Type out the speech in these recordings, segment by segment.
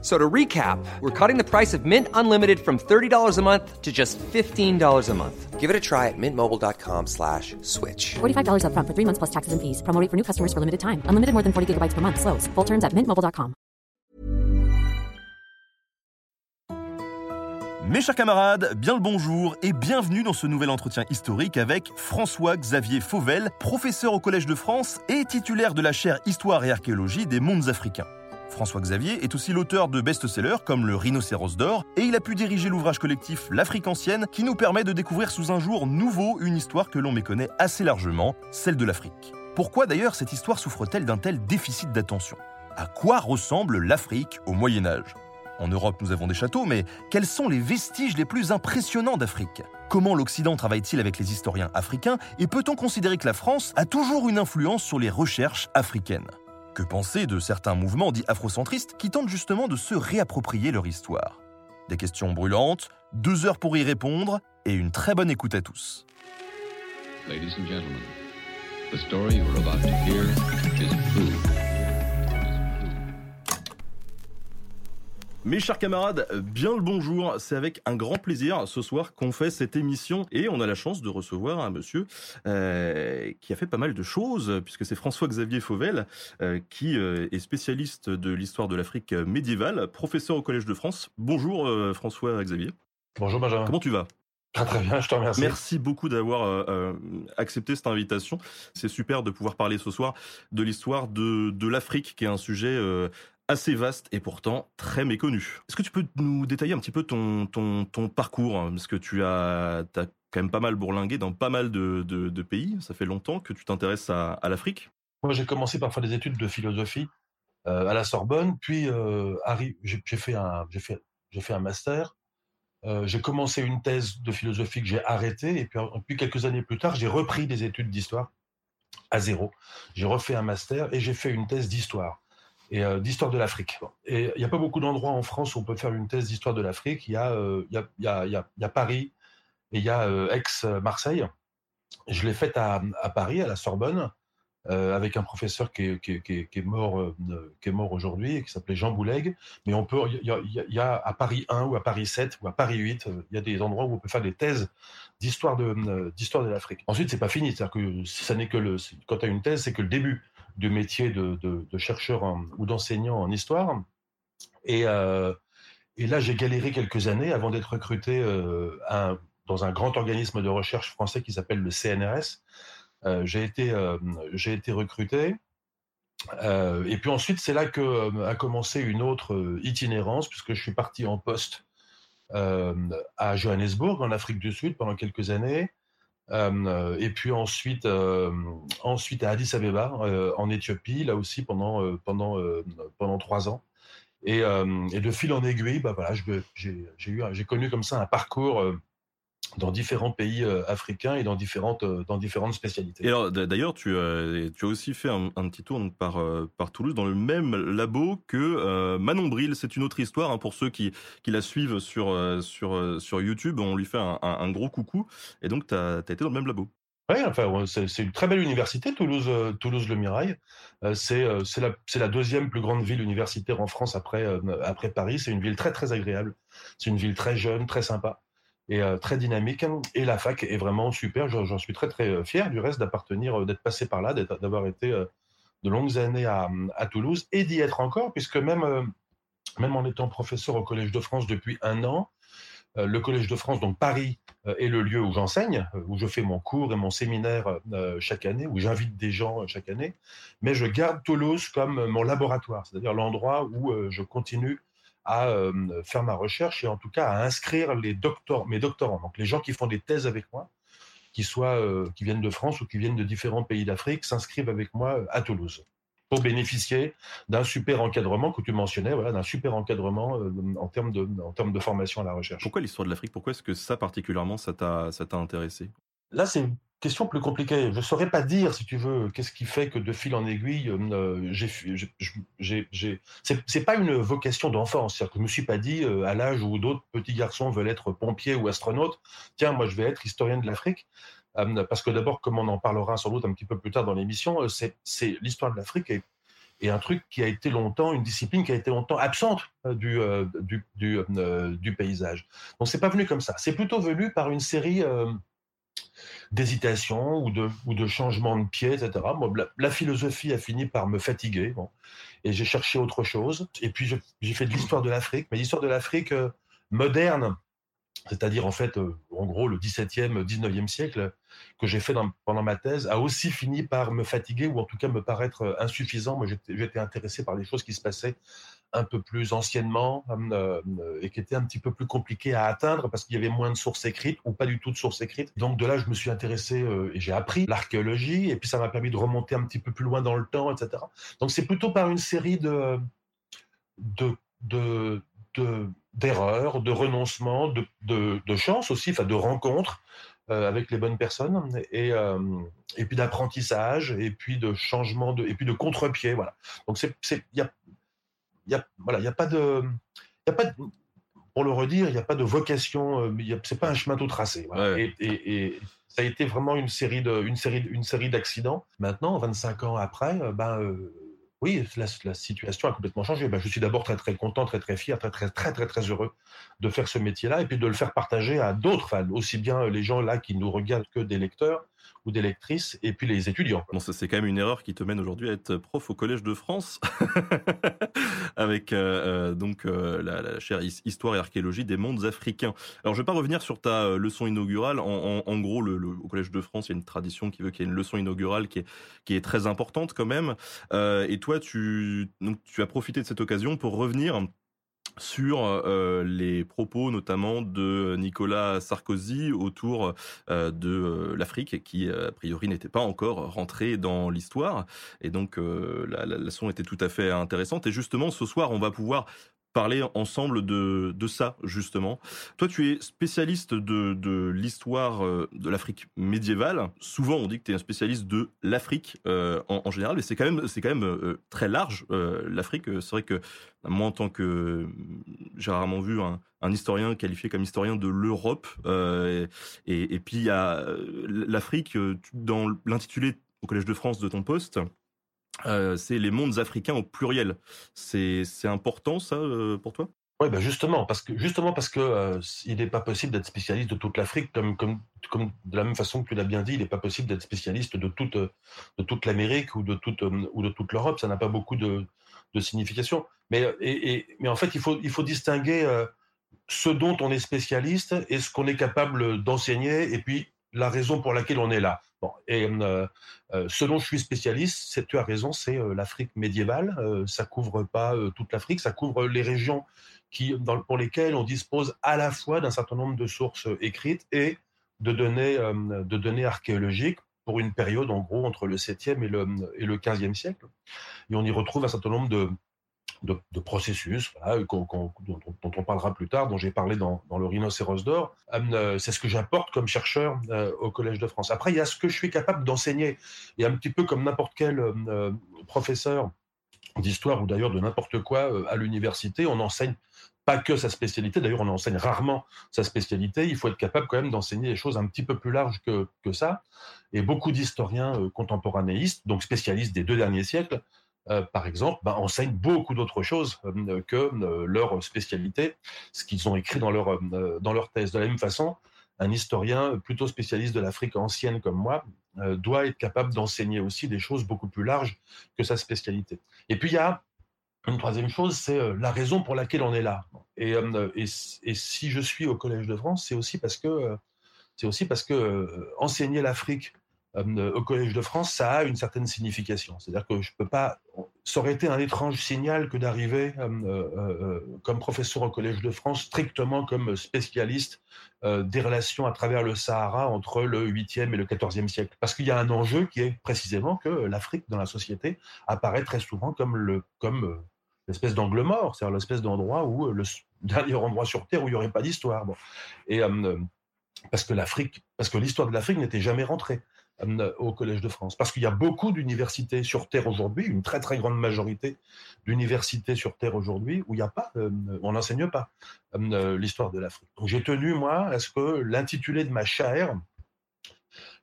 So to recap, we're cutting the price of Mint Unlimited from $30 a month to just $15 a month. Give it a try at mintmobile.com slash switch. $45 upfront for three months plus taxes and fees. Promo rate for new customers for limited time. Unlimited more than 40 gigabytes per month. Slows. Full terms at mintmobile.com. Mes chers camarades, bien le bonjour et bienvenue dans ce nouvel entretien historique avec François-Xavier Fauvel, professeur au Collège de France et titulaire de la chaire Histoire et Archéologie des mondes africains. François Xavier est aussi l'auteur de best-sellers comme Le Rhinocéros d'or et il a pu diriger l'ouvrage collectif L'Afrique ancienne qui nous permet de découvrir sous un jour nouveau une histoire que l'on méconnaît assez largement, celle de l'Afrique. Pourquoi d'ailleurs cette histoire souffre-t-elle d'un tel déficit d'attention? À quoi ressemble l'Afrique au Moyen Âge? En Europe, nous avons des châteaux, mais quels sont les vestiges les plus impressionnants d'Afrique? Comment l'Occident travaille-t-il avec les historiens africains? Et peut-on considérer que la France a toujours une influence sur les recherches africaines? Que penser de certains mouvements dits afrocentristes qui tentent justement de se réapproprier leur histoire Des questions brûlantes, deux heures pour y répondre et une très bonne écoute à tous. Mes chers camarades, bien le bonjour. C'est avec un grand plaisir ce soir qu'on fait cette émission et on a la chance de recevoir un monsieur euh, qui a fait pas mal de choses puisque c'est François-Xavier Fauvel euh, qui euh, est spécialiste de l'histoire de l'Afrique médiévale, professeur au Collège de France. Bonjour François-Xavier. Bonjour Benjamin. Comment tu vas? Très très bien, je te remercie. Merci beaucoup d'avoir euh, accepté cette invitation. C'est super de pouvoir parler ce soir de l'histoire de, de l'Afrique, qui est un sujet euh, assez vaste et pourtant très méconnu. Est-ce que tu peux nous détailler un petit peu ton, parcours hein, Parce que tu as, quand même pas mal bourlingué dans pas mal de, pays. Ça fait longtemps que tu t'intéresses à, l'Afrique. Moi, j'ai commencé par faire des études de philosophie euh, à la Sorbonne, puis euh, j'ai fait, un, master. Euh, j'ai commencé une thèse de philosophie que j'ai arrêtée, et puis quelques années plus tard, j'ai repris des études d'histoire à zéro. J'ai refait un master et j'ai fait une thèse d'histoire et euh, d'histoire de l'Afrique. Il n'y a pas beaucoup d'endroits en France où on peut faire une thèse d'histoire de l'Afrique. Il y, euh, a, Paris et il y a euh, Aix-Marseille. Je l'ai faite à, Paris, à la Sorbonne, euh, avec un professeur qui est, mort, euh, aujourd'hui, qui s'appelait Jean Bouleg. Mais on peut, il y, a, à Paris 1 ou à Paris 7 ou à Paris 8, il y a des endroits où on peut faire des thèses d'histoire de, l'Afrique. Ensuite, c'est pas fini, c'est-à-dire que ça que le, quand tu as une thèse, c'est que le début du métier de, chercheur ou d'enseignant en histoire. Et, euh, et là, j'ai galéré quelques années avant d'être recruté euh, dans un grand organisme de recherche français qui s'appelle le CNRS. Euh, j'ai été, j'ai été recruté. et puis ensuite, c'est là que a commencé une autre itinérance, puisque je suis parti en poste à Johannesburg, en Afrique du Sud, pendant quelques années. Euh, et puis ensuite, euh, ensuite à Addis Abeba, euh, en Éthiopie, là aussi pendant, pendant, pendant trois ans. Et, de fil en aiguille, bah voilà, j'ai connu comme ça un parcours dans différents pays africains et dans différentes, dans différentes spécialités. Et alors, d'ailleurs, tu, euh, tu as aussi fait un, un petit tour par, euh, par Toulouse dans le même labo que euh, Manon Bril. C'est une autre histoire hein, pour ceux qui, qui la suivent sur, sur, sur YouTube. On lui fait un, un, un gros coucou. Et donc, tu as, as, été dans le même labo. Oui, enfin, c'est une très belle université, Toulouse, Toulouse Le Mirail. C'est la, la deuxième plus grande ville universitaire en France après, après Paris. C'est une ville très très agréable. C'est une ville très jeune, très sympa et euh, très dynamique. Et la fac est vraiment super. J'en suis très très fier du reste d'appartenir, d'être passé par là, d'avoir été euh, de longues années à, Toulouse et d'y être encore, puisque même, euh, même en étant professeur au Collège de France depuis un an, le Collège de France, donc Paris, est le lieu où j'enseigne, où je fais mon cours et mon séminaire chaque année, où j'invite des gens chaque année. Mais je garde Toulouse comme mon laboratoire, c'est-à-dire l'endroit où je continue à euh, faire ma recherche et en tout cas à inscrire les doctors, mes doctorants, donc les gens qui font des thèses avec moi, qui, soient, euh, qui viennent de France ou qui viennent de différents pays d'Afrique, s'inscrivent avec moi à Toulouse pour bénéficier d'un super encadrement que tu mentionnais, voilà, d'un super encadrement euh, en, termes de, en termes de formation à la recherche. Pourquoi l'histoire de l'Afrique? Pourquoi est-ce que ça particulièrement, ça t'a intéressé? Là, c'est question plus compliquée. Je ne saurais pas dire, si tu veux, qu'est-ce qui fait que de fil en aiguille, euh, c'est, pas une vocation d'enfance. C'est-à-dire me suis pas dit, euh, à l'âge où d'autres petits garçons veulent être pompiers ou astronautes, tiens, moi je vais être historien de l'Afrique. Euh, parce que d'abord, comme on en parlera sans doute un petit peu plus tard dans l'émission, c'est, l'histoire de l'Afrique est, est un truc qui a été longtemps, une discipline qui a été longtemps absente du, du paysage. Donc c'est pas venu comme ça. C'est plutôt venu par une série d'hésitations ou de, ou de changements de pied, etc. Bon, la, philosophie a fini par me fatiguer, et j'ai cherché autre chose. Et puis j'ai fait de l'histoire de l'Afrique, mais l'histoire de l'Afrique euh, moderne, c'est-à-dire en fait, euh, en gros, le 17e, 19e siècle, que j'ai fait dans, pendant ma thèse, a aussi fini par me fatiguer ou en tout cas me paraître euh, insuffisant. Moi, j'étais intéressé par les choses qui se passaient un peu plus anciennement euh, et qui étaient un petit peu plus compliquées à atteindre parce qu'il y avait moins de sources écrites ou pas du tout de sources écrites. Donc de là, je me suis intéressé euh, et j'ai appris l'archéologie et puis ça m'a permis de remonter un petit peu plus loin dans le temps, etc. Donc c'est plutôt par une série de, de, de, de d'erreurs, de renoncements, de, de, de chance aussi, enfin de rencontres euh, avec les bonnes personnes et, euh, et puis d'apprentissage et puis de changement de et puis de contre-pied voilà donc c'est il y a il y a voilà a pas de y a pas de, pour le redire il n'y a pas de vocation euh, c'est pas un chemin tout tracé voilà. ouais. et, et, et, ça a été vraiment une série de une série une série d'accidents maintenant 25 ans après euh, ben euh, oui, la, la, situation a complètement changé. Ben, je suis d'abord très très content, très très fier, très très très très très heureux de faire ce métier-là et puis de le faire partager à d'autres, enfin, aussi bien les gens là qui nous regardent que des lecteurs ou des lectrices et puis les étudiants. Bon, c'est quand même une erreur qui te mène aujourd'hui à être prof au Collège de France avec euh, donc euh, la, chaire Histoire et Archéologie des mondes africains. Alors je vais pas revenir sur ta euh, leçon inaugurale. En, gros, au Collège de France, il y a une tradition qui veut qu'il y ait une leçon inaugurale qui est, très importante quand même. Euh, et toi, tu as profité de cette occasion pour revenir sur euh, les propos notamment de Nicolas Sarkozy autour euh, de euh, l'Afrique qui a priori n'était pas encore rentré dans l'histoire. Et donc la, la leçon était tout à fait intéressante. Et justement ce soir on va pouvoir parler ensemble de, ça, justement. Toi, tu es spécialiste de, l'histoire euh, de l'Afrique médiévale. Souvent, on dit que tu es un spécialiste de l'Afrique euh, en, général, mais c'est quand même, c'est quand même euh, très large, euh, l'Afrique. C'est vrai que moi, en tant que... J'ai rarement vu un, historien qualifié comme historien de l'Europe. Et, puis, il y l'Afrique, dans l'intitulé au Collège de France de ton poste, euh, c'est les mondes africains au pluriel. C'est important ça euh, pour toi? Oui, ben justement parce que justement parce que euh, il n'est pas possible d'être spécialiste de toute l'Afrique comme comme comme de la même façon que tu l'as bien dit, il n'est pas possible d'être spécialiste de toute de toute l'Amérique ou de toute ou de toute l'Europe. Ça n'a pas beaucoup de, de signification. Mais et, mais en fait, il faut il faut distinguer ce dont on est spécialiste et ce qu'on est capable d'enseigner et puis la raison pour laquelle on est là. Bon, et euh, euh, ce dont je suis spécialiste, tu as raison, c'est euh, l'Afrique médiévale. Euh, ça couvre pas euh, toute l'Afrique, ça couvre les régions qui, pour lesquelles on dispose à la fois d'un certain nombre de sources écrites et de données, euh, de données archéologiques pour une période, en gros, entre le 7e et le, et le 15e siècle. Et on y retrouve un certain nombre de, de, processus dont, on parlera plus tard, dont j'ai parlé dans, le Rhinocéros d'or. Euh, c'est ce que j'apporte comme chercheur euh, au Collège de France. Après, il y a ce que je suis capable d'enseigner. Et un petit peu comme n'importe quel euh, professeur d'histoire ou d'ailleurs de n'importe quoi à l'université, on enseigne pas que sa spécialité, d'ailleurs on enseigne rarement sa spécialité, il faut être capable quand même d'enseigner des choses un petit peu plus larges que, ça. Et beaucoup d'historiens contemporanéistes, donc spécialistes des deux derniers siècles, euh, par exemple, ben, enseignent beaucoup d'autres choses euh, que euh, leur spécialité, ce qu'ils ont écrit dans leur, dans leur thèse. De la même façon, un historien plutôt spécialiste de l'Afrique ancienne comme moi doit être capable d'enseigner aussi des choses beaucoup plus larges que sa spécialité. Et puis il y a une troisième chose, c'est la raison pour laquelle on est là. Et, et, et si je suis au Collège de France, c'est aussi parce que c'est aussi parce que enseigner l'Afrique euh, au Collège de France, ça a une certaine signification. C'est-à-dire que je peux pas. Ça aurait été un étrange signal que d'arriver euh, euh, comme professeur au Collège de France, strictement comme spécialiste des relations à travers le Sahara entre le 8e et le 14e siècle. Parce qu'il y a un enjeu qui est précisément que l'Afrique dans la société apparaît très souvent comme comme l'espèce d'angle mort, c'est-à-dire l'espèce d'endroit où le dernier endroit sur Terre où il n'y aurait pas d'histoire. Bon. Et parce que l'Afrique, parce que l'histoire de l'Afrique n'était jamais rentrée. Euh, au Collège de France. Parce qu'il y a beaucoup d'universités sur Terre aujourd'hui, une très très grande majorité d'universités sur Terre aujourd'hui où il n'y a pas, euh, on n'enseigne pas euh, l'histoire de l'Afrique. Donc j'ai tenu, moi, à ce que l'intitulé de ma chaire,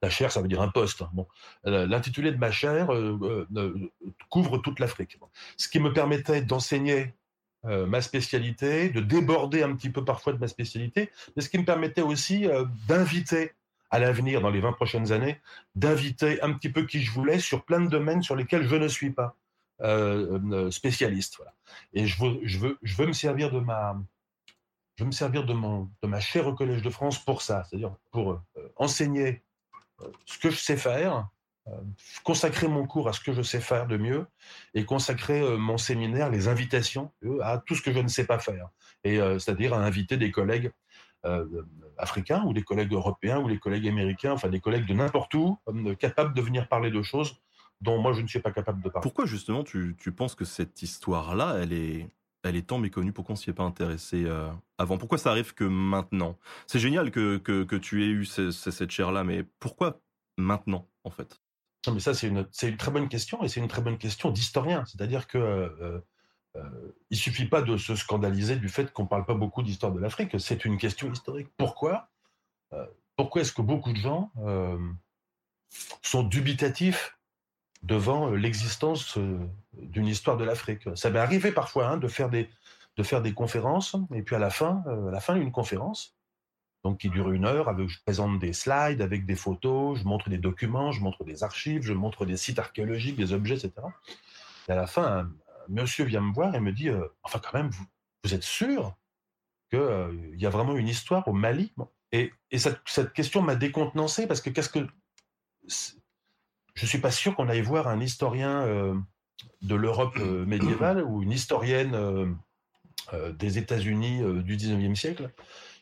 la chaire, ça veut dire un poste. hein, Bon, l'intitulé de ma chaire couvre toute l'Afrique. Ce qui me permettait d'enseigner ma spécialité, de déborder un petit peu parfois de ma spécialité, mais ce qui me permettait aussi d'inviter à l'avenir, dans les 20 prochaines années, d'inviter un petit peu qui je voulais sur plein de domaines sur lesquels je ne suis pas euh, euh, spécialiste. Et je veux, je, veux, je veux me servir de ma, je veux me servir de, mon, de ma au Collège de France pour ça, c'est-à-dire pour euh, enseigner ce que je sais faire, consacrer mon cours à ce que je sais faire de mieux et consacrer mon séminaire, les invitations, à tout ce que je ne sais pas faire. Et c'est-à-dire à inviter des collègues africains ou des collègues européens ou des collègues américains, enfin des collègues de n'importe où, capables de venir parler de choses dont moi je ne suis pas capable de parler. Pourquoi justement tu, tu penses que cette histoire-là, elle est, elle est tant méconnue? Pourquoi on s'y est pas intéressé euh, avant? Pourquoi ça arrive que maintenant? C'est génial que, que, que, tu aies eu ce, ce, cette chair-là, mais pourquoi maintenant en fait? Non, mais ça c'est une, une très bonne question et c'est une très bonne question d'historien. C'est-à-dire que euh, euh, il suffit pas de se scandaliser du fait qu'on parle pas beaucoup d'histoire de l'Afrique. C'est une question historique. Pourquoi? Euh, Pourquoi est-ce que beaucoup de gens euh, sont dubitatifs devant l'existence d'une histoire de l'Afrique? Ça m'est arrivé parfois hein, de faire des conférences et puis à la fin, à la fin d'une conférence, donc qui dure une heure, avec, je présente des slides avec des photos, je montre des documents, je montre des archives, je montre des sites archéologiques, des objets, etc. Et à la fin, monsieur vient me voir et me dit euh, Enfin, quand même, vous, vous êtes sûr qu'il euh, y a vraiment une histoire au Mali? Et, et cette, cette, question m'a décontenancé parce que qu'est-ce que. Je ne suis pas sûr qu'on aille voir un historien euh, de l'Europe médiévale ou une historienne des États-Unis du 19e siècle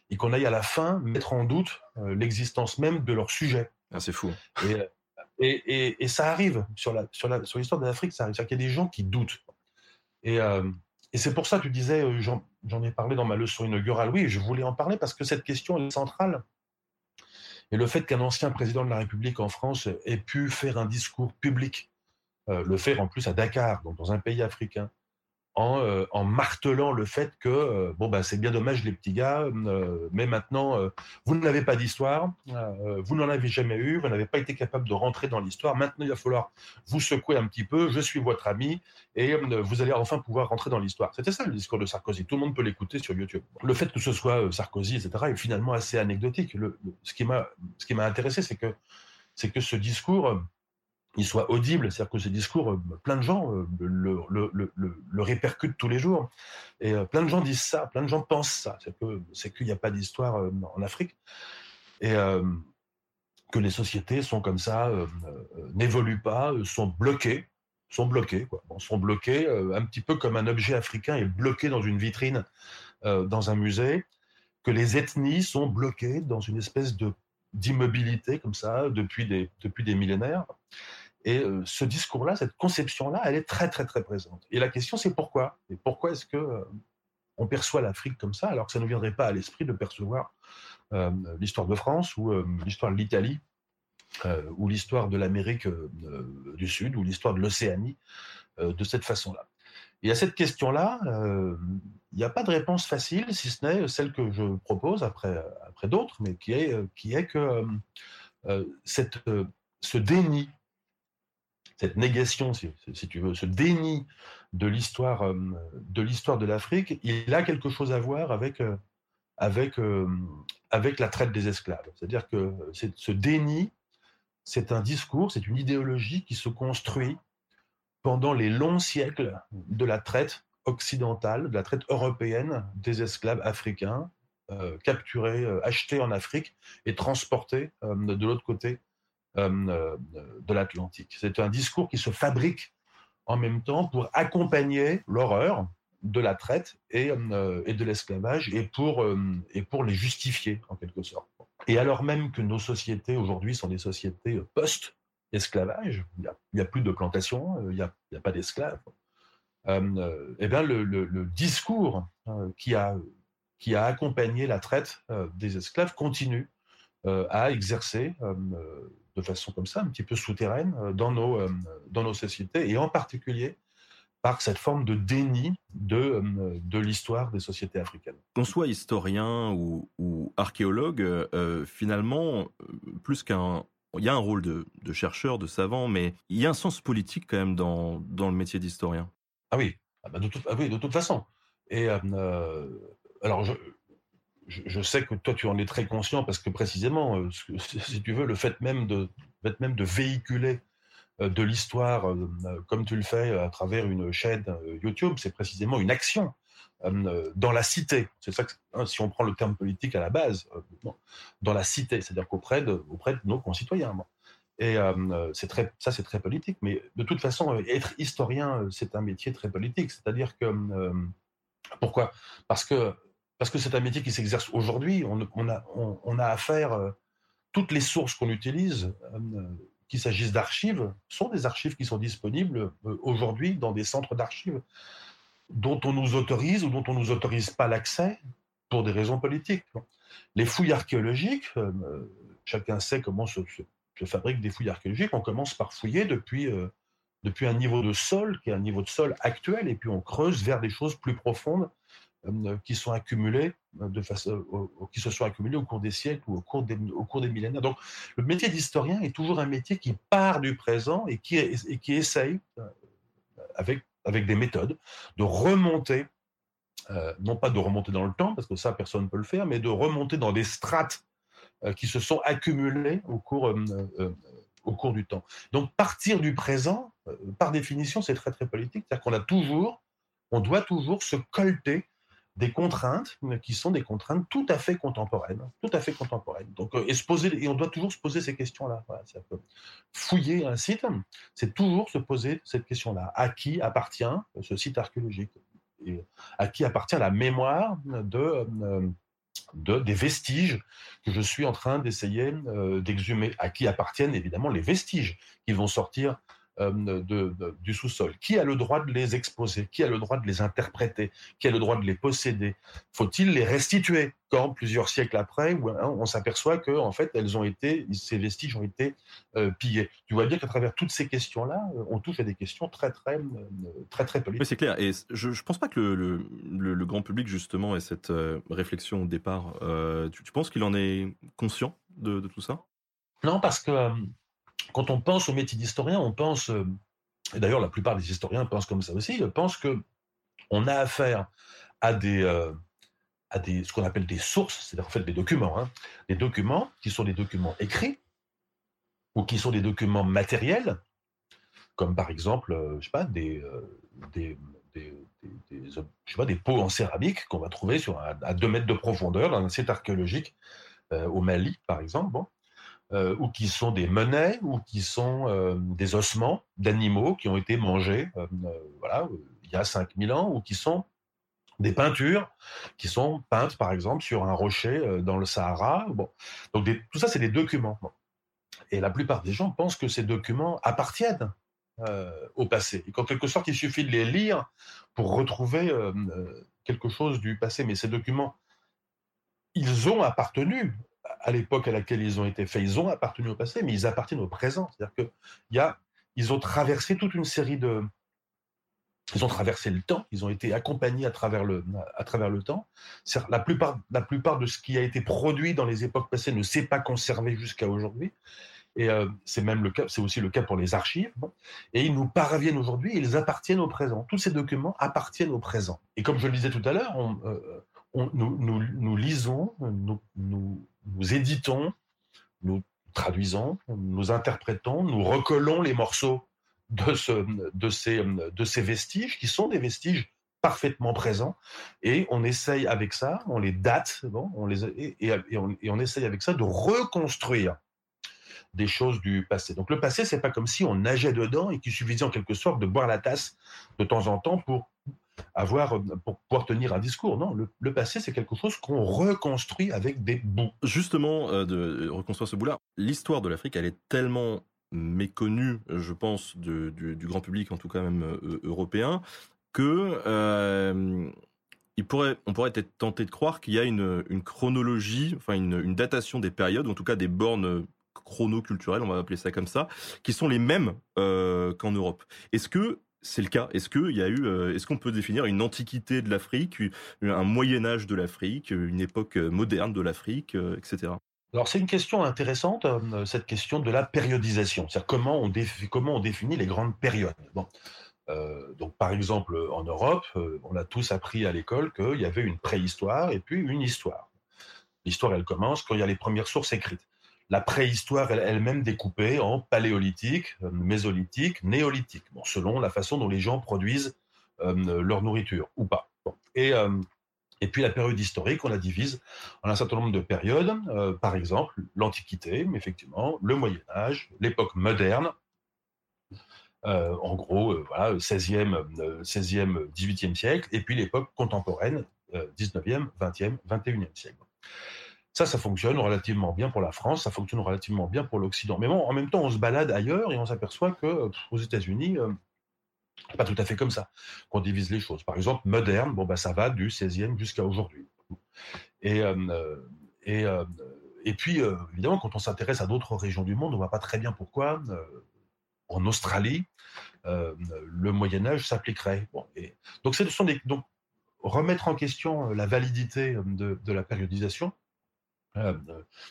et qu'on aille à la fin mettre en doute l'existence même de leur sujet. Ah, c'est fou. Et, et, et, et, ça arrive sur l'histoire sur la, sur de l'Afrique, ça arrive. C'est-à-dire qu'il y a des gens qui doutent. Et, euh, et c'est pour ça que tu disais, euh, j'en ai parlé dans ma leçon inaugurale, oui, je voulais en parler parce que cette question est centrale. Et le fait qu'un ancien président de la République en France ait pu faire un discours public, euh, le faire en plus à Dakar, donc dans un pays africain, en, euh, en, martelant le fait que euh, bon bah c'est bien dommage les petits gars, euh, mais maintenant vous n'avez pas d'histoire, vous n'en avez jamais eu, vous n'avez pas été capable de rentrer dans l'histoire. Maintenant il va falloir vous secouer un petit peu. Je suis votre ami et vous allez enfin pouvoir rentrer dans l'histoire. C'était ça le discours de Sarkozy. Tout le monde peut l'écouter sur YouTube. Le fait que ce soit Sarkozy etc est finalement assez anecdotique. Le, ce qui m'a ce qui m'a intéressé c'est que c'est que ce discours il soit audible, c'est-à-dire que ce discours, plein de gens le, le, répercutent tous les jours, et plein de gens disent ça, plein de gens pensent ça, c'est qu'il n'y a pas d'histoire en Afrique, et euh, que les sociétés sont comme ça, euh, n'évoluent pas, sont bloquées, sont bloquées, quoi. Sont bloquées, euh, un petit peu comme un objet africain est bloqué dans une vitrine dans un musée, que les ethnies sont bloquées dans une espèce de d'immobilité comme ça depuis des, depuis des millénaires. Et euh, ce discours-là, cette conception-là, elle est très, très, très présente. Et la question, c'est pourquoi? Et pourquoi est-ce que euh, on perçoit l'Afrique comme ça, alors que ça ne viendrait pas à l'esprit de percevoir euh, l'histoire de France ou l'histoire de l'Italie ou l'histoire de l'Amérique du Sud ou l'histoire de l'Océanie de cette façon-là? Et à cette question-là, il n'y a pas de réponse facile, si ce n'est celle que je propose après, après d'autres, mais qui est, qui est que cette, ce déni cette négation, si, tu veux, ce déni de l'histoire euh, de l'histoire de l'Afrique, il a quelque chose à voir avec euh, euh, la traite des esclaves. C'est-à-dire que ce déni, c'est un discours, c'est une idéologie qui se construit pendant les longs siècles de la traite occidentale, de la traite européenne des esclaves africains capturés, achetés en Afrique et transportés de l'autre côté de l'Atlantique. C'est un discours qui se fabrique en même temps pour accompagner l'horreur de la traite et, euh, et de l'esclavage et pour, euh, et pour les justifier en quelque sorte. Et alors même que nos sociétés aujourd'hui sont des sociétés post-esclavage, il n'y a, plus de plantation, il n'y a, a, pas d'esclaves, euh, et bien le, le, le discours qui, a, qui a accompagné la traite des esclaves continue à exercer de façon comme ça, un petit peu souterraine, dans nos, dans nos sociétés, et en particulier par cette forme de déni de, de l'histoire des sociétés africaines. Qu'on soit historien ou, ou archéologue, finalement, plus qu'un il y a un rôle de, chercheur, de savant, mais il y a un sens politique quand même dans, dans le métier d'historien. Ah oui, ah bah de, toute, ah oui de toute façon. Et euh, euh, alors, je, je, sais que toi, tu en es très conscient parce que précisément, euh, si tu veux, le fait même de, fait même de véhiculer de l'histoire comme tu le fais à travers une chaîne YouTube, c'est précisément une action dans la cité. C'est ça que, hein, si on prend le terme politique à la base, dans la cité, c'est-à-dire qu'auprès de, auprès de nos concitoyens. Et c'est très, ça, c'est très politique. Mais de toute façon, être historien, c'est un métier très politique. C'est-à-dire que pourquoi? Parce que parce que c'est un métier qui s'exerce aujourd'hui. On, a, affaire toutes les sources qu'on utilise, qu'il s'agisse d'archives, sont des archives qui sont disponibles aujourd'hui dans des centres d'archives dont on nous autorise ou dont on nous autorise pas l'accès pour des raisons politiques. Les fouilles archéologiques, euh, chacun sait comment se, se, fabriquent des fouilles archéologiques. On commence par fouiller depuis, euh, depuis un niveau de sol qui est un niveau de sol actuel, et puis on creuse vers des choses plus profondes euh, de façon, qui se sont accumulées au cours des siècles ou au cours des, millénaires. Donc, le métier d'historien est toujours un métier qui part du présent et qui, essaye, avec avec des méthodes, de remonter, euh, non pas de remonter dans le temps, parce que ça, personne ne peut le faire, mais de remonter dans des strates euh, qui se sont accumulées au cours, euh, au cours du temps. Donc, partir du présent, par définition, c'est très, très politique. C'est-à-dire qu'on a toujours, on doit toujours se colter des contraintes qui sont des contraintes tout à fait contemporaines, tout à fait contemporaines. Donc, euh, et se poser, et on doit toujours se poser ces questions-là. fouiller un site, c'est toujours se poser cette question-là. À qui appartient ce site archéologique? Et À qui appartient la mémoire de, euh, de des vestiges que je suis en train d'essayer euh, d'exhumer? À qui appartiennent évidemment les vestiges qui vont sortir euh, de, du sous-sol Qui a le droit de les exposer? Qui a le droit de les interpréter? Qui a le droit de les posséder? Faut-il les restituer quand plusieurs siècles après, hein, on s'aperçoit que en fait, elles ont été, ces vestiges ont été euh, pillés? Tu vois bien qu'à travers toutes ces questions-là, euh, on touche à des questions très très très très politiques. Oui, c'est clair. Et je, ne pense pas que le, le, grand public justement ait cette réflexion au départ. Tu, tu, penses qu'il en est conscient de, de tout ça? Non, parce que quand on pense au métier d'historien, on pense, euh, et d'ailleurs la plupart des historiens pensent comme ça aussi, pensent que on a affaire à des, euh, à des ce qu'on appelle des sources, c'est-à-dire en fait des documents, hein, des documents qui sont des documents écrits ou qui sont des documents matériels, comme par exemple, euh, sais pas, des, des, des, sais pas, des pots en céramique qu'on va trouver sur à 2 mètres de profondeur dans un site archéologique au Mali, par exemple. Euh, ou qui sont des monnaies, ou qui sont euh, des ossements d'animaux qui ont été mangés euh, voilà, il y a 5000 ans, ou qui sont des peintures qui sont peintes, par exemple, sur un rocher dans le Sahara. Bon. Donc tout ça, c'est des documents. Et la plupart des gens pensent que ces documents appartiennent au passé. Et qu'en quelque sorte, il suffit de les lire pour retrouver quelque chose du passé. Mais ces documents, ils ont appartenu à l'époque à laquelle ils ont été faits, ils ont appartenu au passé, mais ils appartiennent au présent. C'est-à-dire que y a, ils ont traversé toute une série de, ils ont traversé le temps, ils ont été accompagnés à travers le, à travers le temps. La plupart, la plupart de ce qui a été produit dans les époques passées ne s'est pas conservé jusqu'à aujourd'hui. Et euh, c'est même le cas, c'est aussi le cas pour les archives. Et ils nous parviennent aujourd'hui, ils appartiennent au présent. Tous ces documents appartiennent au présent. Et comme je le disais tout à l'heure, on, euh, nous, nous, nous, lisons, nous, nous, nous éditons, nous traduisons, nous interprétons, nous recollons les morceaux de, ce, de, ces, vestiges, qui sont des vestiges parfaitement présents, et on essaye avec ça, on les date, bon, on les, et, et, on, et on essaye avec ça de reconstruire des choses du passé. Donc le passé, c'est pas comme si on nageait dedans et qu'il suffisait en quelque sorte de boire la tasse de temps en temps pour avoir pour pouvoir tenir un discours. Non, le, passé, c'est quelque chose qu'on reconstruit avec des bouts. Justement, euh, de reconstruire ce bout-là, l'histoire de l'Afrique, elle est tellement méconnue, je pense, du, grand public, en tout cas même euh, européen, que euh, il pourrait, on pourrait être tenté de croire qu'il y a une, chronologie, enfin une, une, datation des périodes, en tout cas des bornes chrono-culturelles, on va appeler ça comme ça, qui sont les mêmes euh, qu'en Europe. Est-ce que c'est le cas Est-ce qu'il y a eu, euh, est-ce qu'on peut définir une antiquité de l'Afrique, un Moyen Âge de l'Afrique, une époque moderne de l'Afrique, etc. Alors c'est une question intéressante, cette question de la périodisation, c'est-à-dire comment on, comment on définit les grandes périodes. Euh, donc, par exemple, en Europe, euh, on a tous appris à l'école qu'il y avait une préhistoire et puis une histoire. L'histoire, elle commence quand il y a les premières sources écrites. La préhistoire elle-même découpée en paléolithique, euh, mésolithique, néolithique, selon la façon dont les gens produisent leur nourriture ou pas. Et, et puis la période historique, on la divise en un certain nombre de périodes. par exemple, l'Antiquité, effectivement, le Moyen Âge, l'époque moderne, euh, en gros, euh, voilà, 16e, 16e, 18e siècle, et puis l'époque contemporaine, 19e, 20e, 21e siècle. Ça, ça fonctionne relativement bien pour la France, ça fonctionne relativement bien pour l'Occident. Mais bon, en même temps, on se balade ailleurs et on s'aperçoit que aux États-Unis, euh, pas tout à fait comme ça qu'on divise les choses. Par exemple, moderne, bon bah ça va du 16e jusqu'à aujourd'hui. Et et et puis évidemment, quand on s'intéresse à d'autres régions du monde, on voit pas très bien pourquoi en Australie, euh, le Moyen Âge s'appliquerait. donc, ce sont donc, remettre en question euh, la validité euh, de, la périodisation,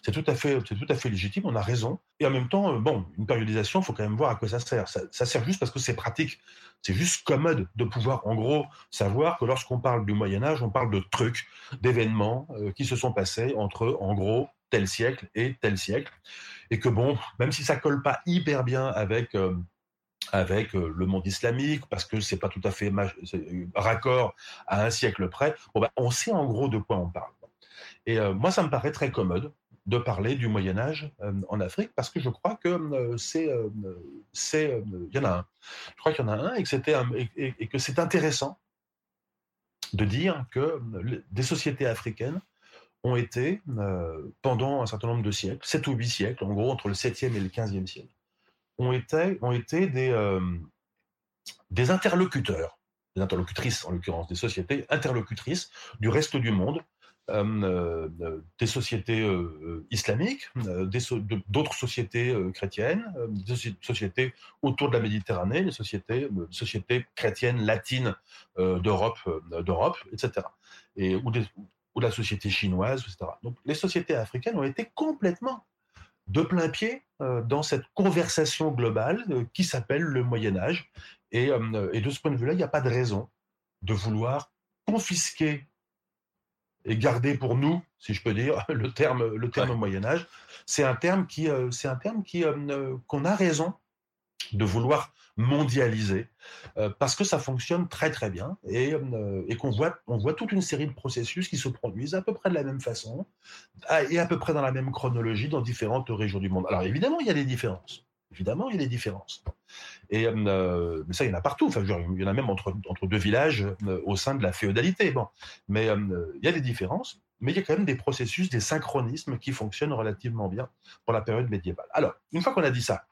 c'est tout à fait, tout à fait légitime. On a raison. Et en même temps, bon, une périodisation, il faut quand même voir à quoi ça sert. Ça, sert juste parce que c'est pratique. C'est juste commode de pouvoir, en gros, savoir que lorsqu'on parle du Moyen Âge, on parle de trucs, d'événements qui se sont passés entre, en gros, tel siècle et tel siècle. Et que bon, même si ça colle pas hyper bien avec euh, avec euh, le monde islamique, parce que c'est pas tout à fait euh, raccord à un siècle près, ben, on sait en gros de quoi on parle. Et moi, ça me paraît très commode de parler du Moyen Âge en Afrique, parce que je crois que c'est, c'est, il y en a un. Je crois qu'il y en a un et que c'était, et que c'est intéressant de dire que des sociétés africaines ont été, euh, pendant un certain nombre de siècles, 7 ou 8 siècles, en gros entre le 7e et le 15e siècle, ont été, ont été des, euh, des interlocuteurs, des interlocutrices en l'occurrence, des sociétés interlocutrices du reste du monde, euh, des sociétés islamiques, d'autres sociétés chrétiennes, des sociétés autour de la Méditerranée, des sociétés, sociétés chrétiennes latines d'Europe, d'Europe, etc. Et, ou des, ou la société chinoise, etc. Donc les sociétés africaines ont été complètement de plein pied euh, dans cette conversation globale euh, qui s'appelle le Moyen Âge. Euh, et de ce point de vue-là, il n'y a pas de raison de vouloir confisquer et garder pour nous, si je peux dire, le terme, le terme Moyen Âge. C'est un terme qui, c'est un terme qui, qu'on a raison de vouloir mondialisé, euh, parce que ça fonctionne très très bien et, euh, et qu'on voit, on voit toute une série de processus qui se produisent à peu près de la même façon et à peu près dans la même chronologie dans différentes régions du monde. Alors évidemment, il y a des différences. Évidemment, il y a des différences. Et euh, mais ça, il y en a partout. Enfin, il y en a même entre, deux villages au sein de la féodalité. Bon, mais il y a des différences, mais il y a quand même des processus, des synchronismes qui fonctionnent relativement bien pour la période médiévale. Alors, une fois qu'on a dit ça,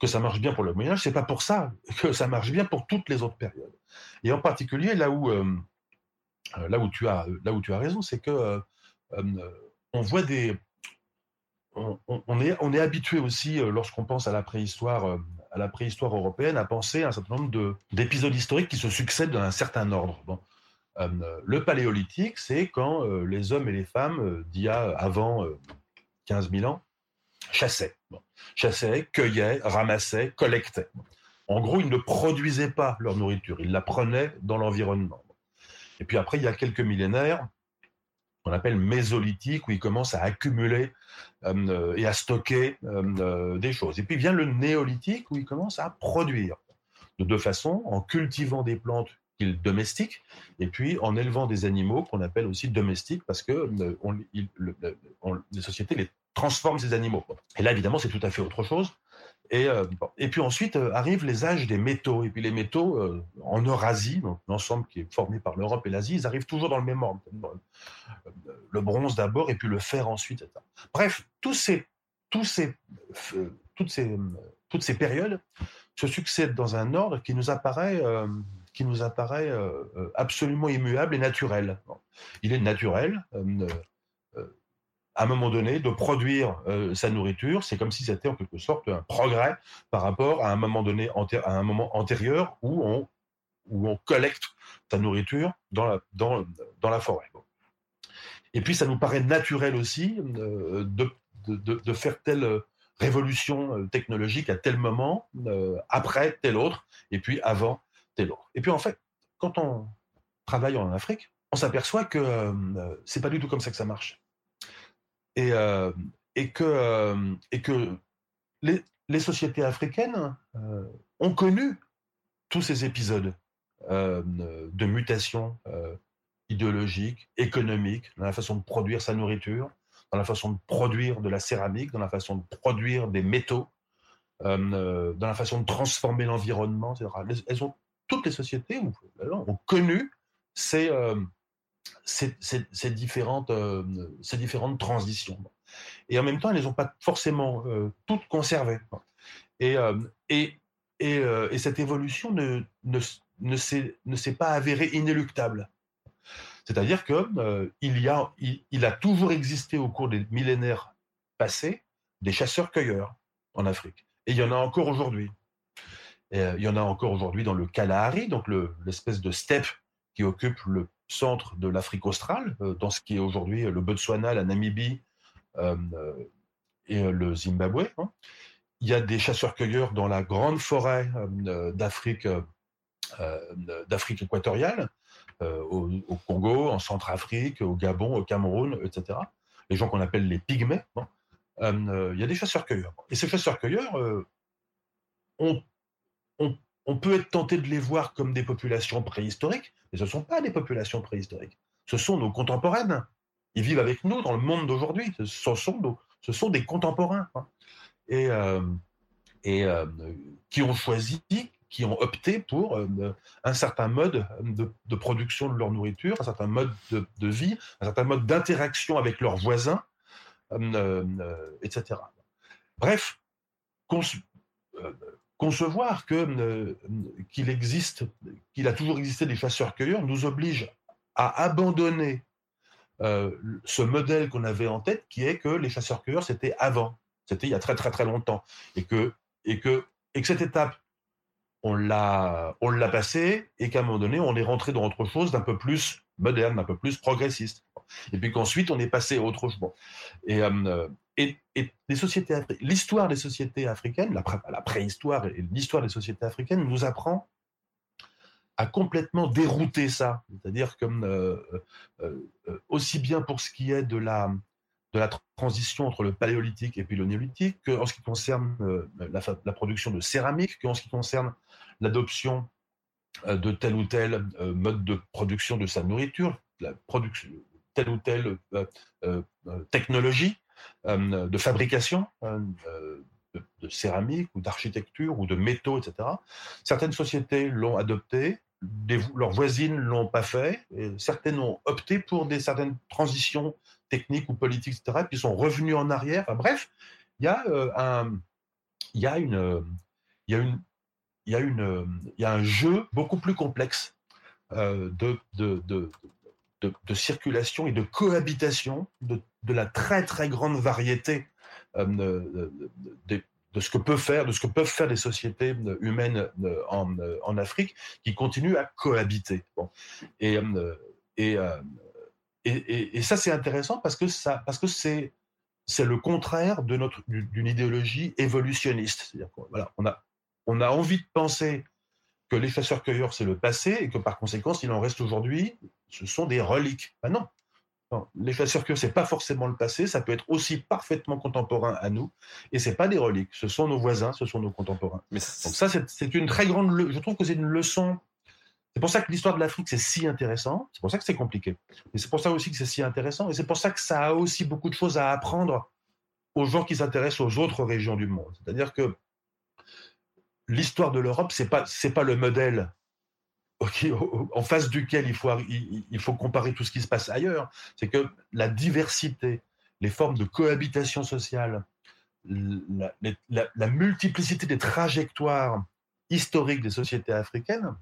que ça marche bien pour le Moyen Âge, c'est pas pour ça que ça marche bien pour toutes les autres périodes. Et en particulier là où euh, euh, là où tu as là où tu as raison, c'est que euh, on voit des on, est, habitué aussi, lorsqu'on pense à la préhistoire, à la préhistoire européenne, à penser à un certain nombre d'épisodes historiques qui se succèdent dans un certain ordre. Bon. le paléolithique, c'est quand les hommes et les femmes d'il y a avant 15 000 ans chassaient. Chassaient, cueillaient, ramassaient, collectaient. En gros, ils ne produisaient pas leur nourriture, ils la prenaient dans l'environnement. Et puis après, il y a quelques millénaires, qu'on appelle mésolithique, où ils commencent à accumuler euh, et à stocker euh, euh, des choses. Et puis vient le néolithique, où ils commencent à produire de deux façons, en cultivant des plantes qu'ils domestiquent, et puis en élevant des animaux qu'on appelle aussi domestiques, parce que les sociétés les transforme ces animaux. Et là, évidemment, c'est tout à fait autre chose. Et, euh, et puis ensuite euh, arrivent les âges des métaux. Et puis les métaux, euh, en Eurasie, l'ensemble qui est formé par l'Europe et l'Asie, ils arrivent toujours dans le même ordre. Le bronze d'abord et puis le fer ensuite. Bref, tous ces, tous ces, toutes, ces, toutes ces périodes se succèdent dans un ordre qui nous apparaît, qui nous apparaît absolument immuable et naturel. Il est naturel à un moment donné, de produire sa nourriture. C'est comme si c'était en quelque sorte un progrès par rapport à un moment donné, antérieur où on, collecte sa nourriture dans la, forêt. Et puis, ça nous paraît naturel aussi de, de, faire telle révolution technologique à tel moment, après tel autre, et puis avant tel autre. Et puis, en fait, quand on travaille en Afrique, on s'aperçoit que euh, c'est pas du tout comme ça que ça marche et, euh, euh, et que les, sociétés africaines euh, ont connu tous ces épisodes de mutation idéologique, économique, dans la façon de produire sa nourriture, dans la façon de produire de la céramique, dans la façon de produire des métaux, dans la façon de transformer l'environnement, etc. Elles ont, toutes les sociétés ont, connu ces, ces, différentes, euh, différentes transitions. Et en même temps, elles ne les ont pas forcément euh, toutes conservées. Et, euh, et, et, et, cette évolution ne, ne, ne s'est pas avérée inéluctable. C'est-à-dire qu'il il, a, il a toujours existé au cours des millénaires passés des chasseurs-cueilleurs en Afrique. Et il y en a encore aujourd'hui. il y en a encore aujourd'hui dans le Kalahari, donc l'espèce de steppe qui occupe le centre de l'Afrique australe, euh, dans ce qui est aujourd'hui le Botswana, la Namibie euh, euh, et le Zimbabwe. Hein. Il y a des chasseurs-cueilleurs dans la grande forêt d'Afrique d'Afrique équatoriale, au, Congo, en Centrafrique, au Gabon, au Cameroun, etc. Les gens qu'on appelle les pygmées. Hein. il y a des chasseurs-cueilleurs. Et ces chasseurs-cueilleurs, on, on, on peut être tenté de les voir comme des populations préhistoriques, mais ce ne sont pas des populations préhistoriques. Ce sont nos contemporaines. Ils vivent avec nous dans le monde d'aujourd'hui. Ce, sont des contemporains. Hein. Et, euh, et euh, qui ont choisi, qui ont opté pour euh, un certain mode de, production de leur nourriture, un certain mode de, vie, un certain mode d'interaction avec leurs voisins, etc. Bref, concevoir que euh, qu'il existe, qu'il a toujours existé des chasseurs-cueilleurs, nous oblige à abandonner euh, ce modèle qu'on avait en tête, qui est que les chasseurs-cueilleurs c'était avant, c'était il y a très très très longtemps, et que et que et que cette étape on l'a on l'a passée et qu'à un moment donné on est rentré dans autre chose d'un peu plus moderne, un peu plus progressiste, et puis qu'ensuite on est passé à autre chose. Et, euh, et, les sociétés, l'histoire des sociétés africaines, la, préhistoire et l'histoire des sociétés africaines nous apprend à complètement dérouter ça. C'est-à-dire comme euh, euh, euh, aussi bien pour ce qui est de la, transition entre le paléolithique et puis le néolithique, qu'en ce qui concerne la, la, production de céramique, qu'en ce qui concerne l'adoption de tel ou tel mode de production de sa nourriture, la production, telle ou telle technologie. Euh, de fabrication euh, de, céramique ou d'architecture ou de métaux, etc. Certaines sociétés l'ont adopté, leurs voisines l'ont pas fait, certaines ont opté pour des certaines transitions techniques ou politiques, etc. Puis sont revenus en arrière. bref, il y a euh, un, il y a une, il y a une, il y a une, il y a un jeu beaucoup plus complexe de, de, de, de, circulation et de cohabitation de, la très très grande variété euh, de, ce que peut faire, de ce que peuvent faire les sociétés humaines euh, en, euh, en Afrique, qui continuent à cohabiter. Bon. Et, et, et, ça c'est intéressant parce que ça, parce que c'est c'est le contraire de notre d'une idéologie évolutionniste. Voilà, on a on a envie de penser que les chasseurs-cueilleurs, c'est le passé, et que par conséquent, il en reste aujourd'hui, ce sont des reliques. Ben non. Les chasseurs-cueilleurs, c'est pas forcément le passé, ça peut être aussi parfaitement contemporain à nous, et c'est pas des reliques, ce sont nos voisins, ce sont nos contemporains. Mais Donc ça, c'est une très grande, je trouve que c'est une leçon. C'est pour ça que l'histoire de l'Afrique, c'est si intéressant, c'est pour ça que c'est compliqué, et c'est pour ça aussi que c'est si intéressant, et c'est pour ça que ça a aussi beaucoup de choses à apprendre aux gens qui s'intéressent aux autres régions du monde. C'est-à-dire que l'histoire de l'Europe, c'est pas c'est pas le modèle en face duquel il faut comparer tout ce qui se passe ailleurs. C'est que la diversité, les formes de cohabitation sociale, la, multiplicité des trajectoires historiques des sociétés africaines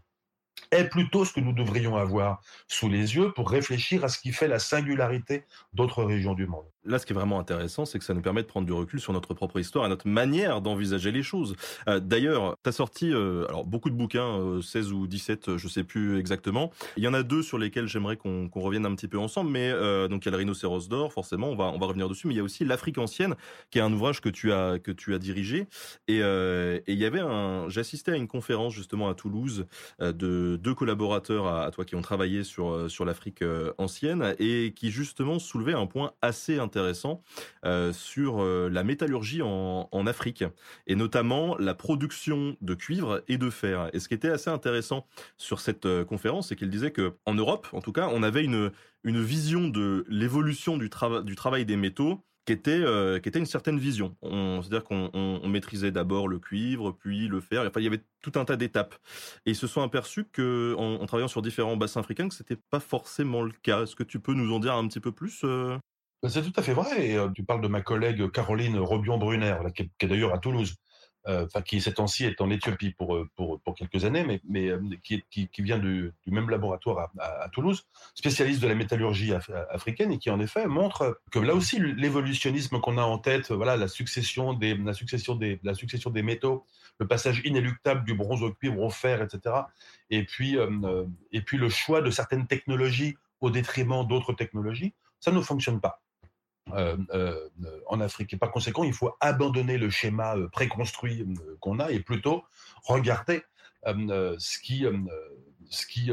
est plutôt ce que nous devrions avoir sous les yeux pour réfléchir à ce qui fait la singularité d'autres régions du monde. Là, ce qui est vraiment intéressant, c'est que ça nous permet de prendre du recul sur notre propre histoire et notre manière d'envisager les choses. Euh, d'ailleurs, tu as sorti euh, alors, beaucoup de bouquins, 16 euh, ou 17, je sais plus exactement. Il y en a deux sur lesquels j'aimerais qu'on revienne un petit peu ensemble, mais donc il y a le rhinocéros d'or, forcément, on va, revenir dessus, mais il y a aussi l'Afrique ancienne, qui est un ouvrage que tu as, dirigé. Et, et il y avait. J'assistais à une conférence justement à Toulouse de deux collaborateurs à, toi qui ont travaillé sur, l'Afrique ancienne et qui justement soulevaient un point assez intéressant intéressant euh, sur euh, la métallurgie en, Afrique et notamment la production de cuivre et de fer. Et ce qui était assez intéressant sur cette euh, conférence, c'est qu'il disait que en Europe, en tout cas, on avait une, une vision de l'évolution du, du travail des métaux qui était, qui était une certaine vision. C'est-à-dire qu'on maîtrisait d'abord le cuivre, puis le fer. Enfin, il y avait tout un tas d'étapes. Et ils se sont aperçus que, en, travaillant sur différents bassins africains, que c'était pas forcément le cas. Est-ce que tu peux nous en dire un petit peu plus c'est tout à fait vrai. Et, tu parles de ma collègue Caroline Robion-Brunner, qui, est d'ailleurs à Toulouse, qui ces temps-ci est en Éthiopie pour, pour, quelques années, mais, mais qui, qui, vient du, même laboratoire à, Toulouse, spécialiste de la métallurgie africaine et qui en effet montre que là aussi l'évolutionnisme qu'on a en tête, voilà la succession des la succession des la succession des métaux, le passage inéluctable du bronze au cuivre au fer, etc. Et puis et puis le choix de certaines technologies au détriment d'autres technologies, ça ne fonctionne pas. Euh, euh, en Afrique. Et par conséquent, il faut abandonner le schéma euh, préconstruit qu'on a et plutôt regarder ce, qui, ce, qui,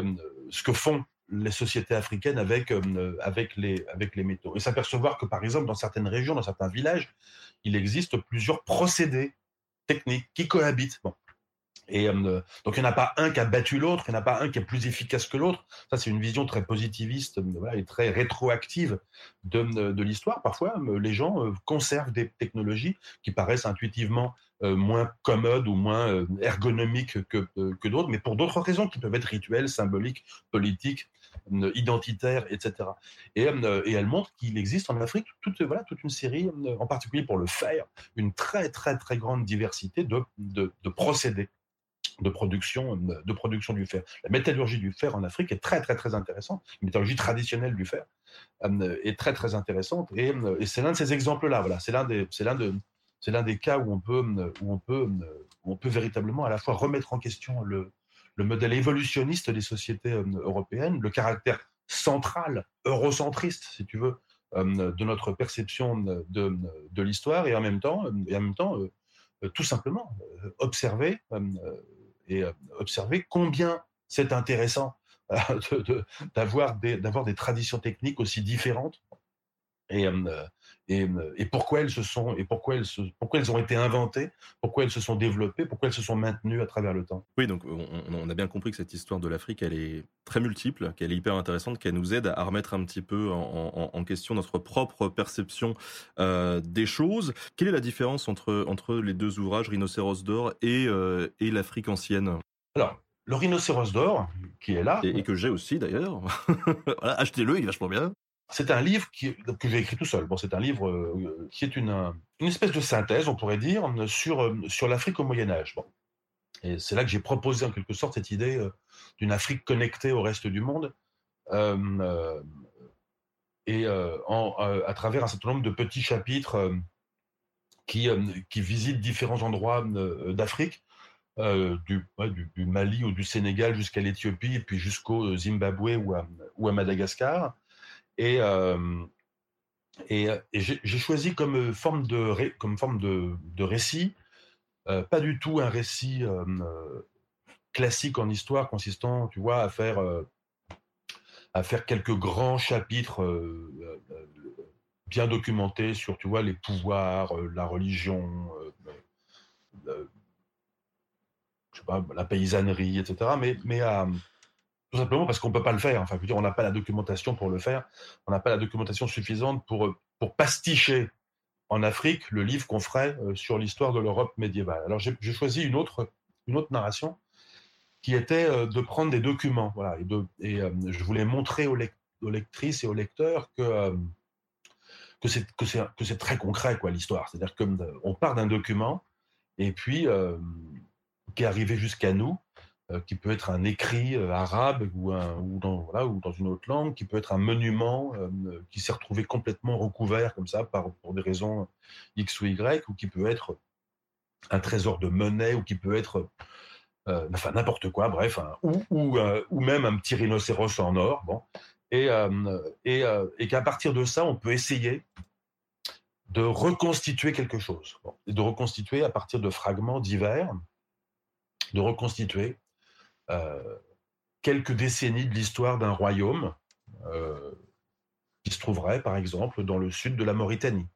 ce que font les sociétés africaines avec, les, métaux. Et s'apercevoir que, par exemple, dans certaines régions, dans certains villages, il existe plusieurs procédés techniques qui cohabitent. Et euh, donc, il n'y en a pas un qui a battu l'autre, il n'y en a pas un qui est plus efficace que l'autre. Ça, c'est une vision très positiviste voilà, et très rétroactive de, de l'histoire. Parfois, les gens euh, conservent des technologies qui paraissent intuitivement euh, moins commodes ou moins ergonomiques que, d'autres, mais pour d'autres raisons qui peuvent être rituelles, symboliques, politiques, identitaires, etc. Et, elle montre qu'il existe en Afrique toute, une série, en particulier pour le fer, une très, très, très grande diversité de procédés de production, de production du fer. La métallurgie du fer en Afrique est très très très intéressante. La métallurgie traditionnelle du fer euh, est très très intéressante et, et c'est l'un de ces exemples-là. Voilà, c'est l'un des c'est l'un de c'est l'un des cas où on peut où on peut où on peut véritablement à la fois remettre en question le le modèle évolutionniste des sociétés euh, européennes, le caractère central, eurocentriste, si tu veux, euh, de notre perception de, de l'histoire, et en même temps, et en même temps tout simplement observer et euh, observer combien c'est intéressant euh, d'avoir des, traditions techniques aussi différentes. Euh, et, et, pourquoi elles se sont et pourquoi elles, se, pourquoi elles ont été inventées, pourquoi elles se sont développées, pourquoi elles se sont maintenues à travers le temps? Oui, donc on, on a bien compris que cette histoire de l'Afrique, elle est très multiple, qu'elle est hyper intéressante, qu'elle nous aide à remettre un petit peu en, en, en question notre propre perception euh, des choses. Quelle est la différence entre, entre les deux ouvrages, Rhinocéros d'or et, euh, et l'Afrique ancienne? Alors, le rhinocéros d'or, qui est là. Et, et que j'ai aussi d'ailleurs. voilà, achetez-le, il est vachement bien. C'est un livre que j'ai écrit tout seul. Bon, c'est un livre euh, qui est une, une, espèce de synthèse, on pourrait dire, sur, euh, sur l'Afrique au Moyen Âge. Bon. Et c'est là que j'ai proposé en quelque sorte cette idée euh, d'une Afrique connectée au reste du monde, euh, et à travers un certain nombre de petits chapitres qui, qui visitent différents endroits d'Afrique, du, du, du, Mali ou du Sénégal jusqu'à l'Éthiopie, et puis jusqu'au Zimbabwe ou à, ou à Madagascar. Et, et, j'ai choisi comme forme de, comme forme de, de récit, pas du tout un récit classique en histoire consistant, tu vois, à faire, à faire quelques grands chapitres bien documentés sur, tu vois, les pouvoirs, la religion, je sais pas, la paysannerie, etc. Mais, mais tout simplement parce qu'on ne peut pas le faire. Enfin, on n'a pas la documentation pour le faire. On n'a pas la documentation suffisante pour, euh, pasticher en Afrique le livre qu'on ferait euh, sur l'histoire de l'Europe médiévale. Alors, j'ai choisi une autre, narration qui était euh, de prendre des documents. Et, je voulais montrer aux, lectrices et aux lecteurs que, que c'est très concret, quoi, l'histoire. C'est-à-dire qu'on part d'un document et puis qui est arrivé jusqu'à nous qui peut être un écrit euh, arabe ou, dans, une autre langue, qui peut être un monument euh, qui s'est retrouvé complètement recouvert comme ça par, pour des raisons X ou Y, ou qui peut être un trésor de monnaie, ou qui peut être euh, enfin n'importe quoi, bref, ou, euh, même un petit rhinocéros en or, bon, et, euh, qu'à partir de ça, on peut essayer de reconstituer quelque chose, de reconstituer à partir de fragments divers, de reconstituer euh, quelques décennies de l'histoire d'un royaume euh, qui se trouverait, par exemple, dans le sud de la Mauritanie.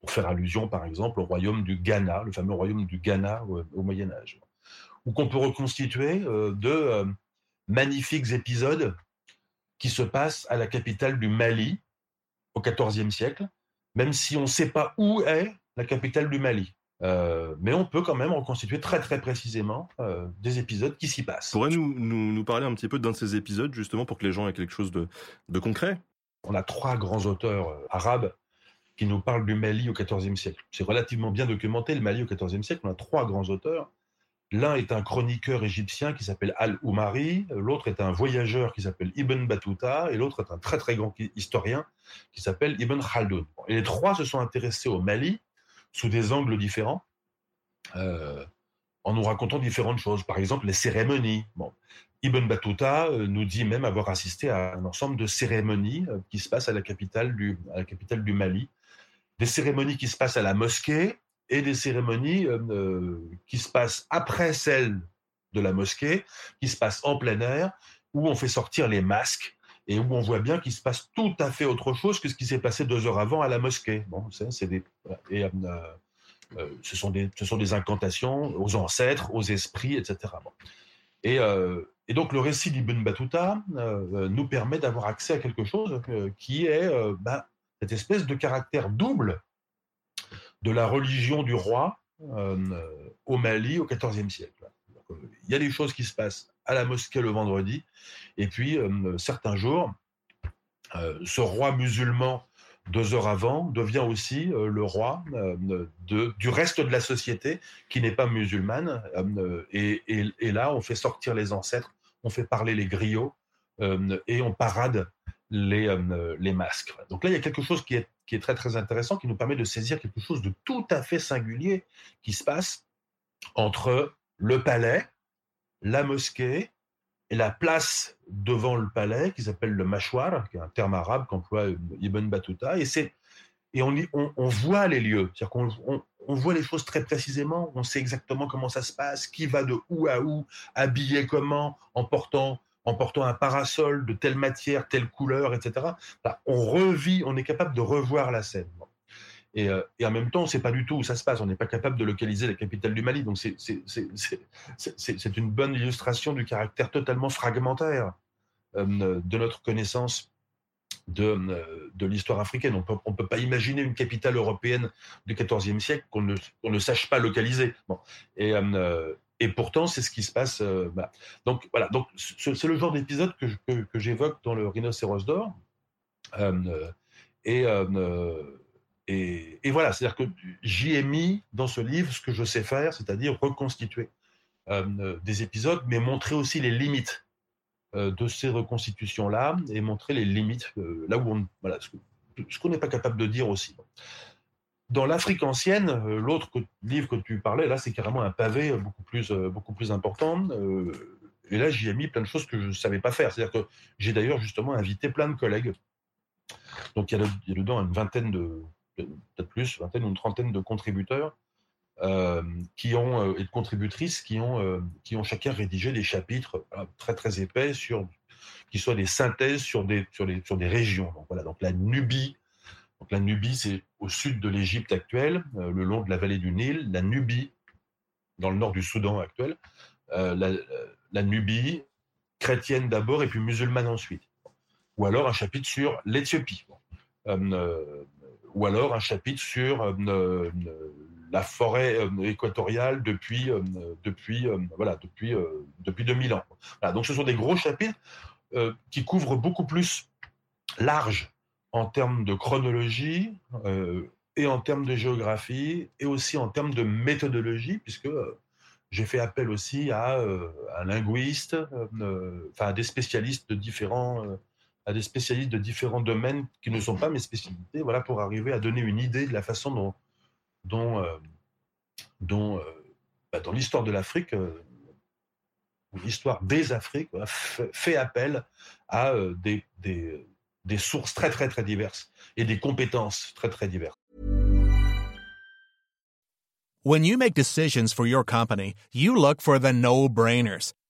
Pour faire allusion, par exemple, au royaume du Ghana, le fameux royaume du Ghana au, Moyen Âge. Ou qu'on peut reconstituer euh, de euh, magnifiques épisodes qui se passent à la capitale du Mali au XIVe siècle, même si on ne sait pas où est la capitale du Mali. Euh, mais on peut quand même reconstituer très très précisément euh, des épisodes qui s'y passent. Pourrais nous, parler un petit peu d'un de ces épisodes, justement, pour que les gens aient quelque chose de, de concret? On a trois grands auteurs euh, arabes qui nous parlent du Mali au XIVe siècle. C'est relativement bien documenté, le Mali au XIVe siècle. On a trois grands auteurs. L'un est un chroniqueur égyptien qui s'appelle Al-Oumari, l'autre est un voyageur qui s'appelle Ibn Battuta, et l'autre est un très très grand historien qui s'appelle Ibn Khaldoun. Et les trois se sont intéressés au Mali sous des angles différents, euh, en nous racontant différentes choses. Par exemple, les cérémonies. Ibn Battuta euh, nous dit même avoir assisté à un ensemble de cérémonies euh, qui se passent à la, capitale du, Mali. Des cérémonies qui se passent à la mosquée et des cérémonies qui se passent après celles de la mosquée, qui se passent en plein air, où on fait sortir les masques et où on voit bien qu'il se passe tout à fait autre chose que ce qui s'est passé deux heures avant à la mosquée. Bon, c'est des, et, euh, euh, ce, sont des, ce sont des incantations aux ancêtres, aux esprits, etc. Euh, et, donc le récit d'Ibn Battuta nous permet d'avoir accès à quelque chose qui est bah, cette espèce de caractère double de la religion du roi au Mali au XIVe siècle. Il y a des choses qui se passent à la mosquée le vendredi, et puis, euh, certains jours, euh, ce roi musulman, deux heures avant, devient aussi euh, le roi du reste de la société qui n'est pas musulmane. Et, là, on fait sortir les ancêtres, on fait parler les griots et on parade les, les masques. Donc là, il y a quelque chose qui est, qui est très très intéressant, qui nous permet de saisir quelque chose de tout à fait singulier qui se passe entre le palais, la mosquée la place devant le palais, qui s'appelle le mâchoire, qui est un terme arabe qu'emploie Ibn Battuta, et, on, on, voit les lieux, c'est-à-dire qu'on on, voit les choses très précisément, on sait exactement comment ça se passe, qui va de où à où, habillé comment, en portant, un parasol de telle matière, telle couleur, etc. On revit, on est capable de revoir la scène. Et, euh, et, en même temps, on ne sait pas du tout où ça se passe. On n'est pas capable de localiser la capitale du Mali. Donc, c'est une bonne illustration du caractère totalement fragmentaire euh, de notre connaissance de, euh, de l'histoire africaine. On ne peut pas imaginer une capitale européenne du XIVe siècle qu'on ne, qu ne, sache pas localiser. Et, et pourtant, c'est ce qui se passe. Bah. Donc, voilà. Donc, c'est le genre d'épisode que, que, que j'évoque dans le Rhinocéros d'or. et et, voilà, c'est-à-dire que j'y ai mis dans ce livre ce que je sais faire, c'est-à-dire reconstituer euh, des épisodes, mais montrer aussi les limites euh, de ces reconstitutions-là et montrer les limites euh, là où on, voilà, ce qu'on n'est pas capable de dire aussi. Dans l'Afrique ancienne, euh, l'autre livre que tu parlais, là, c'est carrément un pavé beaucoup plus, euh, beaucoup plus important. Euh, et là, j'y ai mis plein de choses que je ne savais pas faire. C'est-à-dire que j'ai d'ailleurs justement invité plein de collègues. Donc il y a dedans une vingtaine de, peut-être plus, vingtaine ou une trentaine de contributeurs euh, qui ont, euh, et de contributrices qui ont, euh, qui ont chacun rédigé des chapitres très très épais sur, qui soient des synthèses sur des, sur des régions. Donc voilà, donc la Nubie, donc la Nubie c'est au sud de l'Égypte actuelle, le long de la vallée du Nil, la Nubie dans le nord du Soudan actuel, la, Nubie chrétienne d'abord et puis musulmane ensuite. Ou alors un chapitre sur l'Éthiopie. Ou alors un chapitre sur euh, la forêt euh, équatoriale depuis, euh, depuis, voilà, depuis, depuis 2000 ans. Donc ce sont des gros chapitres qui couvrent beaucoup plus large en termes de chronologie et en termes de géographie et aussi en termes de méthodologie, puisque j'ai fait appel aussi à un linguiste, enfin à des spécialistes de différents, à des spécialistes de différents domaines qui ne sont pas mes spécialités, voilà, pour arriver à donner une idée de la façon dont, euh, euh, bah, dans l'histoire de l'Afrique, euh, l'histoire des Afriques, fait, appel à des sources très très très diverses et des compétences très très diverses. When you make decisions for your company, you look for the no-brainers.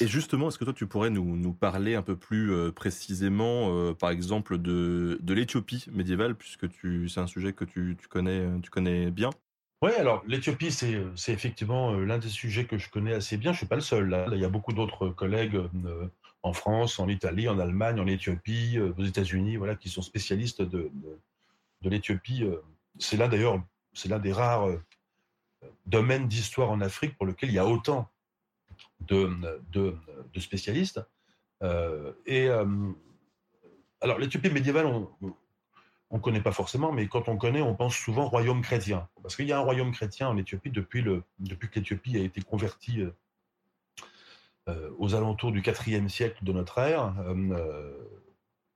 Et justement, est-ce que toi, tu pourrais nous, parler un peu plus euh, précisément, euh, par exemple, de, l'Éthiopie médiévale, puisque c'est un sujet que tu, connais, bien? Oui, alors l'Éthiopie, c'est, effectivement euh, l'un des sujets que je connais assez bien. Je ne suis pas le seul. Là. Là, il y a beaucoup d'autres collègues en France, en Italie, en Allemagne, en Éthiopie, aux États-Unis, voilà, qui sont spécialistes de, de, l'Éthiopie. C'est l'un d'ailleurs, c'est l'un des rares domaines d'histoire en Afrique pour lequel il y a autant de, spécialistes. Euh, et euh, alors l'Éthiopie médiévale, on ne connaît pas forcément, mais quand on connaît, on pense souvent royaume chrétien. Parce qu'il y a un royaume chrétien en Éthiopie depuis, le, depuis que l'Éthiopie a été convertie euh, aux alentours du IVe siècle de notre ère.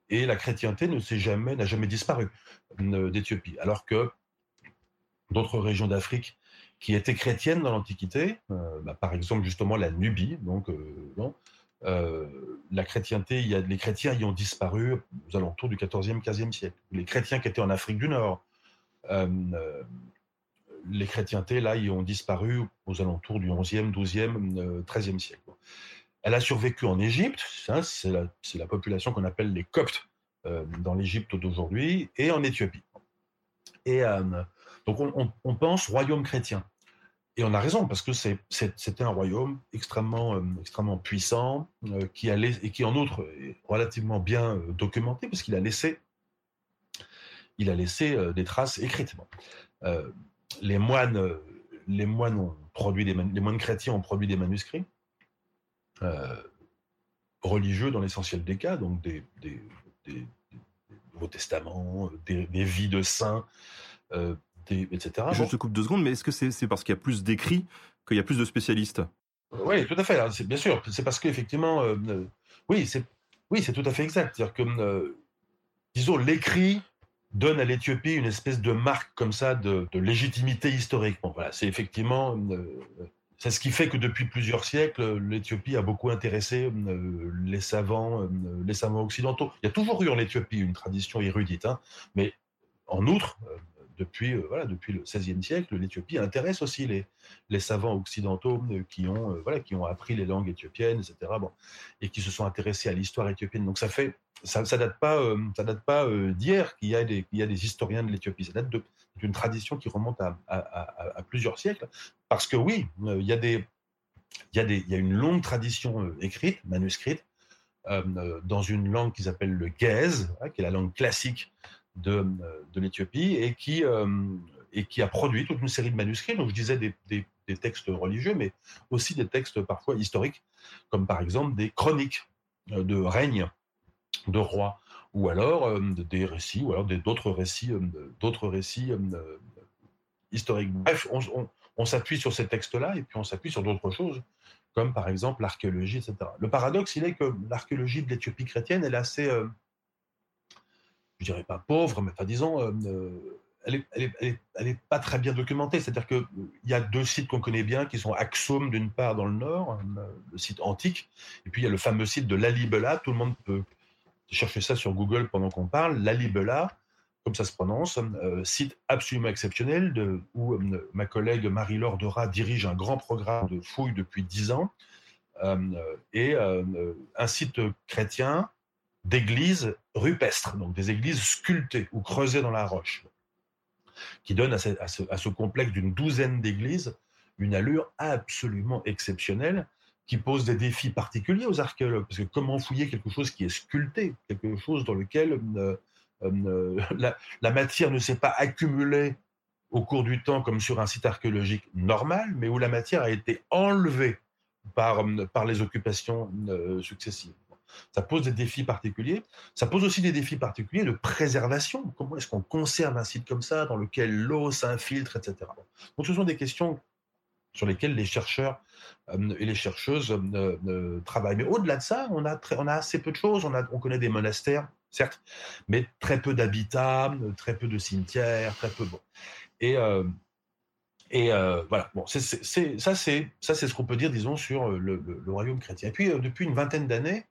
et la chrétienté jamais, n'a jamais disparu d'Éthiopie. Alors que d'autres régions d'Afrique qui étaient chrétiennes dans l'Antiquité, euh, bah, par exemple justement la Nubie, donc euh, euh, la chrétienté, les chrétiens y ont disparu aux alentours du 14e, 15e siècle. Les chrétiens qui étaient en Afrique du Nord, les chrétientés, là, y ont disparu aux alentours du 11e, 12e, euh, 13e siècle. Elle a survécu en Égypte, ça, c'est la, la population qu'on appelle les Coptes dans l'Égypte d'aujourd'hui, et en Éthiopie. Et donc on, pense royaume chrétien. Et on a raison, parce que c'était un royaume extrêmement, euh, puissant, euh, qui a et qui en outre est relativement bien euh, documenté, parce qu'il a laissé, des traces écrites. Les moines, chrétiens ont produit des manuscrits religieux dans l'essentiel des cas, donc des, Nouveaux Testaments, des, vies de saints, des- etc. Je Bon. te coupe deux secondes, mais est-ce que c'est parce qu'il y a plus d'écrits qu'il y a plus de spécialistes? Oui, tout à fait. hein, C'est bien sûr. C'est parce qu'effectivement, euh, euh, oui, c'est oui, c'est tout à fait exact. C'est-à-dire que, euh, disons, l'écrit donne à l'Éthiopie une espèce de marque comme ça de, de légitimité historique. Bon, voilà, c'est effectivement, euh, c'est ce qui fait que depuis plusieurs siècles, l'Éthiopie a beaucoup intéressé euh, les savants, euh, les savants occidentaux. Il y a toujours eu en Éthiopie une tradition érudite, hein, mais en outre, euh, depuis, euh, voilà, depuis le XVIe siècle, l'Éthiopie intéresse aussi les, les savants occidentaux euh, qui ont, euh, voilà, qui ont appris les langues éthiopiennes, etc. Bon, et qui se sont intéressés à l'histoire éthiopienne. Donc ça fait, ça, ça date pas, date pas d'hier qu'il y a des, y a des historiens de l'Éthiopie. Ça date d'une tradition qui remonte à, plusieurs siècles. Parce que oui, il y a y il y a une longue tradition écrite, manuscrite, dans une langue qui s'appelle le Ge'ez, hein, qui est la langue classique de, euh, de l'Éthiopie, et qui, euh, et qui a produit toute une série de manuscrits. Donc je disais des, des- textes religieux, mais aussi des textes parfois historiques, comme par exemple des chroniques euh, de règne de rois, ou alors des récits, ou alors d'autres récits, d'autres récits historiques. Bref, on, on- s'appuie sur ces textes-là, et puis on s'appuie sur d'autres choses, comme par exemple l'archéologie, etc. Le paradoxe, il est que l'archéologie de l'Éthiopie chrétienne, elle est assez, je dirais pas pauvre, mais enfin disons, euh, euh, elle est, elle, est, pas très bien documentée. C'est-à-dire qu'il y a deux sites qu'on connaît bien, qui sont Axum d'une part dans le nord, euh, le site antique, et puis il y a le fameux site de Lalibela. Tout le monde peut chercher ça sur Google pendant qu'on parle. Lalibela, comme ça se prononce, site absolument exceptionnel où ma collègue Marie-Laure Dora dirige un grand programme de fouilles depuis dix ans, et un site chrétien d'églises rupestres, donc des églises sculptées ou creusées dans la roche, qui donne à ce, complexe d'une douzaine d'églises une allure absolument exceptionnelle. qui pose des défis particuliers aux archéologues. Parce que comment fouiller quelque chose qui est sculpté, quelque chose dans lequel euh, euh, la, la, matière ne s'est pas accumulée au cours du temps comme sur un site archéologique normal, mais où la matière a été enlevée par, les occupations euh, successives. Ça pose des défis particuliers. Ça pose aussi des défis particuliers de préservation. Comment est-ce qu'on conserve un site comme ça, dans lequel l'eau s'infiltre, etc. Donc ce sont des questions sur lesquelles les chercheurs euh, et les chercheuses euh, euh, travaillent. Mais au-delà de ça, on a, assez peu de choses. On, connaît des monastères, certes, mais très peu d'habitats, très peu de cimetières, très peu. Et, et voilà, bon, ça, c'est, ça, c'est ce qu'on peut dire, disons, sur le, royaume chrétien. Et puis, depuis une vingtaine d'années,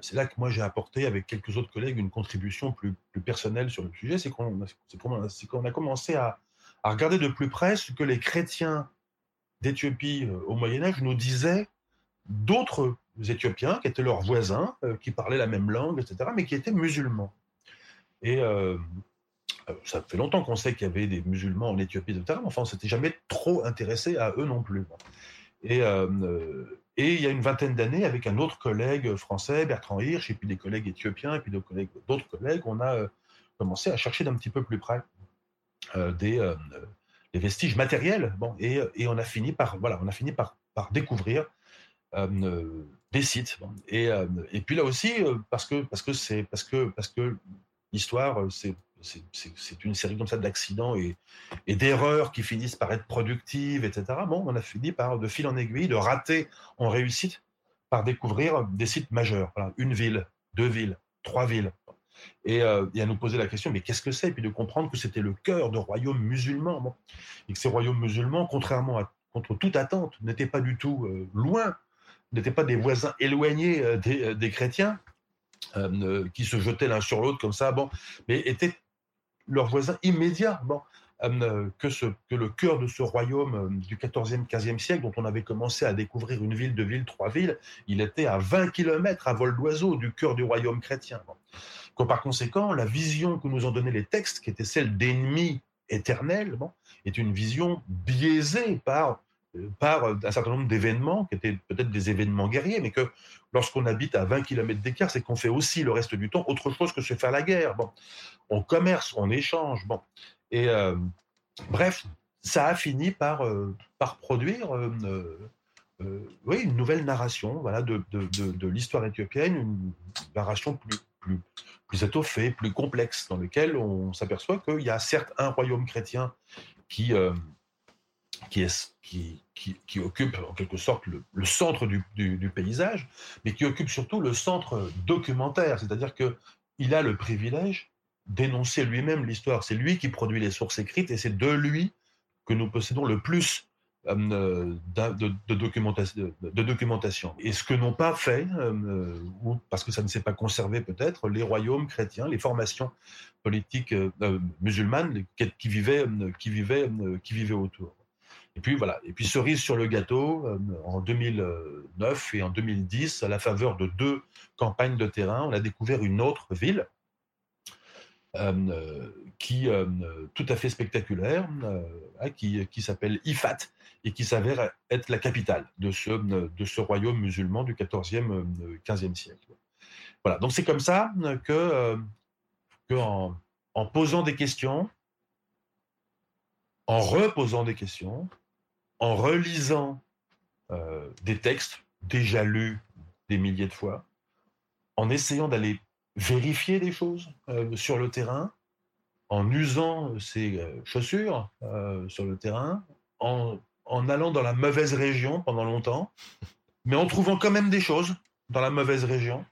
c'est là que moi j'ai apporté avec quelques autres collègues une contribution plus, personnelle sur le sujet, c'est qu'on, a commencé à, regarder de plus près ce que les chrétiens d'Éthiopie euh, au Moyen Âge nous disaient d'autres Éthiopiens qui étaient leurs voisins, euh, qui parlaient la même langue, etc., mais qui étaient musulmans. Et euh, ça fait longtemps qu'on sait qu'il y avait des musulmans en Éthiopie, etc., mais enfin, on s'était jamais trop intéressé à eux non plus. Et, et il y a une vingtaine d'années, avec un autre collègue français, Bertrand Hirsch, et puis des collègues éthiopiens, et puis d'autres collègues, on a commencé à chercher d'un petit peu plus près des, les vestiges matériels. Bon, et, on a fini par, voilà, on a fini par, découvrir euh, des sites. Et, euh, et, puis là aussi, euh, parce que parce que parce que parce que l'histoire, c'est c'est une série comme ça d'accidents et, d'erreurs qui finissent par être productives, etc. Bon, on a fini par, de fil en aiguille, de rater en réussite, par découvrir des sites majeurs. Une ville, deux villes, trois villes, et, euh, et, à nous poser la question, mais qu'est-ce que c'est? Et puis de comprendre que c'était le cœur de royaumes musulmans. Et que ces royaumes musulmans, contrairement à contre toute attente, n'étaient pas du tout euh, loin, n'étaient pas des voisins éloignés euh, des, euh, des, chrétiens, qui se jetaient l'un sur l'autre comme ça, bon, mais étaient leurs voisins immédiats. Bon. Euh, que, le cœur de ce royaume du 14e, 15e siècle, dont on avait commencé à découvrir une ville, deux villes, trois villes, il était à 20 km à vol d'oiseau du cœur du royaume chrétien. Que par conséquent, la vision que nous ont donnée les textes, qui était celle d'ennemis éternels, est une vision biaisée par, euh, par un certain nombre d'événements, qui étaient peut-être des événements guerriers, mais que lorsqu'on habite à 20 km d'écart, c'est qu'on fait aussi le reste du temps autre chose que se faire la guerre. Bon. On commerce, on échange. Bon. Et euh, bref, ça a fini par, euh, produire euh, euh, oui, une nouvelle narration voilà, de, l'histoire éthiopienne, une narration plus, plus, plus étoffé, plus complexe, dans lequel on s'aperçoit qu'il y a certes un royaume chrétien qui, euh, qui, occupe en quelque sorte le, centre du, paysage, mais qui occupe surtout le centre documentaire, c'est-à-dire qu'il a le privilège d'énoncer lui-même l'histoire. C'est lui qui produit les sources écrites et c'est de lui que nous possédons le plus euh, de, documentation. Et ce que n'ont pas fait, euh, ou parce que ça ne s'est pas conservé peut-être, les royaumes chrétiens, les formations politiques euh, musulmanes qui vivaient autour. Et puis voilà. Et puis cerise sur le gâteau, en 2009 et en 2010, à la faveur de deux campagnes de terrain, on a découvert une autre ville, euh, qui euh, tout à fait spectaculaire, euh, qui, qui s'appelle Ifat et qui s'avère être la capitale de ce, de ce royaume musulman du 14e, 15e siècle. Voilà, donc c'est comme ça que, que en, posant des questions, en reposant des questions, en relisant euh, des textes déjà lus des milliers de fois, en essayant d'aller vérifier des choses euh, sur le terrain, en usant ses euh, chaussures euh, sur le terrain, en, allant dans la mauvaise région pendant longtemps, mais en trouvant quand même des choses dans la mauvaise région.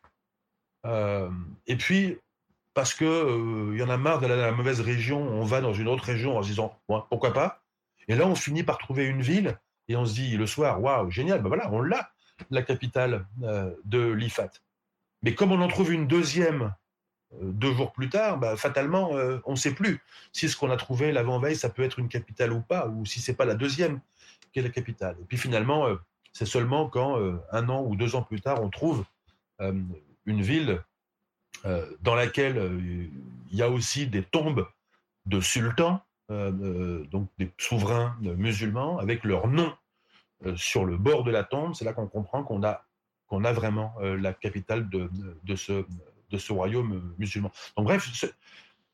Et puis, parce que il y en a marre d'aller dans la mauvaise région, on va dans une autre région en se disant pourquoi pas? Et là, on finit par trouver une ville et on se dit le soir, waouh, génial, ben voilà, on l'a, la capitale de l'IFAT. Mais comme on en trouve une deuxième euh, deux jours plus tard, bah, fatalement, euh, on ne sait plus si ce qu'on a trouvé l'avant-veille, ça peut être une capitale ou pas, ou si c'est pas la deuxième qui est la capitale. Et puis finalement, euh, c'est seulement quand, euh, un an ou deux ans plus tard, on trouve euh, une ville euh, dans laquelle il y a aussi des tombes de sultans, donc des souverains musulmans, avec leur nom euh, sur le bord de la tombe, c'est là qu'on comprend qu'on a, qu'on a vraiment euh, la capitale de, de, ce, de ce royaume musulman. Donc bref,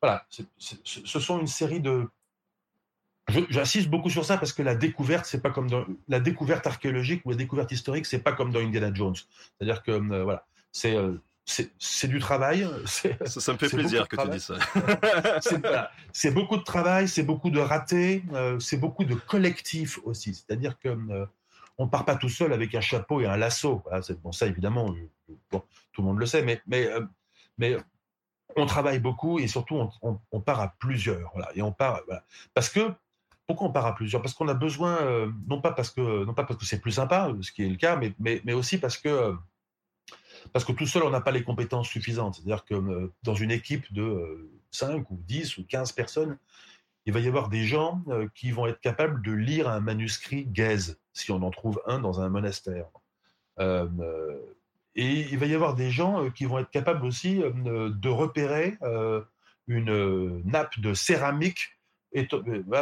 voilà, ce sont une série de... J'insiste beaucoup sur ça parce que la découverte, c'est pas comme la découverte archéologique ou la découverte historique, c'est pas comme dans Indiana Jones. C'est-à-dire que voilà, c'est c'est du travail. Ça, ça, me fait plaisir que tu dis ça. c'est beaucoup de travail, c'est beaucoup de ratés, euh, c'est beaucoup de collectif aussi. C'est-à-dire que euh, on part pas tout seul avec un chapeau et un lasso. bon, ça évidemment, tout le monde le sait, mais mais euh, mais on travaille beaucoup et surtout on, part à plusieurs. Voilà, et on part parce que pourquoi on part à plusieurs? Parce qu'on a besoin, non pas parce que non pas parce que c'est plus sympa, ce qui est le cas, mais mais, mais aussi parce que parce que tout seul, on n'a pas les compétences suffisantes. C'est-à-dire que euh, dans une équipe de 5 euh, ou 10 ou 15 personnes, il va y avoir des gens euh, qui vont être capables de lire un manuscrit gaze, si on en trouve un dans un monastère. et il va y avoir des gens qui vont être capables aussi de repérer une nappe de céramique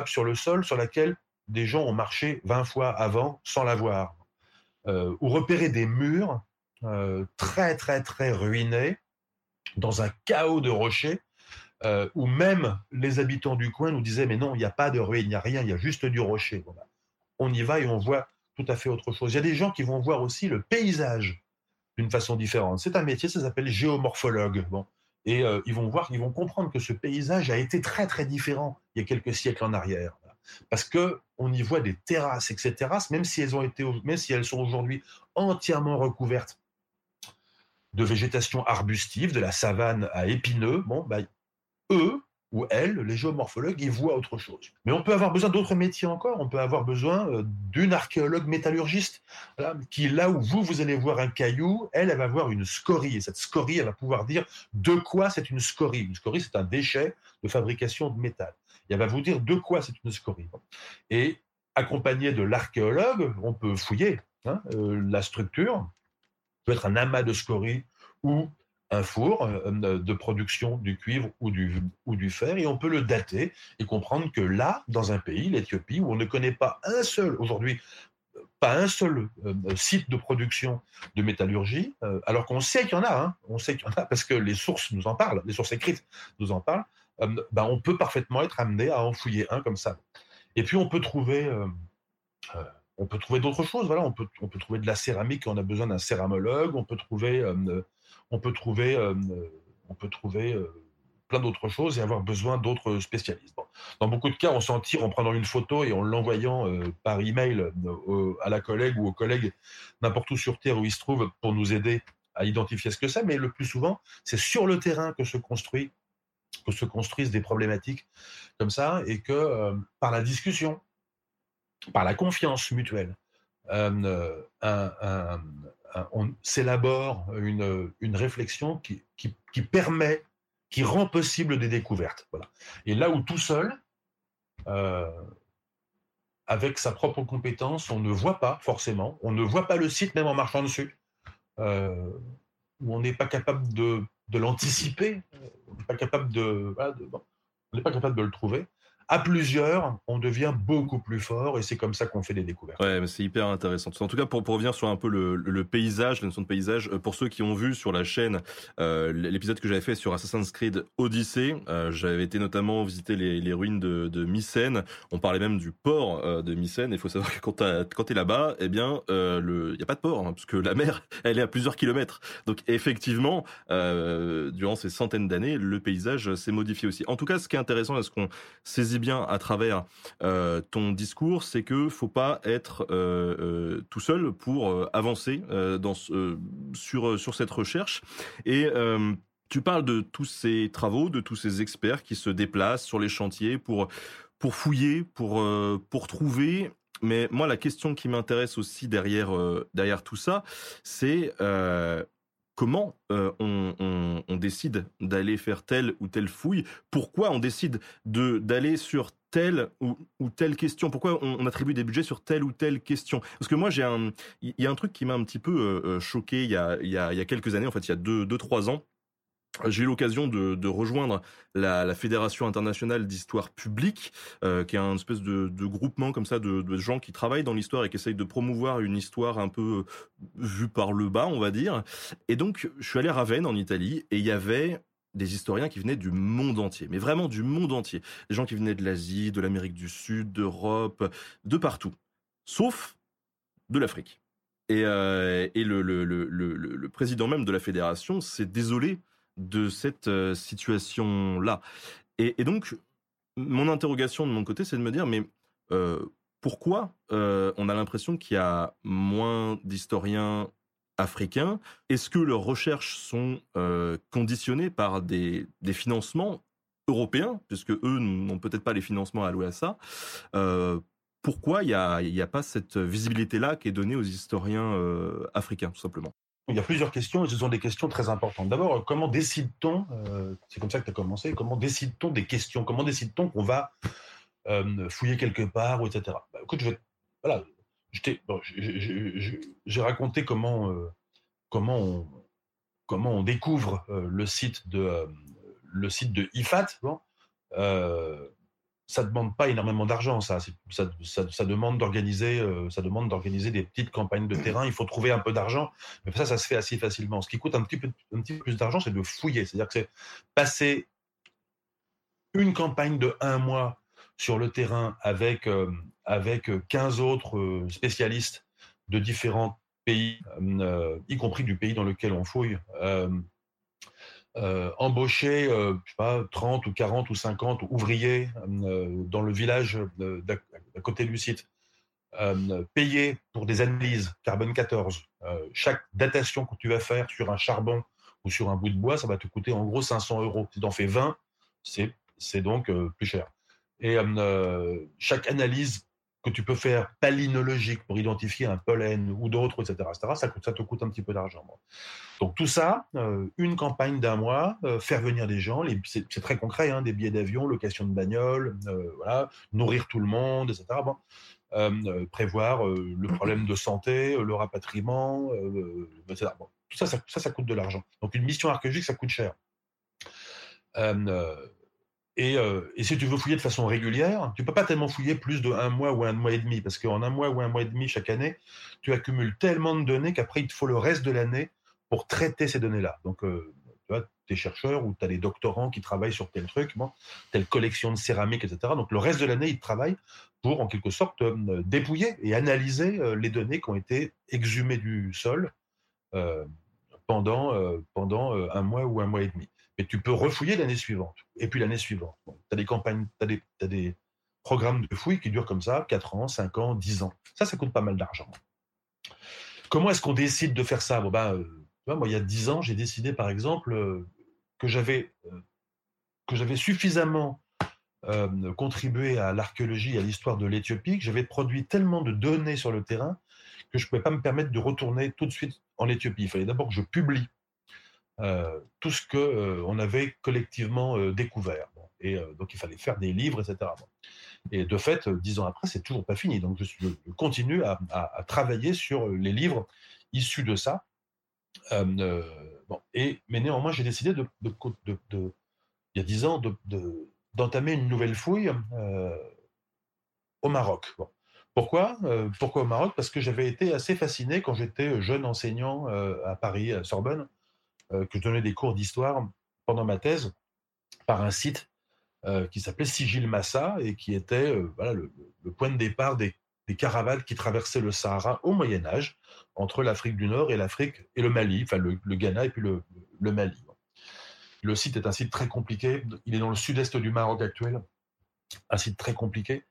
sur le sol sur laquelle des gens ont marché 20 fois avant sans la voir. ou repérer des murs euh, très très très ruiné, dans un chaos de rochers, euh, où même les habitants du coin nous disaient mais non, il n'y a pas de ruine, il n'y a rien, il y a juste du rocher. On y va et on voit tout à fait autre chose. Il y a des gens qui vont voir aussi le paysage d'une façon différente. C'est un métier, ça s'appelle géomorphologue. Bon. Et euh, ils vont voir, ils vont comprendre que ce paysage a été très très différent il y a quelques siècles en arrière parce que on y voit des terrasses, etc. Même si elles ont été, même si elles sont aujourd'hui entièrement recouvertes de végétation arbustive, de la savane à épineux, bon, bah, eux ou elles, les géomorphologues, ils voient autre chose. Mais on peut avoir besoin d'autres métiers encore. On peut avoir besoin euh, d'une archéologue métallurgiste, qui là où vous, vous allez voir un caillou, elle, elle va voir une scorie. Et cette scorie, elle va pouvoir dire de quoi c'est une scorie. Une scorie, c'est un déchet de fabrication de métal. Et elle va vous dire de quoi c'est une scorie. Et accompagné de l'archéologue, on peut fouiller hein, euh, la structure, peut être un amas de scories ou un four euh, de production du cuivre ou du, ou du fer, et on peut le dater et comprendre que là, dans un pays, l'Éthiopie, où on ne connaît pas un seul, aujourd'hui, pas un seul euh, site de production de métallurgie, euh, alors qu'on sait qu'il y en a, hein, on sait qu'il y en a parce que les sources nous en parlent, les sources écrites nous en parlent, ben on peut parfaitement être amené à en fouiller un comme ça. Et puis on peut trouver on peut trouver d'autres choses. On peut, trouver de la céramique, on a besoin d'un céramologue. On peut trouver, euh, euh, euh, plein d'autres choses et avoir besoin d'autres spécialistes. Dans beaucoup de cas, on s'en tire en prenant une photo et en l'envoyant par email à la collègue ou au collègue n'importe où sur Terre où il se trouve pour nous aider à identifier ce que c'est. Mais le plus souvent, c'est sur le terrain que se construit que se construisent des problématiques comme ça et que par la discussion, par la confiance mutuelle, euh, on s'élabore une, réflexion qui, permet, qui rend possible des découvertes. Et là où tout seul, euh, avec sa propre compétence, on ne voit pas forcément, on ne voit pas le site même en marchant dessus, euh, où on n'est pas capable de, l'anticiper, pas on n'est pas capable de le trouver à plusieurs, on devient beaucoup plus fort et c'est comme ça qu'on fait des découvertes. Ouais, mais c'est hyper intéressant. En tout cas, pour, revenir sur un peu le, paysage, la notion de paysage, euh, pour ceux qui ont vu sur la chaîne euh, l'épisode que j'avais fait sur Assassin's Creed Odyssey, euh, j'avais été notamment visiter les, ruines de, Mycène. On parlait même du port de Mycène. Il faut savoir que quand, quand tu es là-bas, eh bien, il n'y a pas de port, hein, parce que la mer, elle est à plusieurs kilomètres. Donc effectivement, durant ces centaines d'années, le paysage s'est modifié aussi. En tout cas, ce qui est intéressant, est-ce qu'on saisit bien à travers euh, ton discours, c'est que faut pas être euh, euh, tout seul pour avancer dans, sur, sur cette recherche. Et tu parles de tous ces travaux, de tous ces experts qui se déplacent sur les chantiers pour, pour fouiller, pour, pour trouver. Mais moi, la question qui m'intéresse aussi derrière, derrière tout ça, c'est comment euh, on, décide d'aller faire telle ou telle fouille, pourquoi on décide de d'aller sur telle ou, telle question, pourquoi on, attribue des budgets sur telle ou telle question? Parce que moi, j'ai un, il y a un truc qui m'a un petit peu euh, euh, choqué il y, a, y a, y a quelques années, en fait, il y a deux, deux trois ans. J'ai eu l'occasion de, rejoindre la, Fédération internationale d'histoire publique, euh, qui est un espèce de, groupement comme ça de, gens qui travaillent dans l'histoire et qui essayent de promouvoir une histoire un peu vue par le bas, on va dire. Et donc, je suis allé à Ravenne en Italie et il y avait des historiens qui venaient du monde entier, mais vraiment du monde entier. Des gens qui venaient de l'Asie, de l'Amérique du Sud, d'Europe, de partout, sauf de l'Afrique. Et, euh, le, président même de la fédération s'est désolé de cette euh, situation-là. Et, donc, mon interrogation de mon côté, c'est de me dire, mais euh, pourquoi euh, on a l'impression qu'il y a moins d'historiens africains? Est-ce que leurs recherches sont conditionnées par des, financements européens, puisque eux n'ont peut-être pas les financements alloués à ça? Pourquoi il n'y a, a, pas cette visibilité-là qui est donnée aux historiens africains, tout simplement? Il y a plusieurs questions et ce sont des questions très importantes. D'abord, comment décide-t-on, euh, c'est comme ça que tu as commencé, comment décide-t-on des questions? Comment décide-t-on qu'on va euh, fouiller quelque part, etc. Bah, écoute, je vais, voilà, j'ai raconté comment, euh, comment, on, comment on découvre le site de, le site de IFAT. Bon, ça demande pas énormément d'argent, ça. Ça, demande d'organiser, ça demande d'organiser des petites campagnes de terrain. Il faut trouver un peu d'argent, mais ça, ça se fait assez facilement. Ce qui coûte un petit peu, plus d'argent, c'est de fouiller. C'est-à-dire que c'est passer une campagne de un mois sur le terrain avec, euh, avec 15 autres euh, spécialistes de différents pays, euh, y compris du pays dans lequel on fouille, embaucher je sais pas, 30 ou 40 ou 50 ouvriers dans le village à côté du site, payer pour des analyses carbone 14. chaque datation que tu vas faire sur un charbon ou sur un bout de bois, ça va te coûter en gros 500 euros. Si tu en fais 20, c'est donc plus cher. Et euh, chaque analyse que tu peux faire palynologique pour identifier un pollen ou d'autres, etc., etc., ça, te coûte un petit peu d'argent. Donc tout ça, euh, une campagne d'un mois, euh, faire venir des gens, c'est très concret, hein, des billets d'avion, location de bagnole, euh, nourrir tout le monde, etc. Prévoir le problème de santé, le rapatriement, etc. Tout ça ça, ça, ça coûte de l'argent. Donc une mission archéologique, ça coûte cher. Et, euh, et, si tu veux fouiller de façon régulière, tu peux pas tellement fouiller plus de un mois ou un mois et demi, parce qu'en un mois ou un mois et demi chaque année, tu accumules tellement de données qu'après, il te faut le reste de l'année pour traiter ces données-là. Donc, euh, tu vois, es chercheur ou tu as des doctorants qui travaillent sur tel truc, bon, telle collection de céramique, etc. Donc, le reste de l'année, ils travaillent pour, en quelque sorte, euh, dépouiller et analyser euh, les données qui ont été exhumées du sol euh, pendant, euh, pendant un mois ou un mois et demi mais tu peux refouiller l'année suivante. Et puis l'année suivante. Tu as des campagnes, tu as des, programmes de fouilles qui durent comme ça, 4 ans, 5 ans, 10 ans. Ça, ça coûte pas mal d'argent. Comment est-ce qu'on décide de faire ça? Bon, ben, euh, Moi, il y a 10 ans, j'ai décidé, par exemple, euh, que j'avais euh, suffisamment euh, contribué à l'archéologie et à l'histoire de l'Éthiopie, que j'avais produit tellement de données sur le terrain que je ne pouvais pas me permettre de retourner tout de suite en Éthiopie. Il fallait d'abord que je publie euh, tout ce que euh, on avait collectivement euh, découvert. Et donc il fallait faire des livres, etc. Et de fait, dix ans après, c'est toujours pas fini. Donc je, continue à, travailler sur les livres issus de ça. bon. Et mais néanmoins, j'ai décidé de, il y a dix ans d'entamer une nouvelle fouille au Maroc. Pourquoi? Pourquoi au Maroc? Parce que j'avais été assez fasciné quand j'étais jeune enseignant à Paris, à Sorbonne, que je donnais des cours d'histoire pendant ma thèse par un site euh, qui s'appelait Sigil Massa et qui était euh, voilà, le, point de départ des, caravanes qui traversaient le Sahara au Moyen Âge entre l'Afrique du Nord et l'Afrique et le Mali, enfin le, Ghana et puis le, Mali. Le site est un site très compliqué. Il est dans le sud-est du Maroc actuel, un site très compliqué,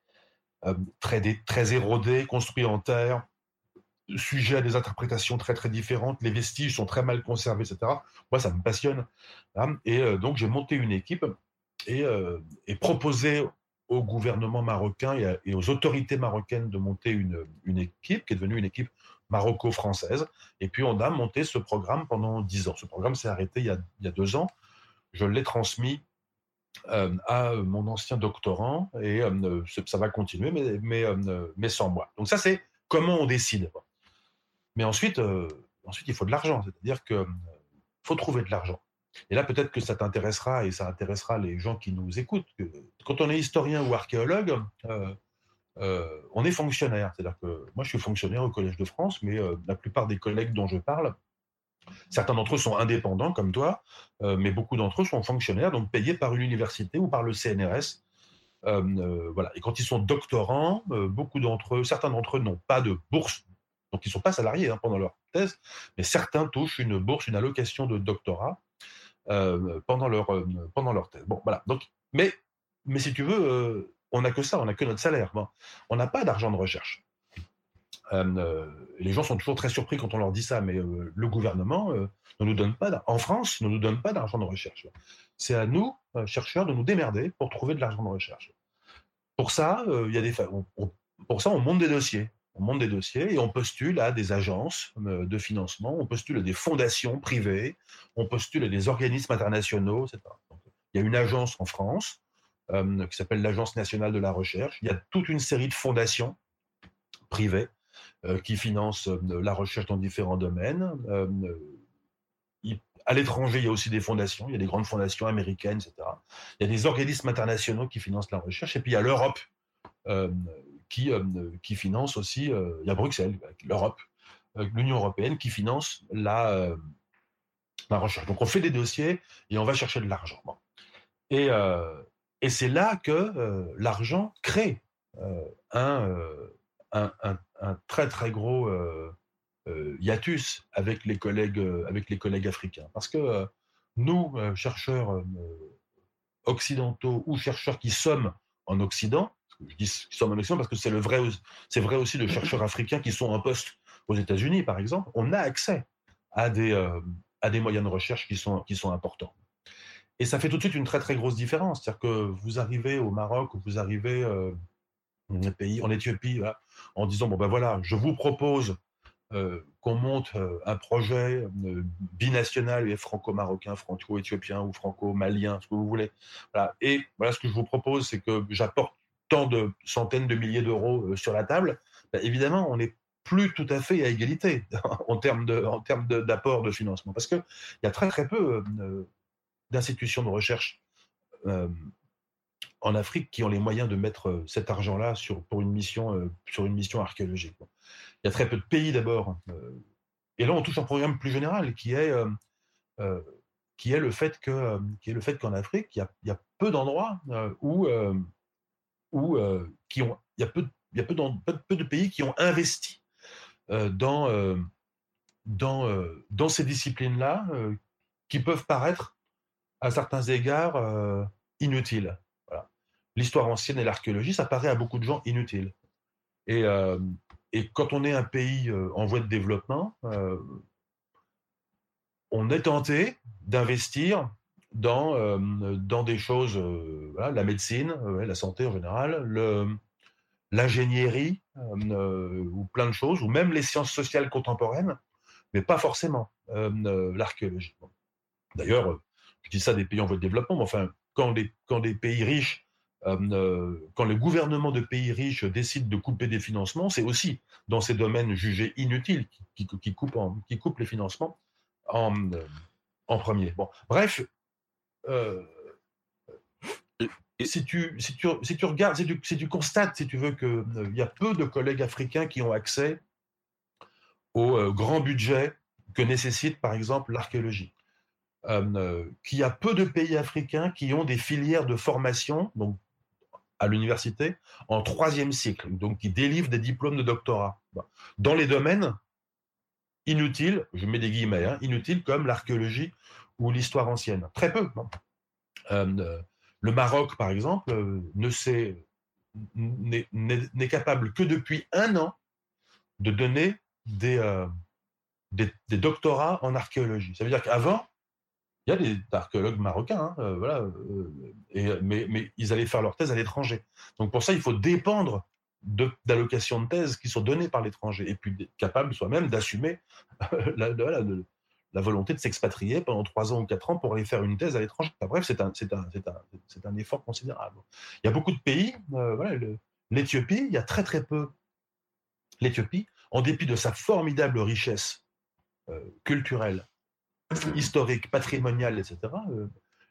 euh, très, très érodé, construit en terre, sujet à des interprétations très très différentes, les vestiges sont très mal conservés, etc. Moi, ça me passionne. Hein. Et euh, donc, j'ai monté une équipe et, euh, proposé au gouvernement marocain et, aux autorités marocaines de monter une, une, équipe qui est devenue une équipe maroco-française. Et puis, on a monté ce programme pendant dix ans. Ce programme s'est arrêté il y, a, il y, a, deux ans. Je l'ai transmis euh, à mon ancien doctorant et ça va continuer, mais, mais, mais sans moi. Donc ça, c'est comment on décide. Mais ensuite, euh, ensuite, il faut de l'argent. C'est-à-dire qu'il euh, faut trouver de l'argent. Et là, peut-être que ça t'intéressera et ça intéressera les gens qui nous écoutent. Quand on est historien ou archéologue, euh, on est fonctionnaire. C'est-à-dire que moi, je suis fonctionnaire au Collège de France, mais la plupart des collègues dont je parle, certains d'entre eux sont indépendants comme toi, mais beaucoup d'entre eux sont fonctionnaires, donc payés par une université ou par le CNRS. Voilà. Et quand ils sont doctorants, beaucoup d'entre eux, certains d'entre eux n'ont pas de bourse, donc ils ne sont pas salariés hein, pendant leur thèse, mais certains touchent une bourse, une allocation de doctorat euh, pendant, leur, euh, pendant leur thèse. Bon, voilà. Donc, mais, mais si tu veux, euh, on n'a que ça, on n'a que notre salaire. On n'a pas d'argent de recherche. Les gens sont toujours très surpris quand on leur dit ça, mais le gouvernement ne nous donne pas, en France, ne nous donne pas d'argent de recherche. C'est à nous, chercheurs, de nous démerder pour trouver de l'argent de recherche. Pour ça, y a des, pour ça, on monte des dossiers. On monte des dossiers et on postule à des agences euh, de financement, on postule à des fondations privées, on postule à des organismes internationaux, etc. Il y a une agence en France euh, qui s'appelle l'Agence nationale de la recherche. Il y a toute une série de fondations privées euh, qui financent la recherche dans différents domaines. À l'étranger, il y a aussi des fondations, il y a des grandes fondations américaines, etc. Il y a des organismes internationaux qui financent la recherche, et puis il y a l'Europe qui, euh, qui finance aussi, euh, il y a Bruxelles, l'Europe, l'Union européenne qui finance la, euh, la recherche. Donc on fait des dossiers et on va chercher de l'argent. Et, c'est là que l'argent crée un, très très gros hiatus avec les collègues africains parce que nous chercheurs occidentaux ou chercheurs qui sommes en Occident je dis qui sommes en Occident parce que c'est vrai c'est vrai aussi de chercheurs africains qui sont en poste aux États-Unis par exemple on a accès à des euh, à des moyens de recherche qui sont qui sont importants et ça fait tout de suite une très très grosse différence c'est-à-dire que vous arrivez au Maroc ou vous arrivez euh, un pays en Éthiopie là, en disant bon ben voilà je vous propose euh, qu'on monte euh, un projet binational et franco-marocain, franco-éthiopien ou franco-malien, ce que vous voulez. Voilà. Et voilà ce que je vous propose, c'est que j'apporte tant de centaines de milliers d'euros euh, sur la table. Ben, évidemment, on n'est plus tout à fait à égalité en termes de, en termes d'apport de, financement, parce qu'il y a très très peu euh, d'institutions de recherche euh, en Afrique qui ont les moyens de mettre cet argent-là sur, pour une mission, sur une mission archéologique. Il y a très peu de pays d'abord. et là, on touche un programme plus général qui est, qui est le fait qu'en Afrique, il y a, il y a peu d'endroits où, où euh, qui ont, il y a peu, y a peu, de- pays qui ont investi euh, dans, euh, dans, dans ces disciplines-là qui peuvent paraître à certains égards inutiles. L'histoire ancienne et l'archéologie, ça paraît à beaucoup de gens inutile. Et, et quand on est un pays en voie de développement, on est tenté d'investir dans, euh, dans des choses, euh, la médecine, euh, la santé en général, l'ingénierie, ou plein de choses, ou même les sciences sociales contemporaines, mais pas forcément l'archéologie. D'ailleurs, je dis ça des pays en voie de développement, mais enfin, quand des, quand des pays riches, quand le gouvernement de pays riches décide de couper des financements, c'est aussi dans ces domaines jugés inutiles qui, qui, qui coupent, en- qui coupent les financements en, en premier. Bon, bref, si tu, si, tu, si tu regardes, si tu, constates, si tu veux, qu'il y a peu de collègues africains qui ont accès au euh, grand budget que nécessite, par exemple, l'archéologie. Euh, euh, qu'il y a peu de pays africains qui ont des filières de formation, donc à l'université, en troisième cycle, donc qui délivrent des diplômes de doctorat. Dans les domaines inutiles, je mets des guillemets, hein, inutiles comme l'archéologie ou l'histoire ancienne. Très peu. Euh, le Maroc, par exemple, euh, n'est, capable que depuis un an de donner des, euh, des, doctorats en archéologie. Ça veut dire qu'avant, il y a des archéologues marocains, hein, voilà, mais, ils allaient faire leur thèse à l'étranger. Donc pour ça, il faut dépendre d'allocations de, thèse qui sont données par l'étranger, et puis capable soi-même d'assumer la- la volonté de s'expatrier pendant trois ans ou quatre ans pour aller faire une thèse à l'étranger. Bref, c'est un, effort considérable. Il y a beaucoup de pays, euh, l'Éthiopie, il y a très très peu. L'Éthiopie, en dépit de sa formidable richesse euh, culturelle historique, patrimonial, etc., euh,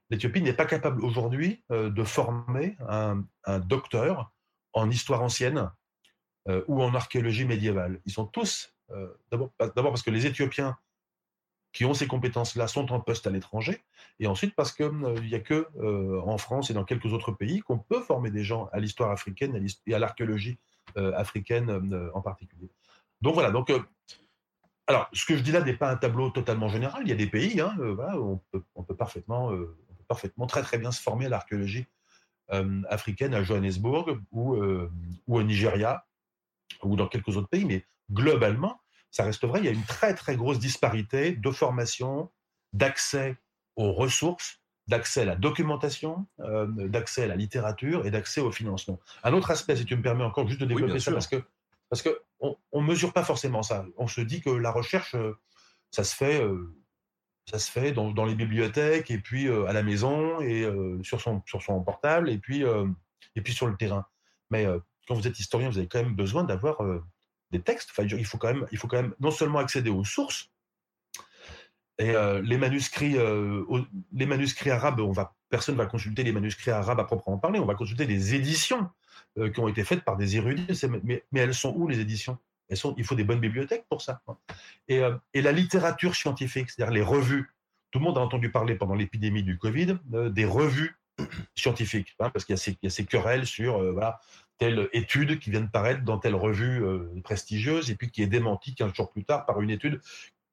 l'Éthiopie n'est pas capable aujourd'hui euh, de former un, un, docteur en histoire ancienne euh, ou en archéologie médiévale. Ils sont tous, d'abord parce que les Éthiopiens qui ont ces compétences-là sont en poste à l'étranger, et ensuite parce qu'il n'y a que en France et dans quelques autres pays qu'on peut former des gens à l'histoire africaine et à l'archéologie africaine en particulier. Donc voilà, donc alors, ce que je dis là n'est pas un tableau totalement général. Il y a des pays, hein, euh, où on peut, parfaitement, euh, parfaitement, très très bien se former à l'archéologie euh, africaine à Johannesburg ou, euh, ou au Nigeria ou dans quelques autres pays. Mais globalement, ça reste vrai. Il y a une très très grosse disparité de formation, d'accès aux ressources, d'accès à la documentation, euh, d'accès à la littérature et d'accès au financement. Un autre aspect, si tu me permets encore juste de développer oui, ça, sûr. parce que parce qu'on ne mesure pas forcément ça. On se dit que la recherche, euh, ça se fait, euh, ça se fait dans, dans, les bibliothèques, et puis euh, à la maison, et sur, son, sur son portable, et puis, et puis sur le terrain. Mais quand vous êtes historien, vous avez quand même besoin d'avoir des textes. Il, faut quand même, non seulement accéder aux sources, et les, manuscrits, aux, les manuscrits arabes, on va, personne ne va consulter les manuscrits arabes à proprement parler, on va consulter des éditions euh, qui ont été faites par des érudits. Mais, elles sont où les éditions? Il faut des bonnes bibliothèques pour ça. Et, euh, et la littérature scientifique, c'est-à-dire les revues. Tout le monde a entendu parler pendant l'épidémie du Covid euh, des revues scientifiques, hein, parce qu'il y, a ces querelles sur euh, telle étude qui vient de paraître dans telle revue euh, prestigieuse et puis qui est démentie 15 jours plus tard par une étude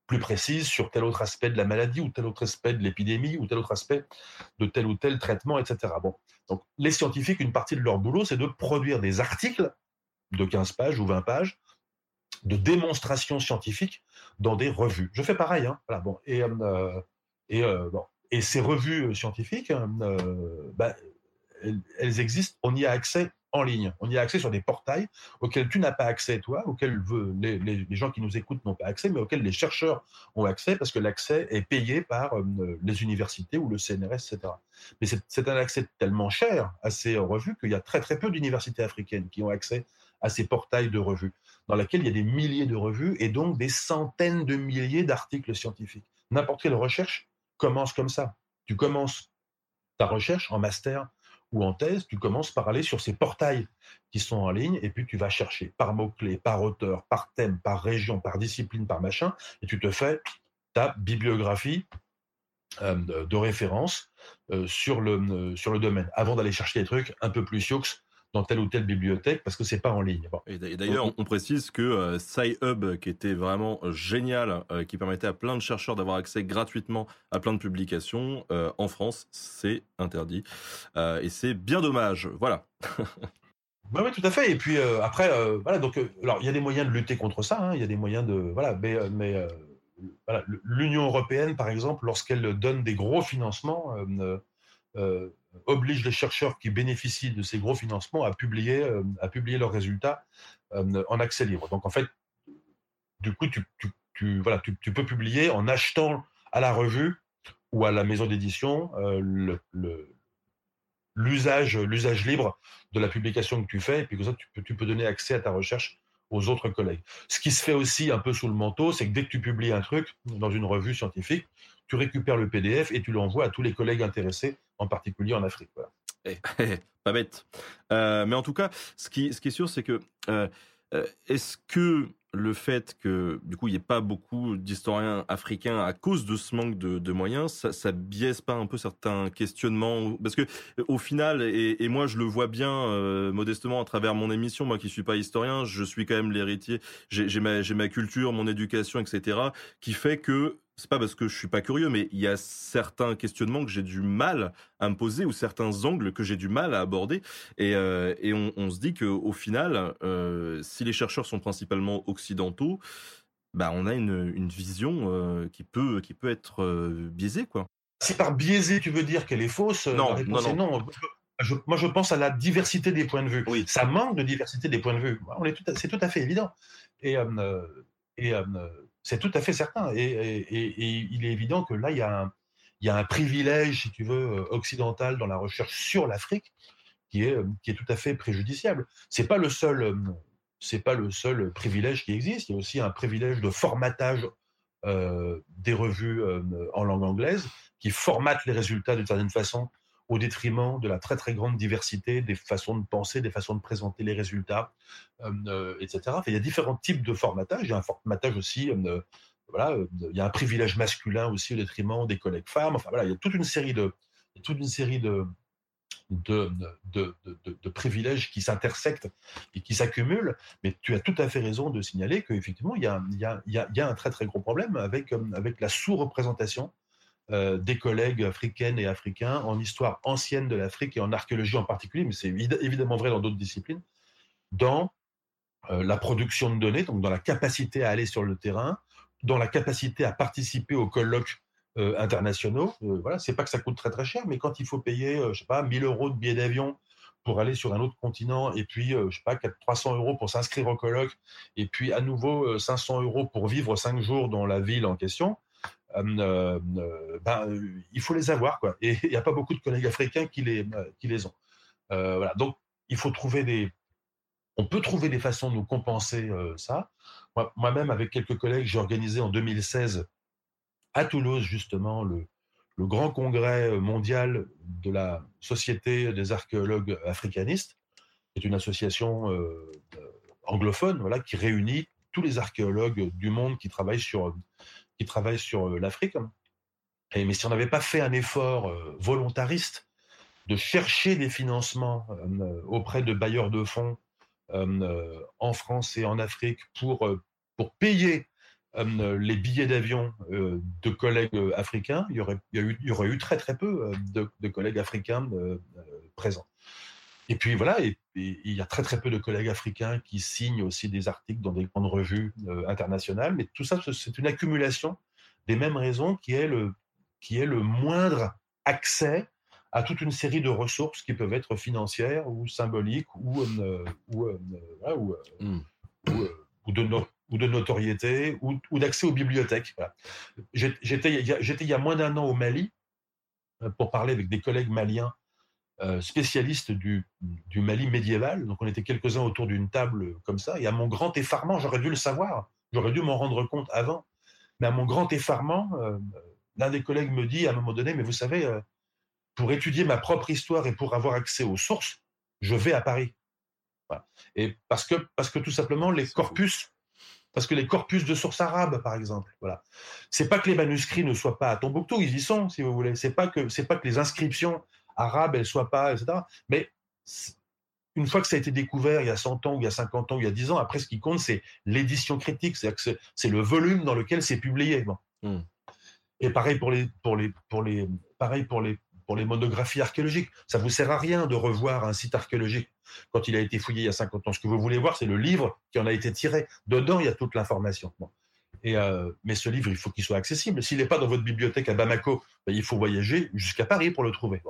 plus précise sur tel autre aspect de la maladie ou tel autre aspect de l'épidémie ou tel autre aspect de tel ou tel traitement, etc. Bon. Donc, les scientifiques, une partie de leur boulot, c'est de produire des articles de 15 pages ou 20 pages de démonstrations scientifiques dans des revues. Je fais pareil. Hein. Voilà, bon. et, euh, et, euh, bon. et ces revues scientifiques, bah, elles existent, on y a accès en ligne. On y a accès sur des portails auxquels tu n'as pas accès, toi, auxquels les, gens qui nous écoutent n'ont pas accès, mais auxquels les chercheurs ont accès parce que l'accès est payé par euh, les universités ou le CNRS, etc. Mais c'est un accès tellement cher à ces revues qu'il y a très très peu d'universités africaines qui ont accès à ces portails de revues, dans lesquels il y a des milliers de revues et donc des centaines de milliers d'articles scientifiques. N'importe quelle recherche commence comme ça. Tu commences ta recherche en master ou en thèse, tu commences par aller sur ces portails qui sont en ligne, et puis tu vas chercher par mots-clés, par auteur, par thème, par région, par discipline, par machin, et tu te fais ta bibliographie euh, de référence euh, sur, le, euh, sur le domaine, avant d'aller chercher des trucs un peu plus sioux dans telle ou telle bibliothèque parce que c'est pas en ligne. Bon. Et d'ailleurs, on précise que euh, SciHub, qui était vraiment génial, euh, qui permettait à plein de chercheurs d'avoir accès gratuitement à plein de publications, euh, en France, c'est interdit. et c'est bien dommage. Voilà. Oui, oui, tout à fait. Et puis euh, après, euh, voilà, donc, euh, alors il y a des moyens de lutter contre ça. Hein, il y a des moyens de, voilà, mais, mais voilà, l'Union européenne, par exemple, lorsqu'elle donne des gros financements, oblige les chercheurs qui bénéficient de ces gros financements à publier, à publier leurs résultats en accès libre. Donc en fait, du coup, tu, voilà, tu, tu, peux publier en achetant à la revue ou à la maison d'édition le l'usage libre de la publication que tu fais et puis que ça tu peux tu peux donner accès à ta recherche aux autres collègues. Ce qui se fait aussi un peu sous le manteau, c'est que dès que tu publies un truc dans une revue scientifique, tu récupères le PDF et tu l'envoies à tous les collègues intéressés, en particulier en Afrique. Eh, eh, pas bête. Euh, mais en tout cas, ce qui, ce qui est sûr, c'est que euh, est-ce que le fait que du coup il n'y ait pas beaucoup d'historiens africains à cause de ce manque de, de moyens, ça, ça, biaise pas un peu certains questionnements Parce que au final, et, moi je le vois bien euh, modestement à travers mon émission, moi qui suis pas historien, je suis quand même l'héritier, j'ai ma culture, mon éducation, etc., qui fait que c'est pas parce que je suis pas curieux, mais il y a certains questionnements que j'ai du mal à me poser ou certains angles que j'ai du mal à aborder. Et, euh, et on, on, se dit qu'au final, euh, si les chercheurs sont principalement occidentaux, bah on a une, une vision euh, qui peut qui peut être biaisée, quoi. Si par biaisée tu veux dire qu'elle est fausse, non, non, non. non. Je, moi, je pense à la diversité des points de vue. Oui. Ça manque de diversité des points de vue. C'est tout à fait évident. Et, et c'est tout à fait certain. Et, il est évident que là, il y, a un, privilège, si tu veux, occidental dans la recherche sur l'Afrique qui est, est tout à fait préjudiciable. C'est pas c'est pas le seul privilège qui existe. Il y a aussi un privilège de formatage euh, des revues euh, en langue anglaise, qui formatent les résultats d'une certaine façon au détriment de la très très grande diversité des façons de penser, des façons de présenter les résultats, euh, etc. Enfin, il y a différents types de formatage. Il y a un formatage aussi, voilà, il y a un privilège masculin aussi au détriment des collègues femmes. Enfin voilà, il y a toute une série de, toute une série de, de, de, de, privilèges qui s'intersectent et qui s'accumulent. Mais tu as tout à fait raison de signaler qu'effectivement, il y a, y a un très très gros problème avec, avec la sous-représentation euh, des collègues africaines et africains en histoire ancienne de l'Afrique et en archéologie en particulier, mais c'est évidemment vrai dans d'autres disciplines, dans euh, la production de données, donc dans la capacité à aller sur le terrain, dans la capacité à participer aux colloques euh, internationaux. Voilà, c'est pas que ça coûte très très cher, mais quand il faut payer, je sais pas, 1000 euros de billets d'avion pour aller sur un autre continent, et puis, je sais pas, 300 euros pour s'inscrire au colloque, et puis à nouveau 500 euros pour vivre cinq jours dans la ville en question, ben, il faut les avoir, quoi. Et il n'y a pas beaucoup de collègues africains qui les, qui les ont. voilà. Donc, il faut trouver des, on peut trouver des façons de nous compenser ça. Moi-même, avec quelques collègues, j'ai organisé en 2016 à Toulouse, justement, le, grand congrès mondial de la Société des archéologues africanistes, qui est une association anglophone voilà, qui réunit tous les archéologues du monde qui travaillent sur, qui travaillent sur euh, l'Afrique. Mais si on n'avait pas fait un effort euh, volontariste de chercher des financements auprès de bailleurs de fonds en France et en Afrique pour, pour payer euh, les billets d'avion euh, de collègues euh, africains, il y, aurait, y aurait eu très très peu de, collègues africains présents. Et puis voilà, et, il y a très très peu de collègues africains qui signent aussi des articles dans des grandes revues internationales, mais tout ça, c'est une accumulation des mêmes raisons qui est le, qui est le moindre accès à toute une série de ressources qui peuvent être financières ou symboliques ou, ou, ou, ou de, no, ou de notoriété ou, d'accès aux bibliothèques. J'étais il y a moins d'un an au Mali euh, pour parler avec des collègues maliens euh, spécialistes du, du, Mali médiéval. Donc on était quelques-uns autour d'une table comme ça. Et à mon grand effarement, j'aurais dû le savoir, j'aurais dû m'en rendre compte avant. Mais à mon grand effarement, euh, l'un des collègues me dit à un moment donné, mais vous savez, pour étudier ma propre histoire et pour avoir accès aux sources, je vais à Paris. Et parce que, parce que tout simplement, les corpus parce que les corpus de sources arabes, par exemple, voilà. C'est pas que les manuscrits ne soient pas à Tombouctou, ils y sont, si vous voulez. C'est pas que c'est pas que les inscriptions arabes elles soient pas, etc. Mais une fois que ça a été découvert il y a 100 ans, ou il y a 50 ans, ou il y a 10 ans, après ce qui compte c'est l'édition critique, c'est c'est le volume dans lequel c'est publié. Bon. Hmm. Et pareil pour les pour les pour les pareil pour les pour les monographies archéologiques. Ça vous sert à rien de revoir un site archéologique quand il a été fouillé il y a 50 ans. Ce que vous voulez voir, c'est le livre qui en a été tiré. Dedans, il y a toute l'information. Et euh, mais ce livre, il faut qu'il soit accessible. S'il n'est pas dans votre bibliothèque à Bamako, ben, il faut voyager jusqu'à Paris pour le trouver.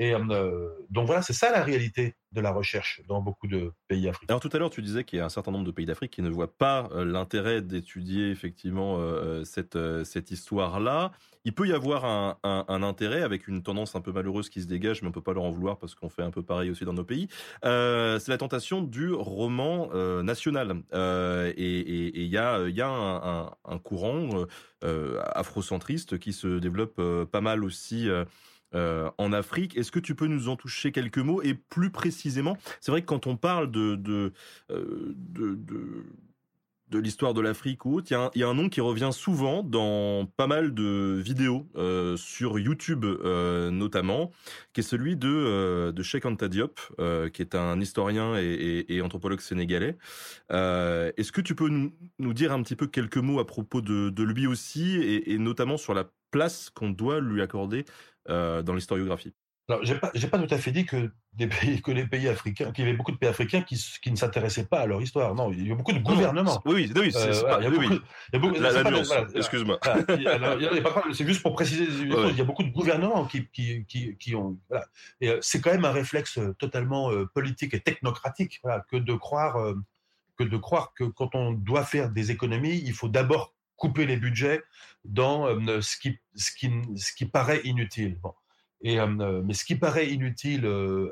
Et euh, donc voilà, c'est ça la réalité de la recherche dans beaucoup de pays africains. Alors tout à l'heure, tu disais qu'il y a un certain nombre de pays d'Afrique qui ne voient pas euh, l'intérêt d'étudier effectivement euh, cette, cette histoire-là. Il peut y avoir un, intérêt avec une tendance un peu malheureuse qui se dégage, mais on peut pas leur en vouloir parce qu'on fait un peu pareil aussi dans nos pays. c'est la tentation du roman national. et il y a, un courant afrocentriste qui se développe pas mal aussi euh, en Afrique. Est-ce que tu peux nous en toucher quelques mots Et plus précisément, c'est vrai que quand on parle de, de, euh, de, l'histoire de l'Afrique ou autre, il y, a un nom qui revient souvent dans pas mal de vidéos euh, sur YouTube notamment, qui est celui de, de Cheikh Anta Diop, qui est un historien et, anthropologue sénégalais. Est-ce que tu peux nous, nous, dire un petit peu quelques mots à propos de, lui aussi, et, notamment sur la place qu'on doit lui accorder dans l'historiographie. Alors, j'ai pas, pas tout à fait dit que, des pays, que les pays africains, qu'il y avait beaucoup de pays africains qui, qui ne s'intéressaient pas à leur histoire. Non, il y a beaucoup de gouvernements. Oui, oui, c'est Il y a beaucoup, excuse-moi. C'est juste pour préciser Il y a beaucoup de gouvernements qui, qui, qui, qui ont. Voilà. Et euh, c'est quand même un réflexe euh, totalement politique et technocratique que de croire que de croire que quand on doit faire des économies, il faut d'abord couper les budgets dans euh, ce, qui, ce, qui, ce qui paraît inutile. Et, euh, mais ce qui paraît inutile euh,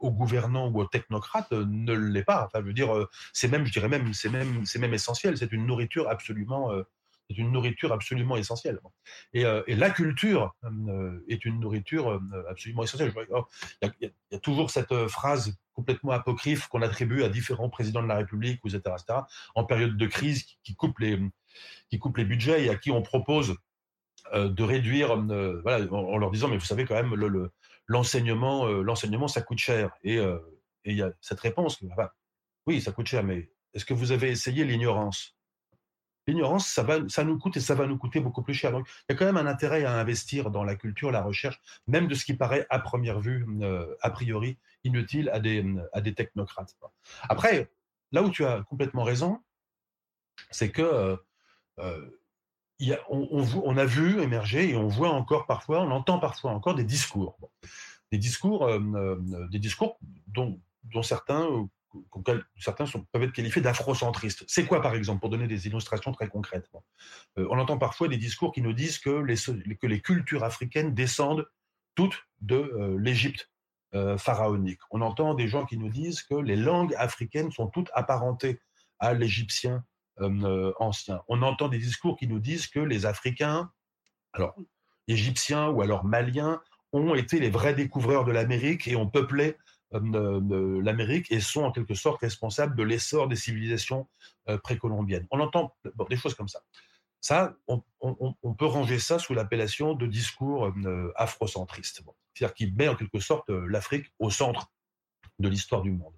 aux gouvernants ou aux technocrates ne l'est pas. Enfin, je dire, c'est même, je dirais même, c'est même, c'est même essentiel. C'est une nourriture absolument, c'est une nourriture absolument essentielle. Et, la culture est une nourriture absolument essentielle. Oh, Il y, a- toujours cette phrase complètement apocryphe qu'on attribue à différents présidents de la République, etc., en période de crise, qui, coupe les, budgets et à qui on propose euh, de réduire, euh, en, leur disant, mais vous savez quand même, euh, l'enseignement, ça coûte cher. Et il y a cette réponse, enfin, oui, ça coûte cher, mais est-ce que vous avez essayé l'ignorance? L'ignorance, ça, ça nous coûte et ça va nous coûter beaucoup plus cher. Donc, il y a quand même un intérêt à investir dans la culture, la recherche, même de ce qui paraît à première vue, euh, a priori, inutile à des, à des technocrates. Après, là où tu as complètement raison, c'est que euh, euh, y a- on, a vu émerger et on voit encore parfois, on entend parfois encore des discours. Des discours, euh, des discours dont, dont certains, certains peuvent être qualifiés d'afrocentristes. C'est quoi, par exemple, pour donner des illustrations très concrètes? Euh, On entend parfois des discours qui nous disent que les, cultures africaines descendent toutes de euh, l'Égypte euh, pharaonique. On entend des gens qui nous disent que les langues africaines sont toutes apparentées à l'égyptien ancien. On entend des discours qui nous disent que les Africains, alors égyptiens ou alors maliens, ont été les vrais découvreurs de l'Amérique et ont peuplé l'Amérique et sont en quelque sorte responsables de l'essor des civilisations euh, précolombiennes. On entend des choses comme ça. Ça, on, peut ranger ça sous l'appellation de discours euh, afrocentriste. C'est-à-dire qui met en quelque sorte euh, l'Afrique au centre de l'histoire du monde.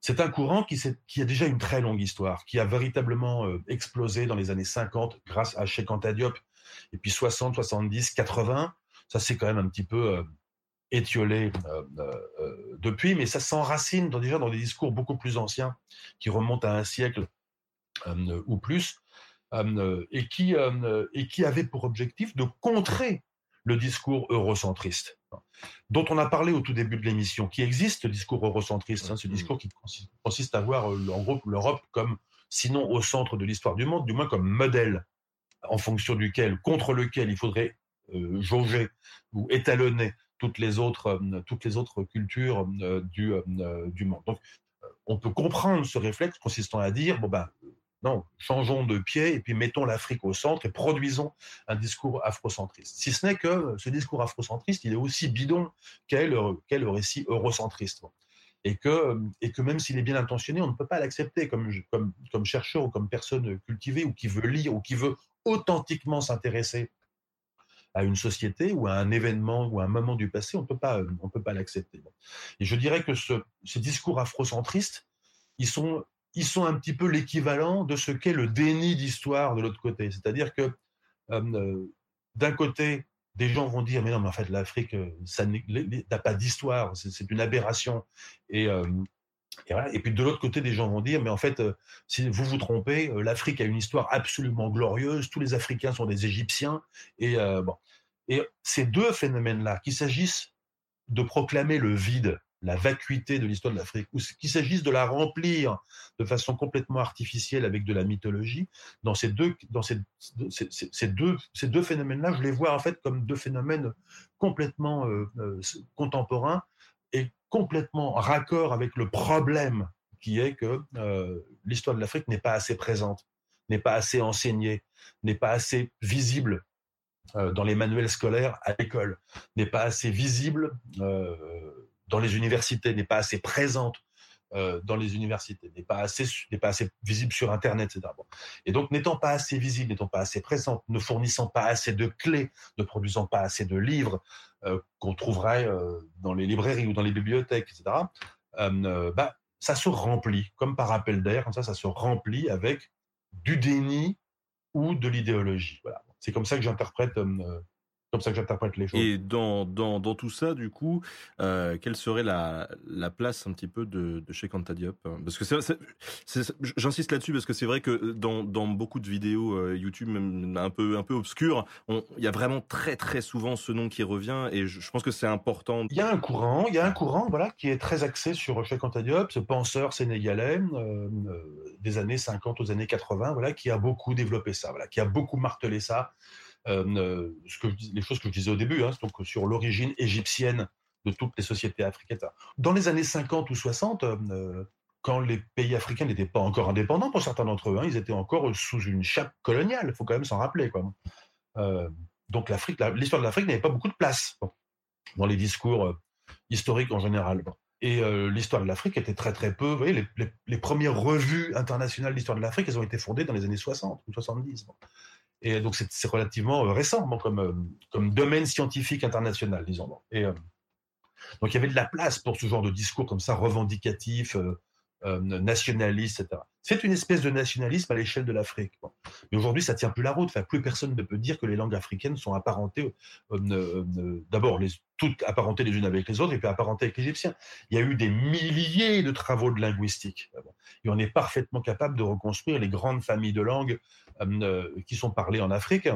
C'est un courant qui, a déjà une très longue histoire, qui a véritablement euh, explosé dans les années 50 grâce à Cheikh Anta et puis 60, 70, 80. Ça s'est quand même un petit peu euh, étiolé euh, euh, euh, depuis, mais ça s'enracine dans- déjà dans des discours beaucoup plus anciens, qui remontent à un siècle ou plus, et, qui, et qui avaient pour objectif de contrer le discours eurocentriste, dont on a parlé au tout début de l'émission, qui existe, ce discours eurocentriste, hein, ce discours qui consiste, à voir en gros l'Europe comme, sinon au centre de l'histoire du monde, du moins comme modèle en fonction duquel, contre lequel il faudrait euh, jauger ou étalonner toutes les autres, euh, toutes les autres cultures euh, du, euh, du monde. Donc, on peut comprendre ce réflexe consistant à dire, bon ben, non, changeons de pied et puis mettons l'Afrique au centre et produisons un discours afrocentriste. Si ce n'est que ce discours afrocentriste, il est aussi bidon qu'est le, qu'est le récit eurocentriste. Et que, et que même s'il est bien intentionné, on ne peut pas l'accepter comme, comme, comme chercheur ou comme personne cultivée ou qui veut lire ou qui veut authentiquement s'intéresser à une société ou à un événement ou à un moment du passé, on peut pas, on peut pas l'accepter. Et je dirais que ce, ces discours afrocentristes, ils sont, un petit peu l'équivalent de ce qu'est le déni d'histoire de l'autre côté. C'est-à-dire que euh, d'un côté, des gens vont dire mais non mais en fait l'Afrique ça n'a pas d'histoire, c'est une aberration. Et, euh, et, puis de l'autre côté, des gens vont dire mais en fait euh, si vous vous trompez, euh, l'Afrique a une histoire absolument glorieuse. Tous les Africains sont des Égyptiens. Et euh, et ces deux phénomènes-là, qu'il s'agisse de proclamer le vide la vacuité de l'histoire de l'Afrique, ou qu'il s'agisse de la remplir de façon complètement artificielle avec de la mythologie, dans ces deux, phénomènes-là, je les vois en fait comme deux phénomènes complètement contemporains complètement raccord avec le problème qui est que euh, l'histoire de l'Afrique n'est pas assez présente, n'est pas assez enseignée, n'est pas assez visible euh, dans les manuels scolaires à l'école, n'est pas assez visible euh, dans les universités, n'est pas assez présente euh, dans les universités, n'est pas assez n'est pas assez visible sur Internet, etc. Et donc, n'étant pas assez visible, n'étant pas assez présente, ne fournissant pas assez de clés, ne produisant pas assez de livres euh, qu'on trouverait euh, dans les librairies ou dans les bibliothèques, etc. Bah, ça se remplit comme par appel d'air, comme ça, ça se remplit avec du déni ou de l'idéologie. Voilà. C'est comme ça que j'interprète comme ça que j'interprète les choses. Et dans, dans, dans tout ça, du coup, euh, quelle serait la, la place un petit peu de, de chez Anta Diop Parce que c'est, c'est, c'est, j'insiste là-dessus parce que c'est vrai que dans, dans beaucoup de vidéos euh, YouTube, un peu, un peu obscures, il y a vraiment très très souvent ce nom qui revient et je, je pense que c'est important. Il y a un courant, il y a un courant, voilà, qui est très axé sur Cheikh Anta Diop, ce penseur sénégalais euh, des années 50 aux années 80, voilà, qui a beaucoup développé ça, voilà, qui a beaucoup martelé ça. Euh, ce que les choses que je disais au début, hein, donc sur l'origine égyptienne de toutes les sociétés africaines. Dans les années 50 ou 60, euh, quand les pays africains n'étaient pas encore indépendants pour certains d'entre eux, hein, ils étaient encore sous une chape coloniale, il faut quand même s'en rappeler. Quoi. Euh, donc l'Afrique, l'histoire de l'Afrique n'avait pas beaucoup de place dans les discours euh, historiques en général. Et euh, l'histoire de l'Afrique était très très peu. Vous voyez, les, premières revues internationales d'histoire de l'Afrique, elles ont été fondées dans les années 60 ou 70. Et donc c'est relativement récent comme, comme domaine scientifique international, disons. Et, donc il y avait de la place pour ce genre de discours comme ça, revendicatif, euh, etc. C'est une espèce de nationalisme à l'échelle de l'Afrique. Mais aujourd'hui, ça tient plus la route. Enfin, plus personne ne peut dire que les langues africaines sont apparentées, euh, euh, d'abord, toutes apparentées les unes avec les autres, et puis apparentées avec l'égyptien. Il y a eu des milliers de travaux de linguistique. Et on est parfaitement capable de reconstruire les grandes familles de langues qui sont parlées en Afrique.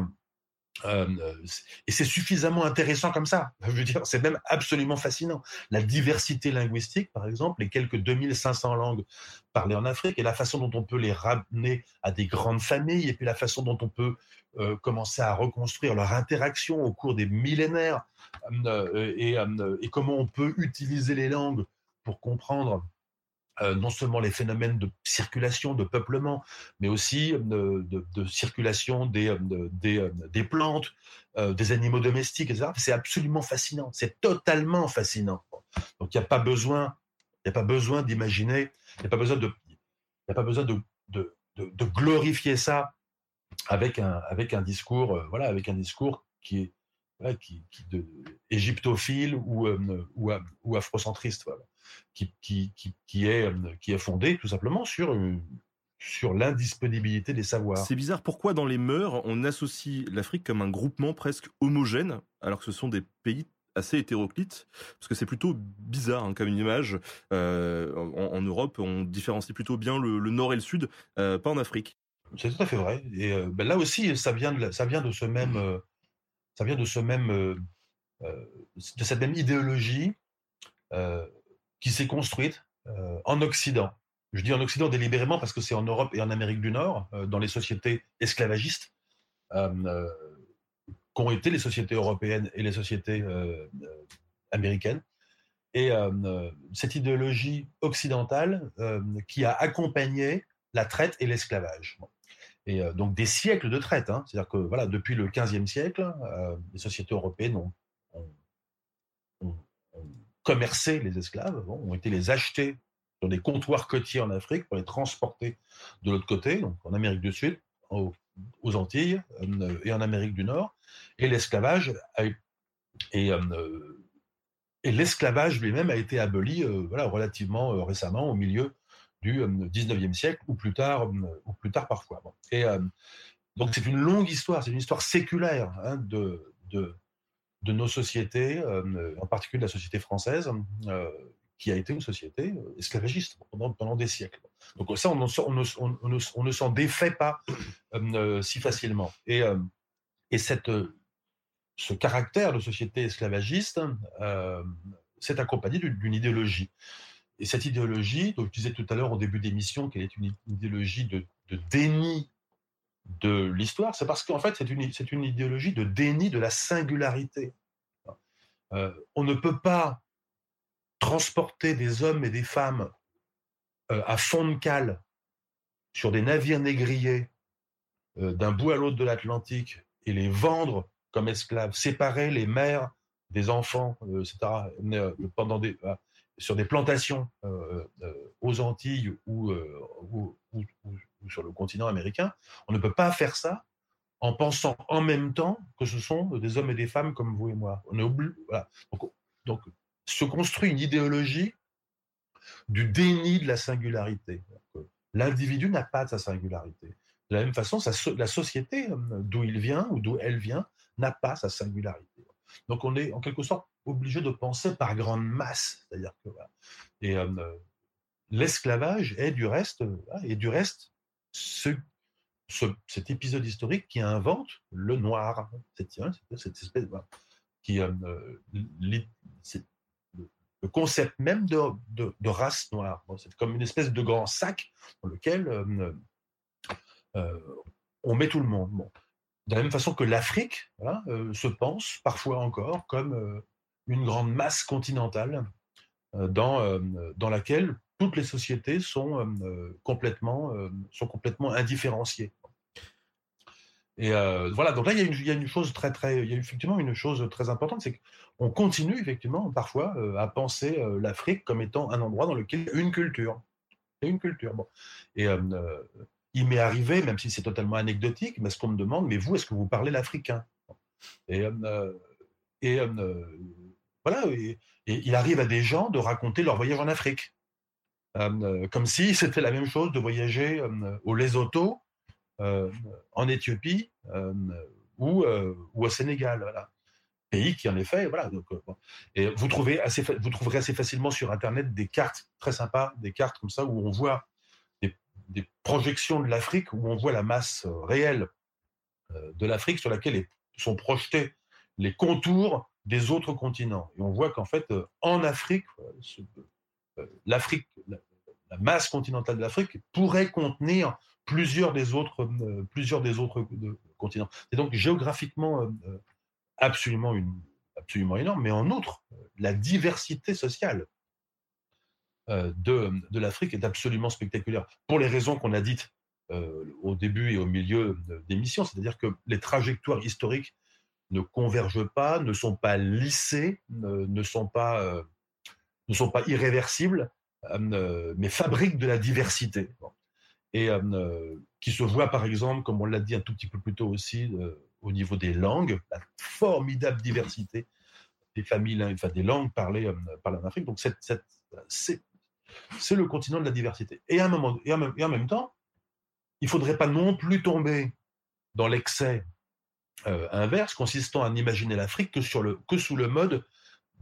Et c'est suffisamment intéressant comme ça. Je veux dire, c'est même absolument fascinant. La diversité linguistique, par exemple, les quelques 2500 langues parlées en Afrique, et la façon dont on peut les ramener à des grandes familles, et puis la façon dont on peut commencer à reconstruire leur interaction au cours des millénaires, et, comment on peut utiliser les langues pour comprendre euh, non seulement les phénomènes de circulation, de peuplement, mais aussi euh, de, circulation des, euh, des, plantes, des animaux domestiques, etc. C'est absolument fascinant. C'est totalement fascinant. Donc il n'y a pas besoin, il a pas besoin d'imaginer, il n'y a pas besoin de, a pas besoin de, de, glorifier ça avec un, avec un discours, voilà, avec un discours qui est qui, de, égyptophile ou, ou, ou afrocentriste. Qui, qui, qui, est, euh, qui est fondée tout simplement sur, euh, sur l'indisponibilité des savoirs. C'est bizarre, pourquoi dans les mœurs, on associe l'Afrique comme un groupement presque homogène, alors que ce sont des pays assez hétéroclites, parce que c'est plutôt bizarre hein, comme une image. Euh, en, Europe, on différencie plutôt bien le, nord et le sud, pas en Afrique. C'est tout à fait vrai. Et ben là aussi, ça vient de, ça vient de ce même, ça vient de ce même, de cette même idéologie qui s'est construite euh, en Occident. Je dis en Occident délibérément parce que c'est en Europe et en Amérique du Nord, euh, dans les sociétés esclavagistes, euh, qu'ont été les sociétés européennes et les sociétés américaines. Et cette idéologie occidentale qui a accompagné la traite et l'esclavage. Et donc des siècles de traite. Hein. C'est-à-dire que voilà, depuis le XVe siècle, les sociétés européennes ont commercer les esclaves, ont été les acheter dans des comptoirs côtiers en Afrique pour les transporter de l'autre côté, en Amérique du Sud, aux, Antilles euh, et en Amérique du Nord. Et l'esclavage et, euh, et l'esclavage lui-même a été aboli euh, voilà, relativement récemment, au milieu du 19e siècle, ou plus tard, ou plus tard parfois. Et donc c'est une longue histoire, c'est une histoire séculaire hein, de, de nos sociétés, euh, en particulier de la société française, euh, qui a été une société euh, esclavagiste pendant, des siècles. Donc ça, on, ne s'en défait pas si facilement. Et, et cette, ce caractère de société esclavagiste s'est accompagné d'une idéologie. Et cette idéologie, dont je disais tout à l'heure au début d'émission qu'elle est une idéologie de déni de l'histoire, c'est parce qu'en fait, c'est une, c'est une idéologie de déni de la singularité. Euh, on ne peut pas transporter des hommes et des femmes euh, à fond de cale sur des navires négriers euh, d'un bout à l'autre de l'Atlantique et les vendre comme esclaves, séparer les mères des enfants, etc., pendant sur des plantations aux Antilles ou, ou, sur le continent américain, on ne peut pas faire ça en pensant en même temps que ce sont des hommes et des femmes comme vous et moi. On voilà. donc, se construit une idéologie du déni de la singularité. L'individu n'a pas sa singularité. De la même façon, la société, euh, d'où il vient ou d'où elle vient, n'a pas sa singularité. Donc on est en quelque sorte obligé de penser par grande masse. C'est-à-dire que euh, l'esclavage est du reste, est du reste ce, cet épisode historique qui invente le noir, cette, cette espèce qui euh, le concept même de, race noire. c'est comme une espèce de grand sac dans lequel euh, euh, on met tout le monde. De la même façon que l'Afrique se pense parfois encore comme une grande masse continentale dans, dans laquelle toutes les sociétés sont complètement, sont complètement indifférenciées. Et voilà, donc là, il y, a une, chose très, importante, c'est qu'on continue effectivement parfois à penser l'Afrique comme étant un endroit dans lequel une culture. A une culture. Et il m'est arrivé, même si c'est totalement anecdotique, mais ce qu'on me demande, mais vous, est-ce que vous parlez l'africain? Et, et voilà, et, il arrive à des gens de raconter leur voyage en Afrique. Comme si c'était la même chose de voyager au Lesotho euh, en Éthiopie euh, ou, euh, au Sénégal. Pays qui en effet voilà et vous trouvez assez vous trouverez assez facilement sur internet des cartes très sympas des cartes comme ça où on voit des projections de l'Afrique où on voit la masse réelle de l'Afrique sur laquelle sont projetés les contours des autres continents et on voit qu'en fait en Afrique l'Afrique la masse continentale de l'Afrique pourrait contenir plusieurs des autres, euh, plusieurs des autres continents. C'est donc géographiquement euh, euh, absolument, une, absolument énorme, mais en outre, la diversité sociale de, de l'Afrique est absolument spectaculaire, pour les raisons qu'on a dites au début et au milieu d'émission, c'est-à-dire que les trajectoires historiques ne convergent pas, ne sont pas lissées, ne, sont, pas, ne sont pas irréversibles, mais fabriquent de la diversité et qui se voit par exemple, comme on l'a dit un tout petit peu plus tôt aussi, au niveau des langues, la formidable diversité des familles, enfin des langues parlées, par en Afrique. Donc c'est le continent de la diversité. Et, à un moment, et, en même, et en même temps, il ne faudrait pas non plus tomber dans l'excès inverse, consistant à n'imaginer l'Afrique que, sur le, que sous le mode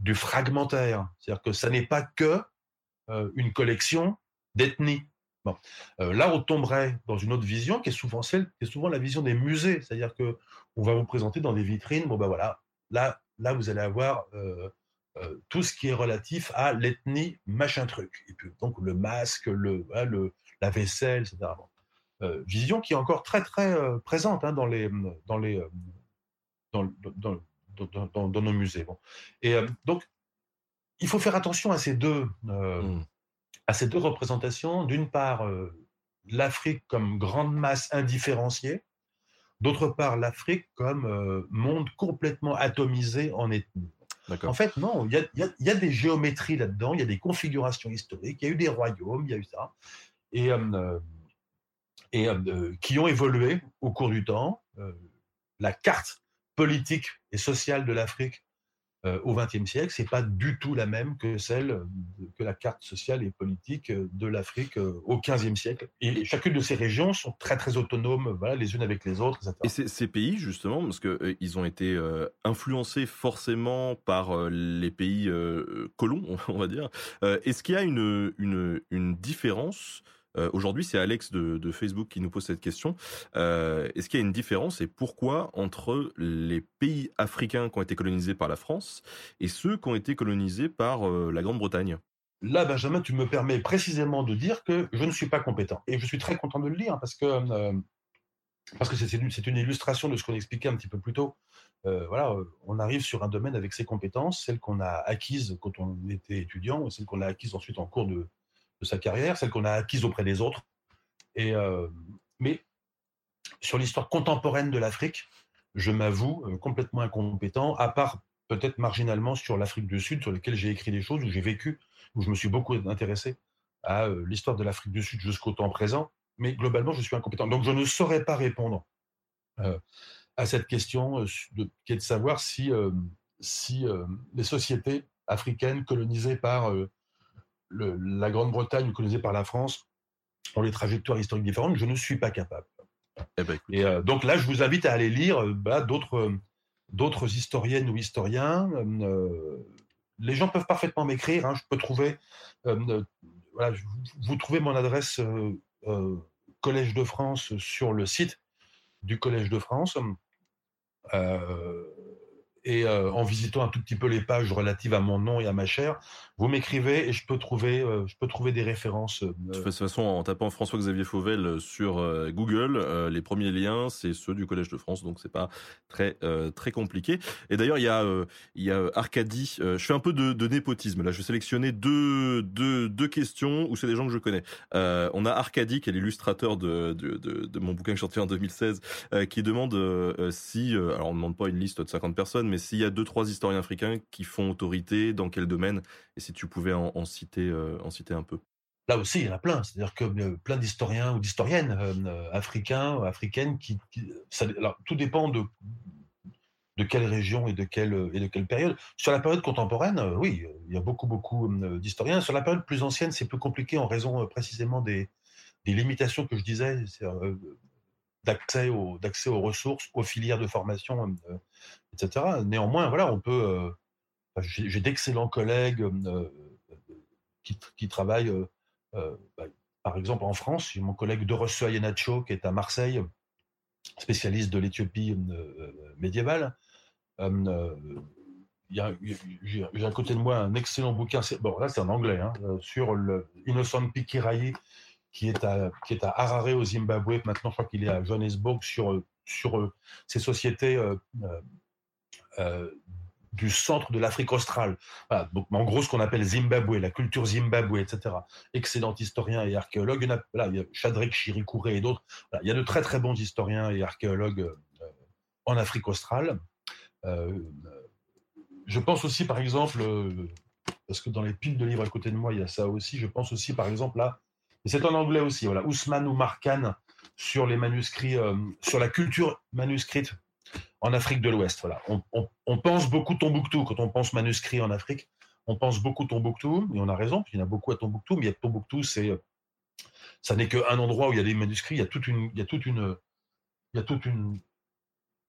du fragmentaire. C'est-à-dire que ça n'est pas que une collection d'ethnies. Bon. Euh, là, on tomberait dans une autre vision qui est souvent celle, qui est souvent la vision des musées, c'est-à-dire que on va vous présenter dans des vitrines. Bon ben voilà, là, là vous allez avoir euh, euh, tout ce qui est relatif à l'ethnie machin truc, et puis donc le masque, le, le la vaisselle, etc. vision qui est encore très très présente hein, dans les dans les dans, dans, dans, dans, nos musées. Bon. Et donc il faut faire attention à ces deux. Mmh à ces deux représentations, d'une part, euh, l'Afrique comme grande masse indifférenciée, d'autre part, l'Afrique comme euh, monde complètement atomisé en ethnie. En fait, non, il y, a, des géométries là-dedans, il y a des configurations historiques, il y a eu des royaumes, il y a eu ça, et, euh, et qui ont évolué au cours du temps. la carte politique et sociale de l'Afrique euh, au XXe siècle, c'est pas du tout la même que celle que la carte sociale et politique euh, de l'Afrique euh, au XVe siècle. Et chacune de ces régions sont très très autonomes, les unes avec les autres. Et ces pays justement, parce que ils ont été influencés forcément par les pays colons, on va dire. Est-ce qu'il y a une, une différence euh, aujourd'hui, c'est Alex de, Facebook qui nous pose cette question. Euh, est-ce qu'il y a une différence et pourquoi entre les pays africains qui ont été colonisés par la France et ceux qui ont été colonisés par euh, la Grande-Bretagne? Là, Benjamin, tu me permets précisément de dire que je ne suis pas compétent. Et je suis très content de le dire parce que parce c'est une, illustration de ce qu'on expliquait un petit peu plus tôt. voilà, on arrive sur un domaine avec ses compétences, celles qu'on a acquises quand on était étudiant, celles qu'on a acquises ensuite en cours de, de sa carrière, celle qu'on a acquise auprès des autres. Et, euh, mais sur l'histoire contemporaine de l'Afrique, je m'avoue euh, complètement incompétent, à part peut-être marginalement sur l'Afrique du Sud, sur lequel j'ai écrit des choses, où j'ai vécu, où je me suis beaucoup intéressé à euh, l'histoire de l'Afrique du Sud jusqu'au temps présent. Mais globalement, je suis incompétent. Donc, je ne saurais pas répondre à cette question qui est de savoir si, si les sociétés africaines colonisées par la Grande-Bretagne colonisée par la France ont des trajectoires historiques différentes, je ne suis pas capable. Eh ben, et euh, donc là, je vous invite à aller lire euh, bah, d'autres, d'autres historiennes ou historiens. Euh, les gens peuvent parfaitement m'écrire. Hein. je peux trouver, voilà, vous trouvez mon adresse Collège de France sur le site du Collège de France. et en visitant un tout petit peu les pages relatives à mon nom et à ma chair, vous m'écrivez et je peux trouver, euh, je peux trouver des références. euh, De toute façon, en tapant François-Xavier Fauvel sur euh, Google, euh, les premiers liens, c'est ceux du Collège de France, donc c'est pas très euh, très compliqué. Et d'ailleurs, il y a euh, il y a Arcadie. euh, je fais un peu de, népotisme là. Je vais sélectionner deux deux deux questions où c'est des gens que je connais. Euh, on a Arcadie, qui est l'illustrateur de, de, mon bouquin que j'ai sorti en 2016, euh, qui demande euh, euh, si, euh, alors on ne demande pas une liste de 50 personnes, mais s'il y a deux trois historiens africains qui font autorité, dans quel domaine, tu pouvais en, en citer euh, en citer un peu. Là aussi, il y en a plein. C'est-à-dire que euh, plein d'historiens ou d'historiennes euh, africains africaines qui, alors, tout dépend de de quelle région et de quelle et de quelle période. Sur la période contemporaine, oui, il y a beaucoup beaucoup d'historiens. Sur la période plus ancienne, c'est plus compliqué en raison précisément des des limitations que je disais, d'accès aux d'accès aux ressources, aux filières de formation, etc. Néanmoins, voilà, on peut. Euh, j'ai d'excellents collègues euh, qui, qui travaillent. euh, euh, bah, par exemple, en France, j'ai mon collègue Dorosso Ayenacho qui est à Marseille, spécialiste de l'Éthiopie euh, euh, médiévale. Euh, euh, J'ai à côté de moi un excellent bouquin, bon là c'est en anglais, hein, euh, sur le Innocent Pikirai, qui est à, qui est à Harare au Zimbabwe. Maintenant, je crois qu'il est à Johannesburg sur, euh, euh, ces sociétés euh, euh, euh, du centre de l'Afrique australe. En gros, ce qu'on appelle Zimbabwe, la culture Zimbabwe, etc. Excellent historien et archéologue. Il y a, voilà, il Chirikure et d'autres. Il y a de très très bons historiens et archéologues euh, en Afrique australe. Euh, je pense aussi, par exemple, euh, parce que dans les piles de livres à côté de moi, il y a ça aussi. Je pense aussi, par exemple, là, et c'est en anglais aussi, voilà, Ousmane Oumar Khan sur les manuscrits, sur la culture manuscrite en Afrique de l'Ouest. Voilà. On, pense beaucoup Tombouctou quand on pense manuscrit en Afrique. On pense beaucoup Tombouctou, et on a raison, il y en a beaucoup à Tombouctou, mais a Tombouctou, c'est, euh, ça n'est qu'un endroit où il y a des manuscrits, il y a toute une, il y a toute une, il y a toute une,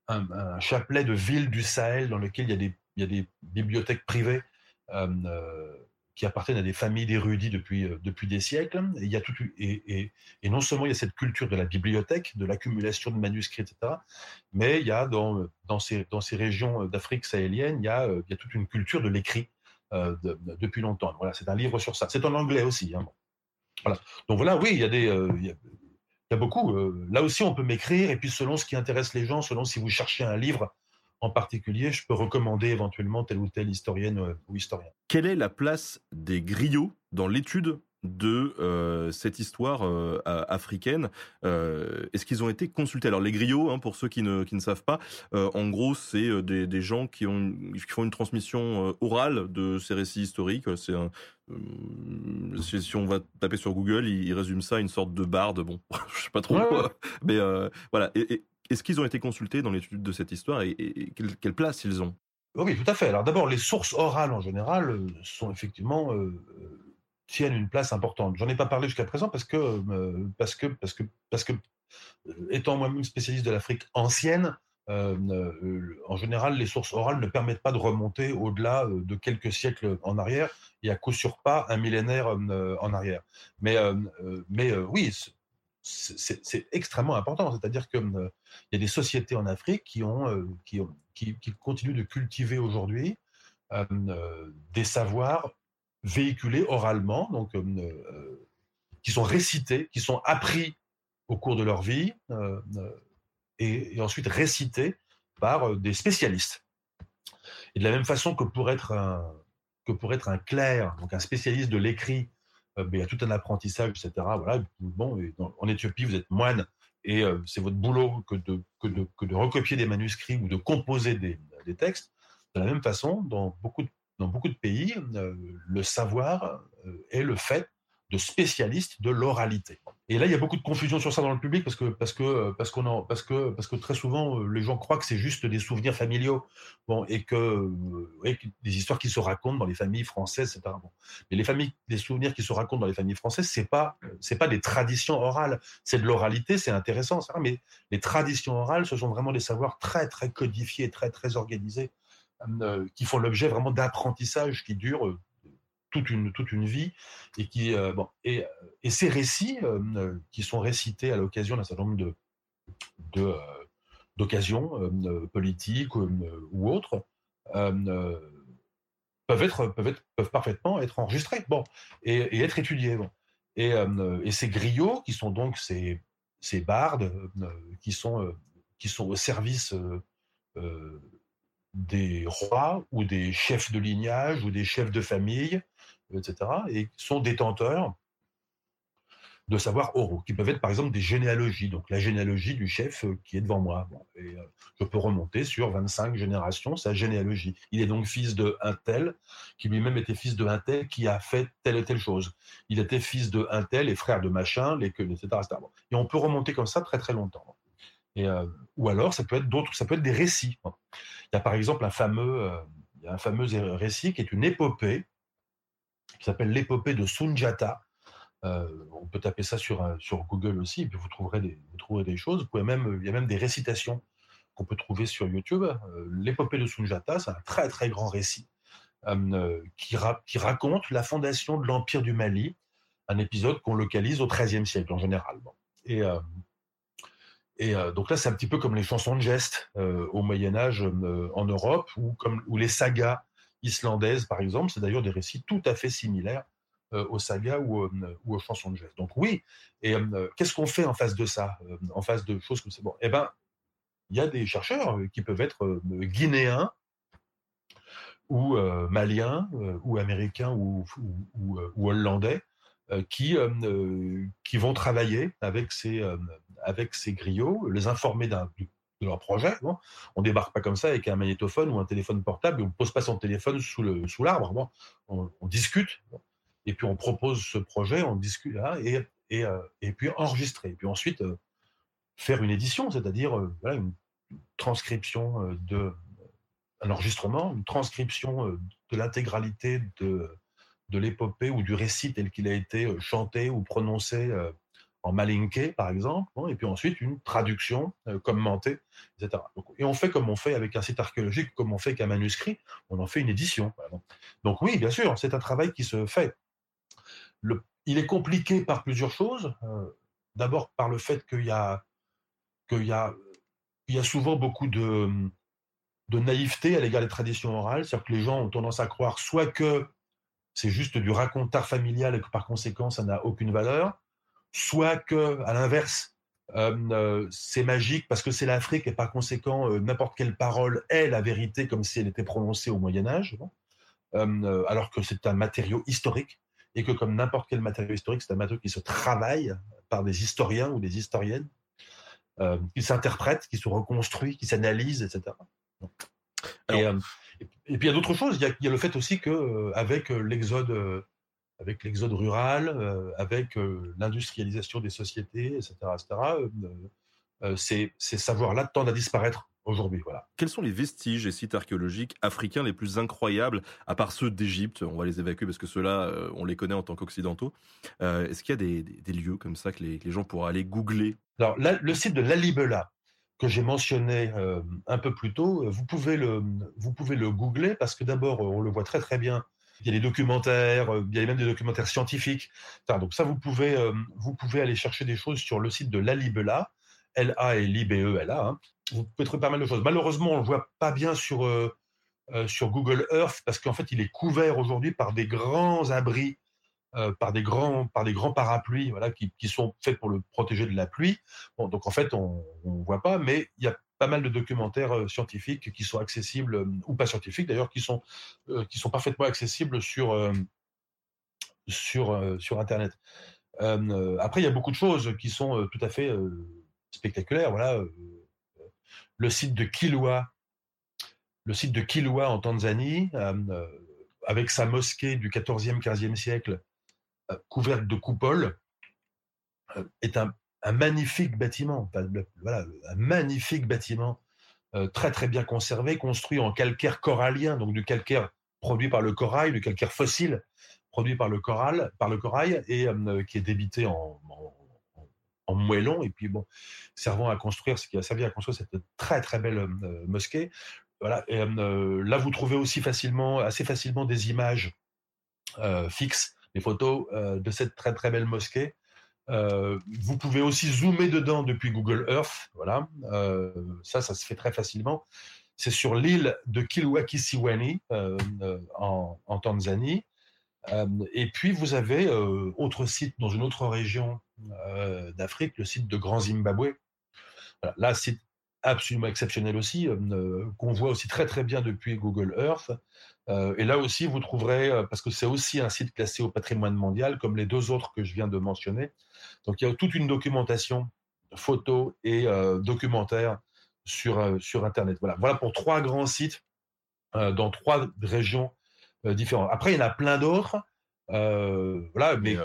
un, un chapelet de villes du Sahel dans lequel il y a des, il y a des bibliothèques privées euh, euh, qui appartiennent à des familles d'érudits depuis, euh, depuis des siècles. Et, il y a tout, et, non seulement il y a cette culture de la bibliothèque, de l'accumulation de manuscrits, etc., mais il y a dans, dans, ces, dans ces régions d'Afrique sahélienne, il y, a, euh, il y a toute une culture de l'écrit euh, de- de- depuis longtemps. Voilà, c'est un livre sur ça. C'est en anglais aussi. hein. Voilà. Donc voilà, oui, il y a des, euh, il y a, beaucoup. euh, là aussi, on peut m'écrire, et puis selon ce qui intéresse les gens, selon si vous cherchez un livre en particulier, je peux recommander éventuellement telle ou telle historienne euh, ou historien. Quelle est la place des griots dans l'étude de euh, cette histoire euh, africaine Euh, Est-ce qu'ils ont été consultés? Alors les griots, hein, pour ceux qui ne, qui ne savent pas, en gros c'est des, des gens qui, ont qui font une transmission orale de ces récits historiques. C'est si, on va taper sur Google, il, il résume ça à une sorte de barde. Bon, je sais pas trop, Ouais, ouais. mais voilà. Et- et Est-ce qu'ils ont été consultés dans l'étude de cette histoire et, quelle, place ils ont? Oui, tout à fait. Alors d'abord, les sources orales en général euh, sont effectivement euh, euh, tiennent une place importante. J'en ai pas parlé jusqu'à présent parce que parce que parce que parce que étant moi-même spécialiste de l'Afrique ancienne, en général, les sources orales ne permettent pas de remonter au-delà de quelques siècles en arrière et à coup sûr pas un millénaire en arrière. Mais mais oui. C'est- extrêmement important, c'est-à-dire que euh, y a des sociétés en Afrique qui ont, euh, qui, qui, continuent de cultiver aujourd'hui euh, euh, des savoirs véhiculés oralement, donc qui sont récités, qui sont appris au cours de leur vie et, ensuite récités par des spécialistes. Et de la même façon que pour être un, que pour être un clerc, donc un spécialiste de l'écrit, euh, il y a tout un apprentissage, etc. Voilà. Bon, et en Éthiopie, vous êtes moine et euh, c'est votre boulot que de, que, de, que de recopier des manuscrits ou de composer des, des textes. De la même façon, dans beaucoup de, dans beaucoup de pays, euh, le savoir est le fait de spécialistes de l'oralité. Et là, il y a beaucoup de confusion sur ça dans le public parce que parce que parce parce que parce que très souvent euh, les gens croient que c'est juste des souvenirs familiaux, bon et que, euh, des histoires qui se racontent dans les familles françaises, etc. Bon. Mais les familles, les souvenirs qui se racontent dans les familles françaises, c'est pas pas des traditions orales, c'est de l'oralité, c'est intéressant. Mais les traditions orales, ce sont vraiment des savoirs très très codifiés, très très organisés, euh, qui font l'objet vraiment d'apprentissage qui durent toute une, toute une vie et qui euh, bon et, et ces récits euh, euh, qui sont récités à l'occasion d'un certain nombre de de, euh, d'occasions euh, euh, politiques euh, ou autres euh, euh, peuvent être, peuvent être, peuvent parfaitement être enregistrés, bon, et, et être étudiés, bon. Et, euh, et, ces griots, qui sont donc ces, ces bardes, euh, qui, sont, euh, qui sont au service des rois ou des chefs de lignage ou des chefs de famille, etc., et sont détenteurs de savoirs oraux, qui peuvent être par exemple des généalogies, donc la généalogie du chef euh, qui est devant moi. euh, je peux remonter sur 25 générations sa généalogie. Il est donc fils de un tel, qui lui-même était fils de un tel, qui a fait telle et telle chose. Il était fils de un tel et frère de machin, etc. Et on peut remonter comme ça très très longtemps. Euh, ou alors ça peut être d'autres, ça peut être des récits. Il y a par exemple un fameux, il y a un fameux récit qui est une épopée qui s'appelle l'épopée de Sunjata, euh, on peut taper ça sur, euh, Google aussi, et puis vous trouverez des, choses. Vous pouvez même, il y a même des récitations qu'on peut trouver sur YouTube. Euh, l'épopée de Sunjata, c'est un très très grand récit qui, raconte la fondation de l'Empire du Mali, un épisode qu'on localise au XIIIe siècle en général. Et donc là, c'est un petit peu comme les chansons de geste au Moyen Âge en Europe, ou, comme, ou les sagas islandaises, par exemple. C'est d'ailleurs des récits tout à fait similaires euh, aux sagas ou, aux chansons de geste. Donc oui, et euh, qu'est-ce qu'on fait en face de ça, euh, en face de choses comme ça? Bon, eh ben, il y a des chercheurs qui peuvent être guinéens ou maliens ou américains ou, hollandais qui, qui vont travailler avec ces, avec ces griots, les informer de leur projet. Bon. On débarque pas comme ça avec un magnétophone ou un téléphone portable et on pose pas son téléphone sous l'arbre. Sous bon. on, discute et puis on propose ce projet, on discute là, et, et, euh, et puis enregistrer. Et puis ensuite, euh, faire une édition, c'est-à-dire euh, une transcription de un enregistrement, une transcription de l'intégralité de, de l'épopée ou du récit tel qu'il a été chanté ou prononcé en malinké, par exemple, et puis ensuite une traduction commentée, etc. et on fait comme on fait avec un site archéologique, comme on fait avec un manuscrit, on en fait une édition. Donc oui, bien sûr, c'est un travail qui se fait il est compliqué par plusieurs choses. Euh, d'abord par le fait qu'il y a, y y a souvent beaucoup de naïveté à l'égard des traditions orales. C'est-à-dire que les gens ont tendance à croire soit que c'est juste du racontard familial et que par conséquent ça n'a aucune valeur, soit que, à l'inverse, euh, euh, c'est magique parce que c'est l'Afrique et par conséquent n'importe quelle parole est la vérité comme si elle était prononcée au Moyen Âge, alors que c'est un matériau historique et que comme n'importe quel matériau historique, c'est un matériau qui se travaille par des historiens ou des historiennes, euh, qui s'interprète, qui se reconstruit, qui s'analyse, etc. Euh, et, puis il y a d'autres choses. Il y a, le fait aussi que euh, avec l'exode, avec l'exode rural, avec l'industrialisation des sociétés, etc., etc., ces, ces savoirs-là tendent à disparaître aujourd'hui. Voilà. Quels sont les vestiges et sites archéologiques africains les plus incroyables, à part ceux d'Égypte? On va les évacuer parce que ceux-là, euh, on les connaît en tant qu'occidentaux. Euh, est-ce qu'il y a des, lieux comme ça que les, gens pourraient aller googler? Alors, le site de Lalibela, que j'ai mentionné euh, un peu plus tôt, vous pouvez le, vous pouvez le googler parce que d'abord, on le voit très très bien. Il y a des documentaires, il y a même des documentaires scientifiques. donc ça, vous pouvez, vous pouvez aller chercher des choses sur le site de Lalibela, L-A-L-I-B-E-L-A. Hein vous pouvez trouver pas mal de choses. Malheureusement, on le voit pas bien sur, euh, euh, sur Google Earth parce qu'en fait, il est couvert aujourd'hui par des grands abris, euh, par, des grands, par des grands parapluies voilà, qui, qui, sont faits pour le protéger de la pluie. Bon, donc en fait, on ne voit pas, mais il y a pas mal de documentaires scientifiques qui sont accessibles, ou pas scientifiques d'ailleurs, qui, sont qui sont parfaitement accessibles sur, sur, sur Internet. après, il y a beaucoup de choses qui sont tout à fait spectaculaires. Voilà le site de Kilwa, le site de Kilwa en Tanzanie, euh, euh, avec sa mosquée du 14e, 15e siècle, euh, couverte de coupoles, est un, magnifique bâtiment, voilà, un magnifique bâtiment très très bien conservé, construit en calcaire corallien, donc du calcaire produit par le corail, du calcaire fossile produit par le corail, par le corail et qui est débité en en moellon, et puis bon, servant à construire, ce qui a servi à construire cette très très belle euh, mosquée. Voilà. Et, euh, là, vous trouvez aussi facilement, assez facilement des images euh, fixes, des photos de cette très très belle mosquée. vous pouvez aussi zoomer dedans depuis Google Earth. Voilà, ça, ça se fait très facilement. c'est sur l'île de Kilwa Kisiwani en, en, Tanzanie. et puis vous avez autre site dans une autre région d'Afrique, le site de Grand Zimbabwe. Là, site absolument exceptionnel aussi, qu'on voit aussi très très bien depuis Google Earth. et là aussi, vous trouverez, parce que c'est aussi un site classé au patrimoine mondial, comme les deux autres que je viens de mentionner. Donc il y a toute une documentation, photo et documentaire sur, sur Internet. Voilà. voilà pour trois grands sites dans trois régions différentes. Après, il y en a plein d'autres. Voilà, mais,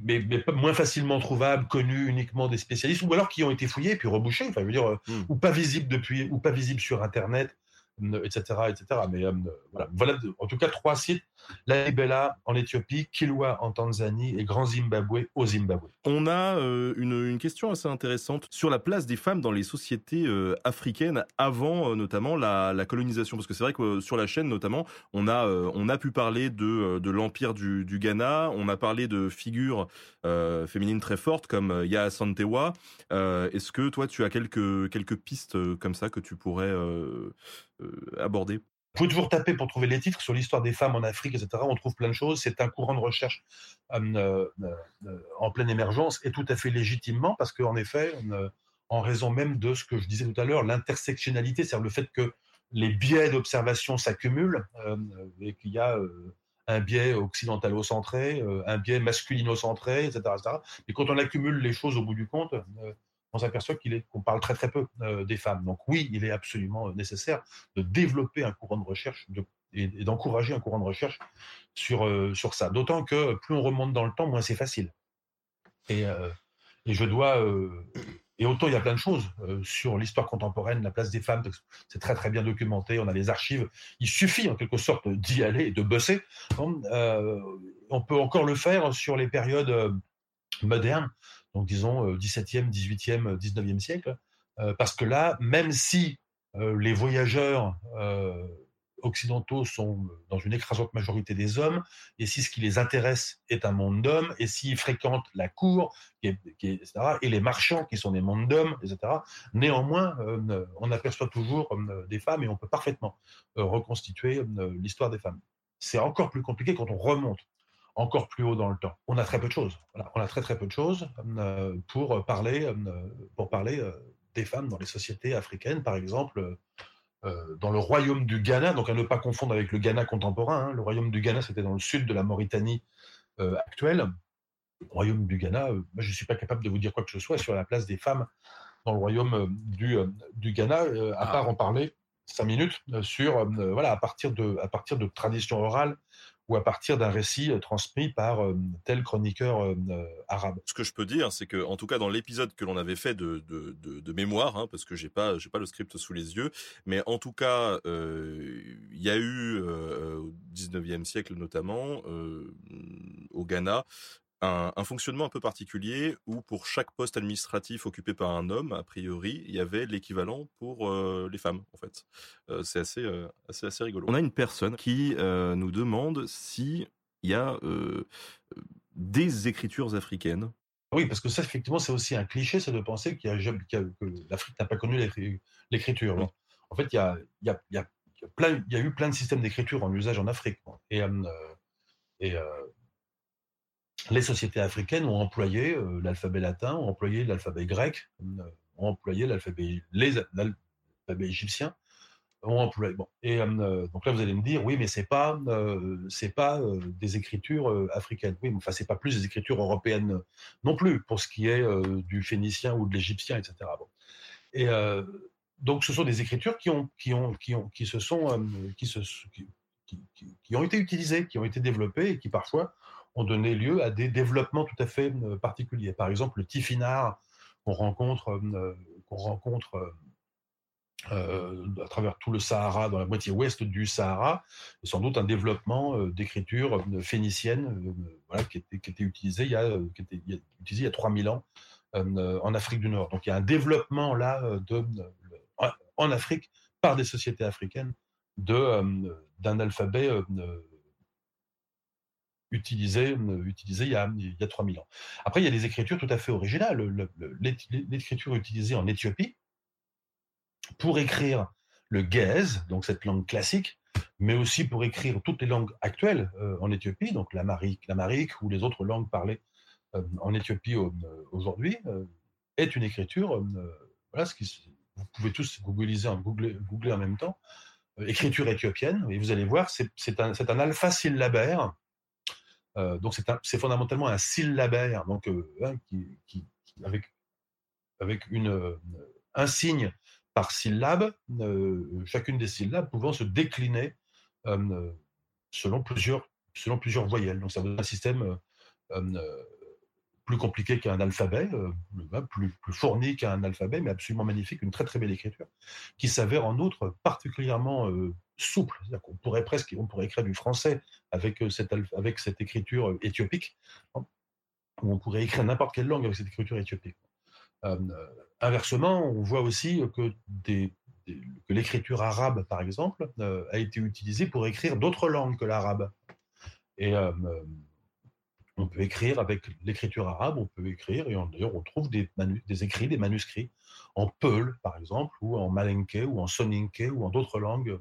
mais, mais, moins facilement trouvables, connus uniquement des spécialistes, ou alors qui ont été fouillés puis rebouchés, enfin, je veux dire, mmh. ou pas visibles depuis, ou pas visibles sur Internet, etc., etc. Mais voilà, voilà, en tout cas trois sites la Libella en Éthiopie, Kilwa en Tanzanie et Grand Zimbabwe au Zimbabwe. On a euh, une, question assez intéressante sur la place des femmes dans les sociétés euh, africaines avant euh, notamment la, colonisation. Parce que c'est vrai que sur la chaîne notamment, on a, on a pu parler de, de l'empire du, Ghana, on a parlé de figures féminines très fortes comme Yaa Santewa. Est-ce que toi tu as quelques, quelques pistes comme ça que tu pourrais aborder vous pouvez toujours taper pour trouver les titres sur l'histoire des femmes en Afrique, etc. On trouve plein de choses. C'est un courant de recherche euh, euh, en pleine émergence et tout à fait légitimement parce qu'en effet, en raison même de ce que je disais tout à l'heure, l'intersectionnalité, c'est-à-dire le fait que les biais d'observation s'accumulent euh, et qu'il y a un biais occidentalo-centré, un biais masculino-centré, etc., etc. Et quand on accumule les choses au bout du compte, on s'aperçoit qu'on parle très très peu euh, des femmes. Donc oui, il est absolument euh, nécessaire de développer un courant de recherche et, d'encourager un courant de recherche sur, euh, sur ça. D'autant que plus on remonte dans le temps, moins c'est facile. Et, et, je dois... et autant il y a plein de choses sur l'histoire contemporaine, la place des femmes, c'est très très bien documenté, on a les archives, il suffit en quelque sorte d'y aller et de bosser. on peut encore le faire sur les périodes modernes donc disons 17e, 18e, 19e siècle, euh, parce que là, même si euh, les voyageurs euh, occidentaux sont dans une écrasante majorité des hommes, et si ce qui les intéresse est un monde d'hommes, et s'ils fréquentent la cour, etc., et les marchands qui sont des mondes d'hommes, etc., néanmoins, on aperçoit toujours des femmes et on peut parfaitement reconstituer l'histoire des femmes. C'est encore plus compliqué quand on remonte encore plus haut dans le temps. On a très peu de choses. On a très très peu de choses euh, pour parler, euh, pour parler euh, des femmes dans les sociétés africaines, par exemple. dans le royaume du Ghana, donc à ne pas confondre avec le Ghana contemporain. Hein. Le royaume du Ghana, c'était dans le sud de la Mauritanie actuelle. Le royaume du Ghana, moi, je ne suis pas capable de vous dire quoi que ce soit sur la place des femmes dans le royaume du, du Ghana, à ah. part en parler cinq minutes sur, voilà, à partir de, à partir de traditions orales ou à partir d'un récit euh, transmis par euh, tel chroniqueur euh, arabe. Ce que je peux dire, c'est que, en tout cas, dans l'épisode que l'on avait fait de, mémoire, hein, parce que j'ai pas, j'ai pas le script sous les yeux, mais en tout cas, il y a eu au 19e siècle notamment au Ghana un, un, fonctionnement un peu particulier où pour chaque poste administratif occupé par un homme, a priori, il y avait l'équivalent pour euh, les femmes, en fait. Euh, c'est assez, euh, assez, assez rigolo. On a une personne qui nous demande s'il y a des écritures africaines. Oui, parce que ça, effectivement, c'est aussi un cliché, c'est de penser qu'il y a, que l'Afrique n'a pas connu l'écriture. En fait, il y a, il y, a, il y, a plein, il y a eu plein de systèmes d'écriture en usage en Afrique. Et, et les sociétés africaines ont employé euh, l'alphabet latin, ont employé l'alphabet grec, euh, ont employé l'alphabet égyptien. Et euh, donc là, vous allez me dire, oui, mais c'est pas, c'est pas des écritures africaines. Oui, mais enfin, c'est pas plus des écritures européennes non plus pour ce qui est du phénicien ou de l'égyptien, etc. Et donc, ce sont des écritures qui ont, qui, ont été utilisées, qui ont été développées et qui parfois ont donné lieu à des développements tout à fait euh, particuliers. Par exemple, le tifinard qu'on rencontre, euh, euh, à travers tout le Sahara, dans la moitié ouest du Sahara, est sans doute un développement d'écriture phénicienne qui, était, qui, il y a, qui était utilisé il y a 3000 ans en Afrique du Nord. Donc il y a un développement là en Afrique par des sociétés africaines d'un alphabet utilisé, il, y a, il y a 3000 ans. Après, il y a des écritures tout à fait originales. L'écriture utilisée en Éthiopie pour écrire le Ge'ez, donc cette langue classique, mais aussi pour écrire toutes les langues actuelles en Éthiopie, donc l'amharique ou les autres langues parlées en Éthiopie aujourd'hui, est une écriture. voilà ce qui, vous pouvez tous googliser, googler, en même temps. écriture éthiopienne, et vous allez voir, c'est un, un alpha syllabaire. Donc c'est fondamentalement un syllabaire, donc hein, qui, avec une, un signe par syllabe, chacune des syllabes pouvant se décliner selon, plusieurs, selon plusieurs voyelles. Donc ça donne un système plus compliqué qu'un alphabet, plus, plus fourni qu'un alphabet, mais absolument magnifique, une très très belle écriture, qui s'avère en outre particulièrement souple. On pourrait presque, on pourrait écrire du français avec cette, avec cette écriture éthiopique, hein, ou on pourrait écrire n'importe quelle langue avec cette écriture éthiopique. inversement, on voit aussi que l'écriture arabe, par exemple, euh, a été utilisée pour écrire d'autres langues que l'arabe. Euh, euh, on peut écrire avec l'écriture arabe, on peut écrire, et d'ailleurs on trouve des, écrits, des manuscrits en Peul, par exemple, ou en Malinké, ou en Soninké, ou en d'autres langues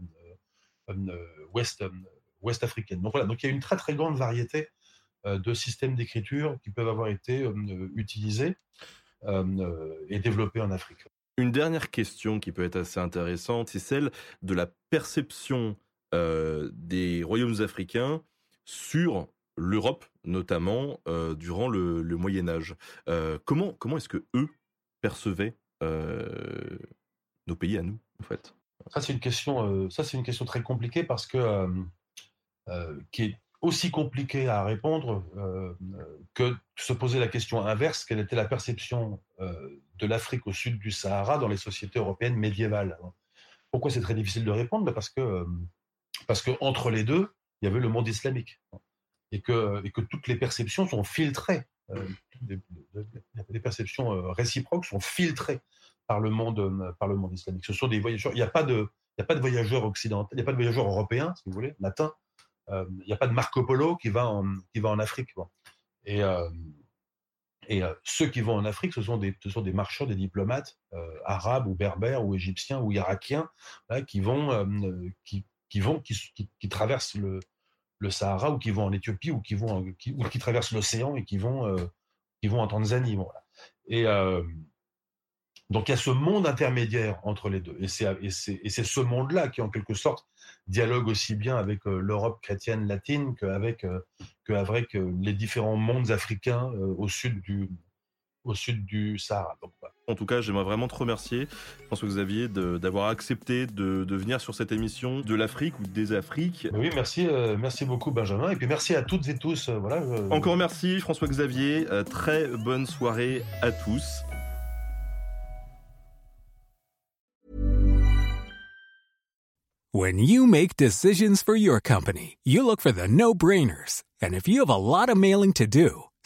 ouest, ouest africaines. Donc voilà, il y a une très très grande variété de systèmes d'écriture qui peuvent avoir été utilisés et développés en Afrique. Une dernière question qui peut être assez intéressante, c'est celle de la perception euh, des royaumes africains sur l'Europe, notamment euh, durant le, Moyen Âge. Euh, comment comment est-ce que eux percevaient nos pays à nous, en fait? Ça c'est une question. ça c'est une question très compliquée parce que qui est aussi compliqué à répondre euh, que se poser la question inverse, quelle était la perception euh, de l'Afrique au sud du Sahara dans les sociétés européennes médiévales? Pourquoi c'est très difficile de répondre? Ben Parce que euh, parce que entre les deux, il y avait le monde islamique et que, toutes les perceptions sont filtrées. les, perceptions réciproques sont filtrées par le monde par le monde islamique. Ce sont des voyageurs. Il n'y a pas de il voyageurs occidentaux, il n'y a pas de voyageurs européens, si vous voulez, latins, il euh, n'y a pas de Marco Polo qui va en, Afrique. Et, euh, euh, ceux qui vont en Afrique, ce sont des, ce des marcheurs, des diplomates arabes ou berbères ou égyptiens ou irakiens vont qui, qui, traversent le, le, Sahara ou qui vont en Éthiopie ou qui, vont, qui, ou qui traversent l'océan et qui vont, qui vont en Tanzanie. Voilà. Et, donc il y a ce monde intermédiaire entre les deux. Et c'est ce monde-là qui, en quelque sorte, dialogue aussi bien avec euh, l'Europe chrétienne latine qu'avec euh, avec euh, les différents mondes africains au sud du, au sud du Sahara. En tout cas, j'aimerais vraiment te remercier, François-Xavier, d'avoir accepté de, de, venir sur cette émission de l'Afrique ou des Afriques. Oui, merci, merci beaucoup, Benjamin. Et puis merci à toutes et tous. voilà, Encore merci, François-Xavier. très bonne soirée à tous. When you make decisions for your company, you look for the no-brainers. And if you have a lot of mailing to do,